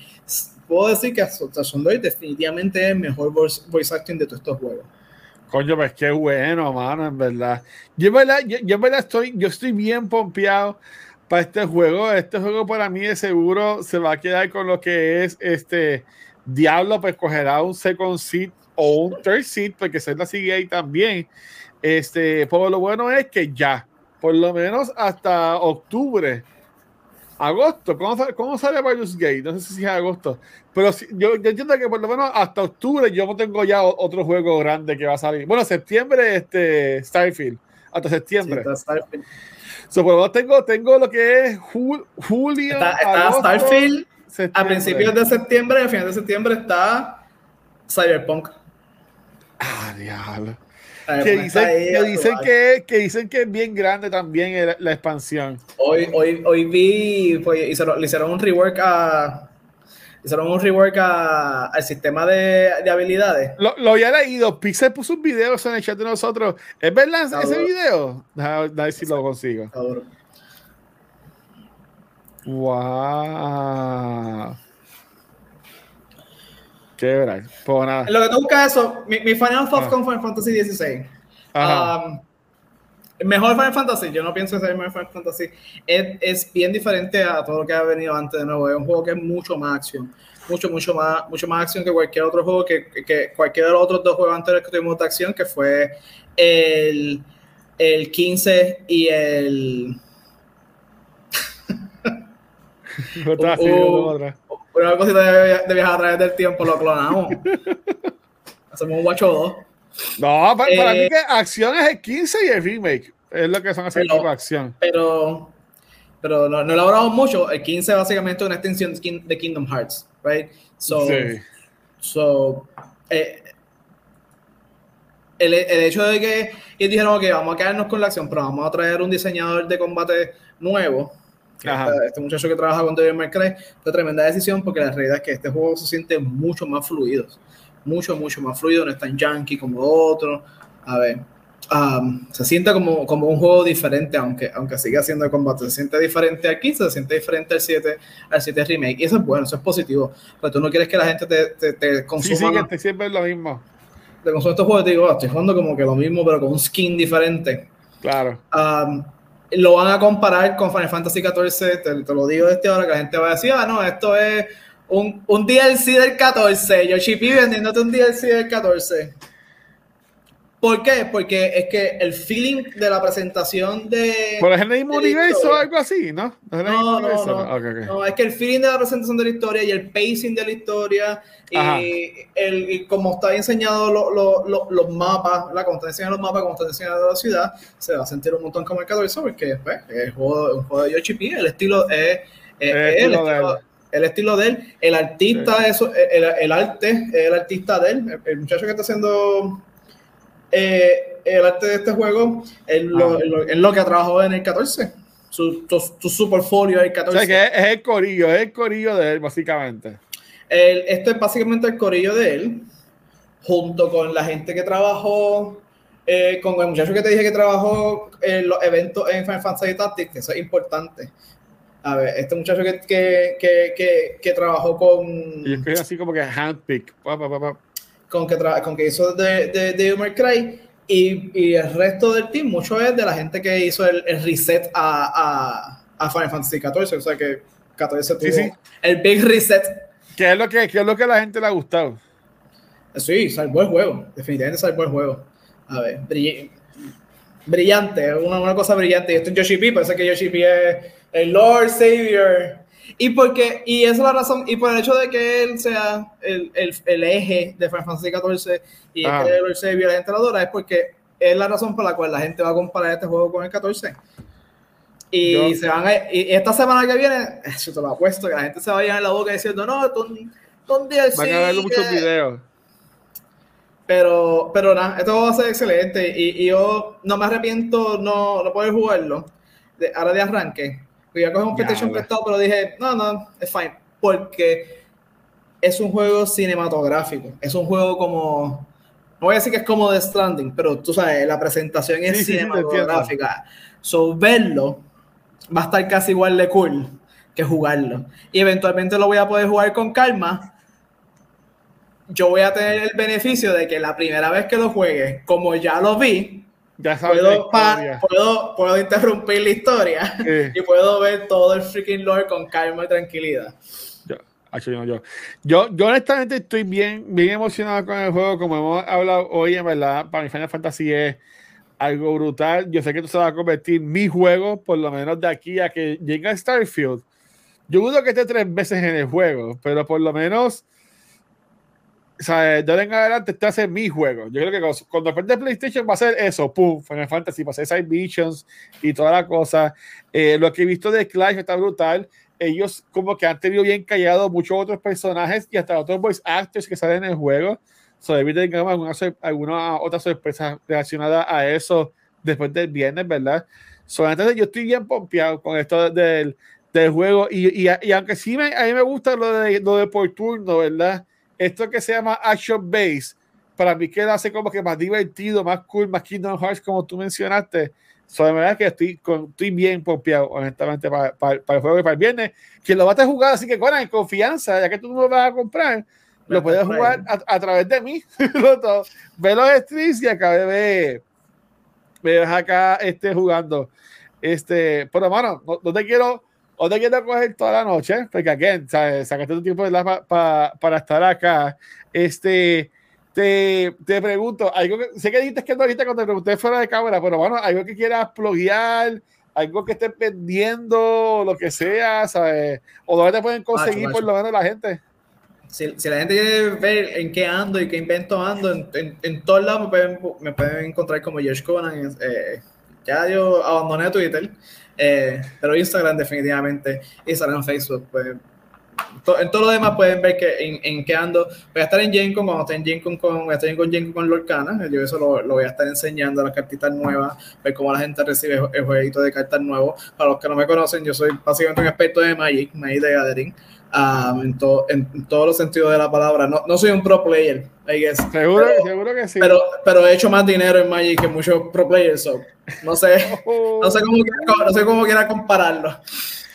Puedo decir que Sondoy definitivamente es el mejor voice, voice acting de todos estos juegos. Coño, pues qué bueno, mano, en verdad. Yo en verdad, yo, yo en verdad estoy, yo estoy bien pompeado para este juego. Este juego para mí de seguro se va a quedar con lo que es este Diablo, pues cogerá un second seat o un third seat, porque se la sigue ahí también. Este, por lo bueno es que ya, por lo menos hasta octubre, agosto, ¿cómo, cómo sale Baldur's Gate? No sé si es agosto, pero yo, yo, entiendo que por lo menos hasta octubre yo no tengo ya otro juego grande que va a salir. Bueno, septiembre, este, Starfield, hasta septiembre. So, pues, tengo, tengo lo que es julio. Está, Starfield a principios de septiembre, a finales de septiembre está Cyberpunk. Ah, diablo. Que dicen, que, dicen que, que, dicen que es bien grande también la, expansión. Hoy, hoy, hoy vi, pues, hicieron, le hicieron un rework a, hicieron un rework al sistema de, de habilidades. Lo, lo, había leído. Pixel puso un video en el chat de nosotros. ¿Es verdad ese video? A ver si lo consigo. Wow. Qué verdad. Pues nada. Lo que tú buscas eso, mi, mi Final ah. con Final Fantasy XVI. Um, mejor Final Fantasy, yo no pienso que sea el mejor Final Fantasy, es, es, bien diferente a todo lo que ha venido antes de nuevo. Es un juego que es mucho más acción, mucho, mucho más, mucho más acción que cualquier otro juego, que, que cualquiera de los otros dos juegos anteriores que tuvimos de acción, que fue el, el 15 y el. una cosita de, de, viajar a través del tiempo, lo clonamos. Hacemos un guacho 2. No, para, mí que acción es el 15 y el remake. Es lo que son tipo de acción. Pero, pero no, no elaboramos mucho. El 15 básicamente es una extensión de Kingdom Hearts, right? So, sí. so eh, el, el, hecho de que ellos dijeron que vamos a quedarnos con la acción, pero vamos a traer un diseñador de combate nuevo. Este, este, muchacho que trabaja con Devil May Cry fue tremenda decisión porque la realidad es que este juego se siente mucho más fluido, mucho, mucho más fluido, no es tan junky como otro. A ver, um, se siente como, como un juego diferente, aunque, aunque siga siendo de combate, se siente diferente aquí, se siente diferente al 7, al 7 Remake, y eso es bueno, eso es positivo, pero tú no quieres que la gente te, te, te consuma. Sí, sí, que te siempre es lo mismo de consumo estos juegos, te digo, ah, estoy jugando como que lo mismo, pero con un skin diferente. Claro. lo van a comparar con Final Fantasy XIV, te, te, lo digo desde ahora, que la gente va a decir, ah, no, esto es un, un DLC del 14, Yoshi P vendiéndote un DLC del 14. ¿Por qué? Porque es que el feeling de la presentación de. ¿Por el mismo universo o algo así, no? No, no, no, no. es que el feeling de la presentación de la historia y el pacing de la historia y, el, como está enseñado los mapas, la como está enseñando los mapas, como está enseñando la ciudad, se va a sentir un montón como el 14 porque pues, es un juego, de Yoshi P, el estilo es. el, estilo de. El estilo de él, el artista, eso, el, el, arte, el artista de él, el muchacho que está haciendo eh, el arte de este juego es lo, ah. lo, que ha trabajado en el 14. Su, su, su portfolio el 14. O sea, que es, el corillo, es el corillo de él, básicamente. El, este es básicamente el corillo de él, junto con la gente que trabajó, eh, con el muchacho que te dije que trabajó en los eventos en Final Fantasy Tactics, que eso es importante. A ver, este muchacho que, que, que, que, trabajó con. Y es así como que handpick. Pa, pa, pa, con que, con que hizo de, de, de Cry y, y, el resto del team, mucho es de la gente que hizo el, el reset a, a, a, Final Fantasy XIV, o sea que 14 tuvo el big reset. ¿Qué es, lo que, ¿Qué es lo que a la gente le ha gustado? Sí, salvó el juego, definitivamente salvó el juego. A ver, brillante, una, una cosa brillante. Y esto es Yoshi P, parece que Yoshi P es el Lord Savior y porque, y esa es la razón, y por el hecho de que él sea el, el, el eje de Final Fantasy XIV y ah. que él se la entrenadora, es porque es la razón por la cual la gente va a comparar este juego con el 14. Y se van y esta semana que viene, yo te lo apuesto, que la gente se vaya en la boca diciendo, no, ¿dónde? Van a ver muchos videos. Pero, pero nada, esto va a ser excelente y, y yo no me arrepiento no, no poder jugarlo de, ahora de arranque Iba a coger un PlayStation prestado, pero dije, no, no, es fine. Porque es un juego cinematográfico. Es un juego como. No voy a decir que es como The Stranding, pero tú sabes, la presentación es cinematográfica. so, verlo va a estar casi igual de cool que jugarlo. Y eventualmente lo voy a poder jugar con calma. Yo voy a tener el beneficio de que la primera vez que lo juegue, como ya lo vi, ya puedo, puedo, puedo, interrumpir la historia y puedo ver todo el freaking lore con calma y tranquilidad. Yo, yo, yo, yo, honestamente estoy bien, bien emocionado con el juego, como hemos hablado hoy, en verdad, para mi Final Fantasy es algo brutal. Yo sé que esto se va a convertir en mi juego, por lo menos de aquí a que llegue a Starfield. Yo dudo que esté tres veces en el juego, pero por lo menos o sea, de ahora en adelante este ser mi juego. Yo creo que cuando aprende PlayStation va a ser eso, pum, Final Fantasy, va a ser Side Visions y toda la cosa. Eh, lo que he visto de Clash está brutal. Ellos como que han tenido bien callado muchos otros personajes y hasta otros voice actors que salen en el juego. So, tener alguna, alguna otra sorpresa relacionada a eso después del viernes, ¿verdad? So, entonces yo estoy bien pompeado con esto del, del juego y, y, y, aunque sí me, a mí me gusta lo de, lo de por turno, ¿verdad? Esto que se llama Action Base, para mí queda hace como que más divertido, más cool, más Kingdom Hearts, como tú mencionaste. So, de verdad que estoy, con, estoy bien pompeado, honestamente, para, para, el juego y para el viernes. Quien lo va a jugar, así que, bueno, en confianza, ya que tú no lo vas a comprar, lo puedes jugar a, través de mí. Ve los streams y acabé de ver acá este, jugando. Este, pero, bueno, no te quiero o te quiero coger toda la noche, porque aquí, sacaste tu tiempo para estar acá. Este, te, te pregunto, algo que, sé que dijiste que no ahorita cuando te pregunté fuera de cámara, pero bueno, algo que quieras pluguear, algo que estés vendiendo, lo que sea, ¿sabes? O dónde te pueden conseguir por lo menos la gente. si, la gente quiere ver en qué ando y qué invento ando, en, en, todos lados me pueden, me pueden, encontrar como Josh Conan. Eh, ya yo abandoné Twitter, eh, pero Instagram definitivamente, Instagram, Facebook, pues, en todo lo demás pueden ver que en, en qué ando. Voy a estar en GenCon, cuando esté en GenCon con, voy en GenCon con Lorcana, yo eso lo, lo, voy a estar enseñando, las cartitas nuevas, ver cómo la gente recibe el jueguito de cartas nuevos. Para los que no me conocen, yo soy básicamente un experto de Magic, Magic de Gathering. Um, en, to, en, en, todos los sentidos de la palabra. No, no soy un pro player, I guess. Seguro, pero, seguro que sí. Pero, pero he hecho más dinero en Magic que muchos pro players, so no sé, no sé cómo no sé cómo quiera compararlo.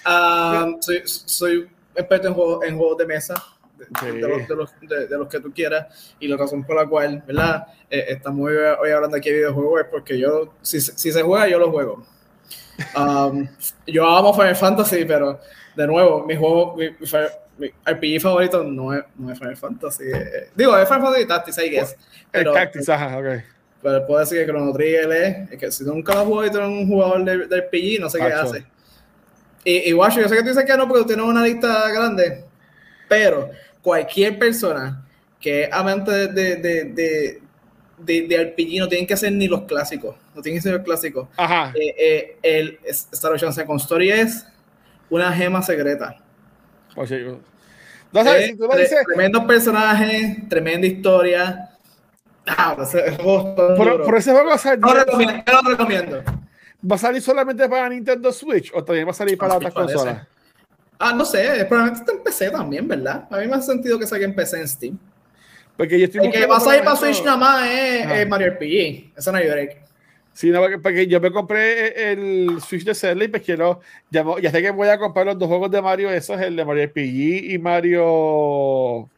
Um, soy, soy experto en, juego, en juegos de mesa, de, sí. de, los, de, los, de, los, que tú quieras, y la razón por la cual, ¿verdad? Eh, estamos hoy, hoy, hablando aquí de videojuegos es porque yo, si, si se juega, yo lo juego. Um, yo amo Final Fantasy, pero de nuevo, mi juego, mi, mi RPG favorito no es, no es Final Fantasy. Eh, digo, es Final Fantasy Tactics, I guess. Pero, el Tactics, ajá, ok. Pero puedo decir que Chrono Trigger es, es que si nunca lo jugado y tú eres un jugador de, de RPG, no sé qué hace. Y, y Washo, yo sé que tú dices que no porque tú tienes una lista grande, pero cualquier persona que es amante de, de, de, de, de RPG no tienen que ser ni los clásicos, no tienen que ser los clásicos. Ajá. Eh, eh, el Star Ocean Second Story es una gema secreta. Oye, no sabes, Eh, si tú lo tre- dices, Tremendo personaje, tremenda historia. Ah, ese juego juego va a, salir, Yo lo recomiendo, yo lo recomiendo. va a salir solamente para Nintendo Switch o también va a salir para otras consolas. Ah, no sé, probablemente está en PC también, ¿verdad? A mí me hace sentido que salga en PC en Steam. Porque yo estoy El que va a salir para Switch nada más es, es Mario RPG. Eso no hay break. Sí, no, porque, porque yo me compré el Switch de Zelda y pues quiero, ya, ya sé que voy a comprar los dos juegos de Mario, esos, el de Mario RPG y Mario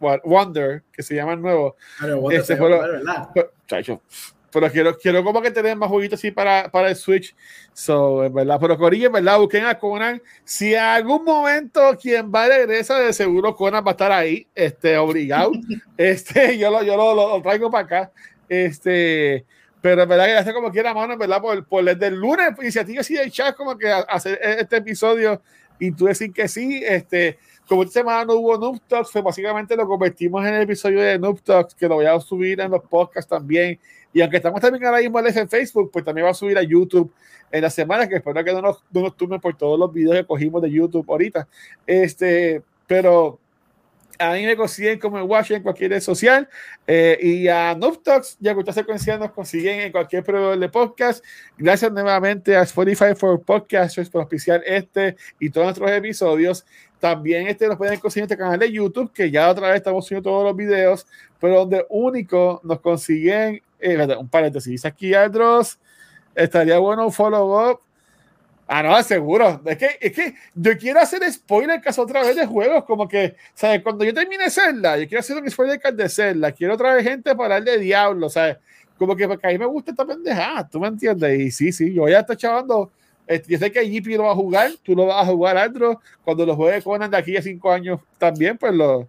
Wonder, que se llaman nuevos. Mario Wonder Este llama, ¿verdad? Pero, chacho, pero quiero, quiero como que tener más jueguitos así para, para el Switch. So, en verdad, pero Corillo, en verdad, busquen a Conan. Si en algún momento quien va a regresa, de seguro Conan va a estar ahí, este, obligado. este, yo lo, yo lo, lo- lo traigo para acá. Este, pero en verdad que está como quiera, mano, en verdad, por, por desde el lunes, iniciativa así del chat, como que hacer este episodio y tú decir que sí, este, como esta semana no hubo Noob Talks, pues básicamente lo convertimos en el episodio de Noob Talks, que lo voy a subir en los podcasts también. Y aunque estamos también ahora mismo en Facebook, pues también va a subir a YouTube en la semana, que espero que no nos, no nos tumben por todos los videos que cogimos de YouTube ahorita. Este, pero a mí me consiguen como en Watch en cualquier red social eh, y a Noob Talks y a Cultura Secuencial nos consiguen en cualquier proveedor de podcast. Gracias nuevamente a Spotify for Podcasters por auspiciar este y todos nuestros episodios. También este nos pueden conseguir en este canal de YouTube, que ya otra vez estamos subiendo todos los videos, pero donde único nos consiguen, eh, un paréntesis, aquí Aldros, estaría bueno un follow up. Ah, no, seguro. Es que, es que yo quiero hacer spoiler caso otra vez de juegos, como que, ¿sabes? Cuando yo termine Zelda, yo quiero hacer un spoiler de Zelda, quiero traer gente para hablar de Diablo, ¿sabes? Como que porque a mí me gusta esta pendejada, ¿tú me entiendes? Y sí, sí, yo ya estoy chavando. Este, yo sé que GP lo va a jugar, tú lo vas a jugar, Andro. Cuando lo juegue Conan de aquí a cinco años también, pues lo.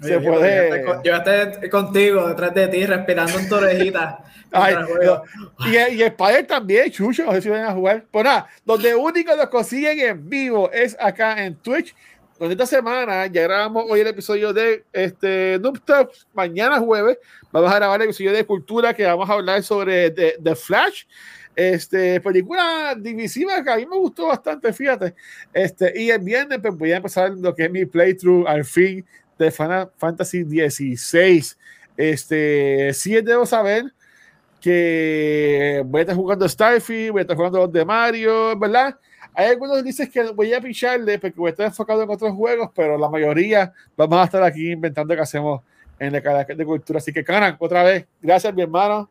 Se yo- puede. Yo, esté con- yo esté contigo, detrás de ti, respirando en tu orejita. Ay, juego. Y, y Spider también, Chucho, no sé si van a jugar. Pues nada, donde único lo consiguen en vivo es acá en Twitch. Donde esta semana ya grabamos hoy el episodio de este Noob Talks. Mañana jueves vamos a grabar el episodio de cultura que vamos a hablar sobre The, The Flash. Este, película divisiva que a mí me gustó bastante, fíjate. Este, y el viernes pues, voy a empezar lo que es mi playthrough al fin de Final Fantasy 16. Este, sí debo saber que voy a estar jugando Starfield, voy a estar jugando los de Mario, ¿verdad? Hay algunos que dicen que voy a picharle porque voy a estar enfocado en otros juegos, pero la mayoría vamos a estar aquí inventando que hacemos en el canal de cultura. Así que, Canan, otra vez, gracias, mi hermano,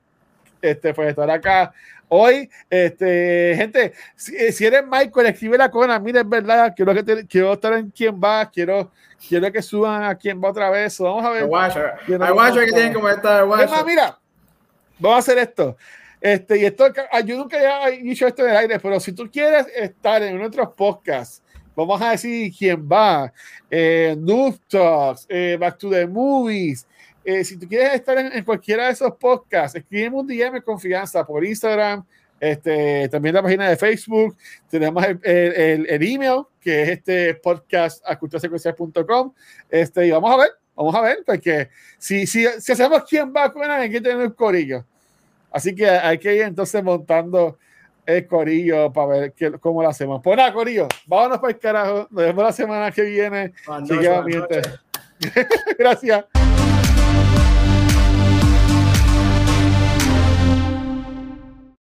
este, por estar acá hoy. Este, gente, si, si eres Michael, escribe la cona. Mira, es verdad, quiero, que te- quiero estar en quién va, quiero, quiero que suban a quién va otra vez. Vamos a ver. Hay Watcher. Que tienen como estar Watcher. mira, vamos a hacer esto. Este, y esto, ah, yo nunca he dicho esto en el aire, pero si tú quieres estar en nuestros podcasts, vamos a decir quién va, eh, Noob Talks, eh, Back to the Movies. eh, si tú quieres estar en, en cualquiera de esos podcasts, escríbeme un DM confianza por Instagram, Este, también la página de Facebook, tenemos el, el, el email, que es este podcast a Este, y vamos a ver, vamos a ver, porque si, si, si hacemos quién va a comer, hay que tener el corillo. Así que hay que ir entonces montando el corillo para ver qué, cómo lo hacemos. Pues nada, corillo, vámonos para el carajo. Nos vemos la semana que viene. Gracias.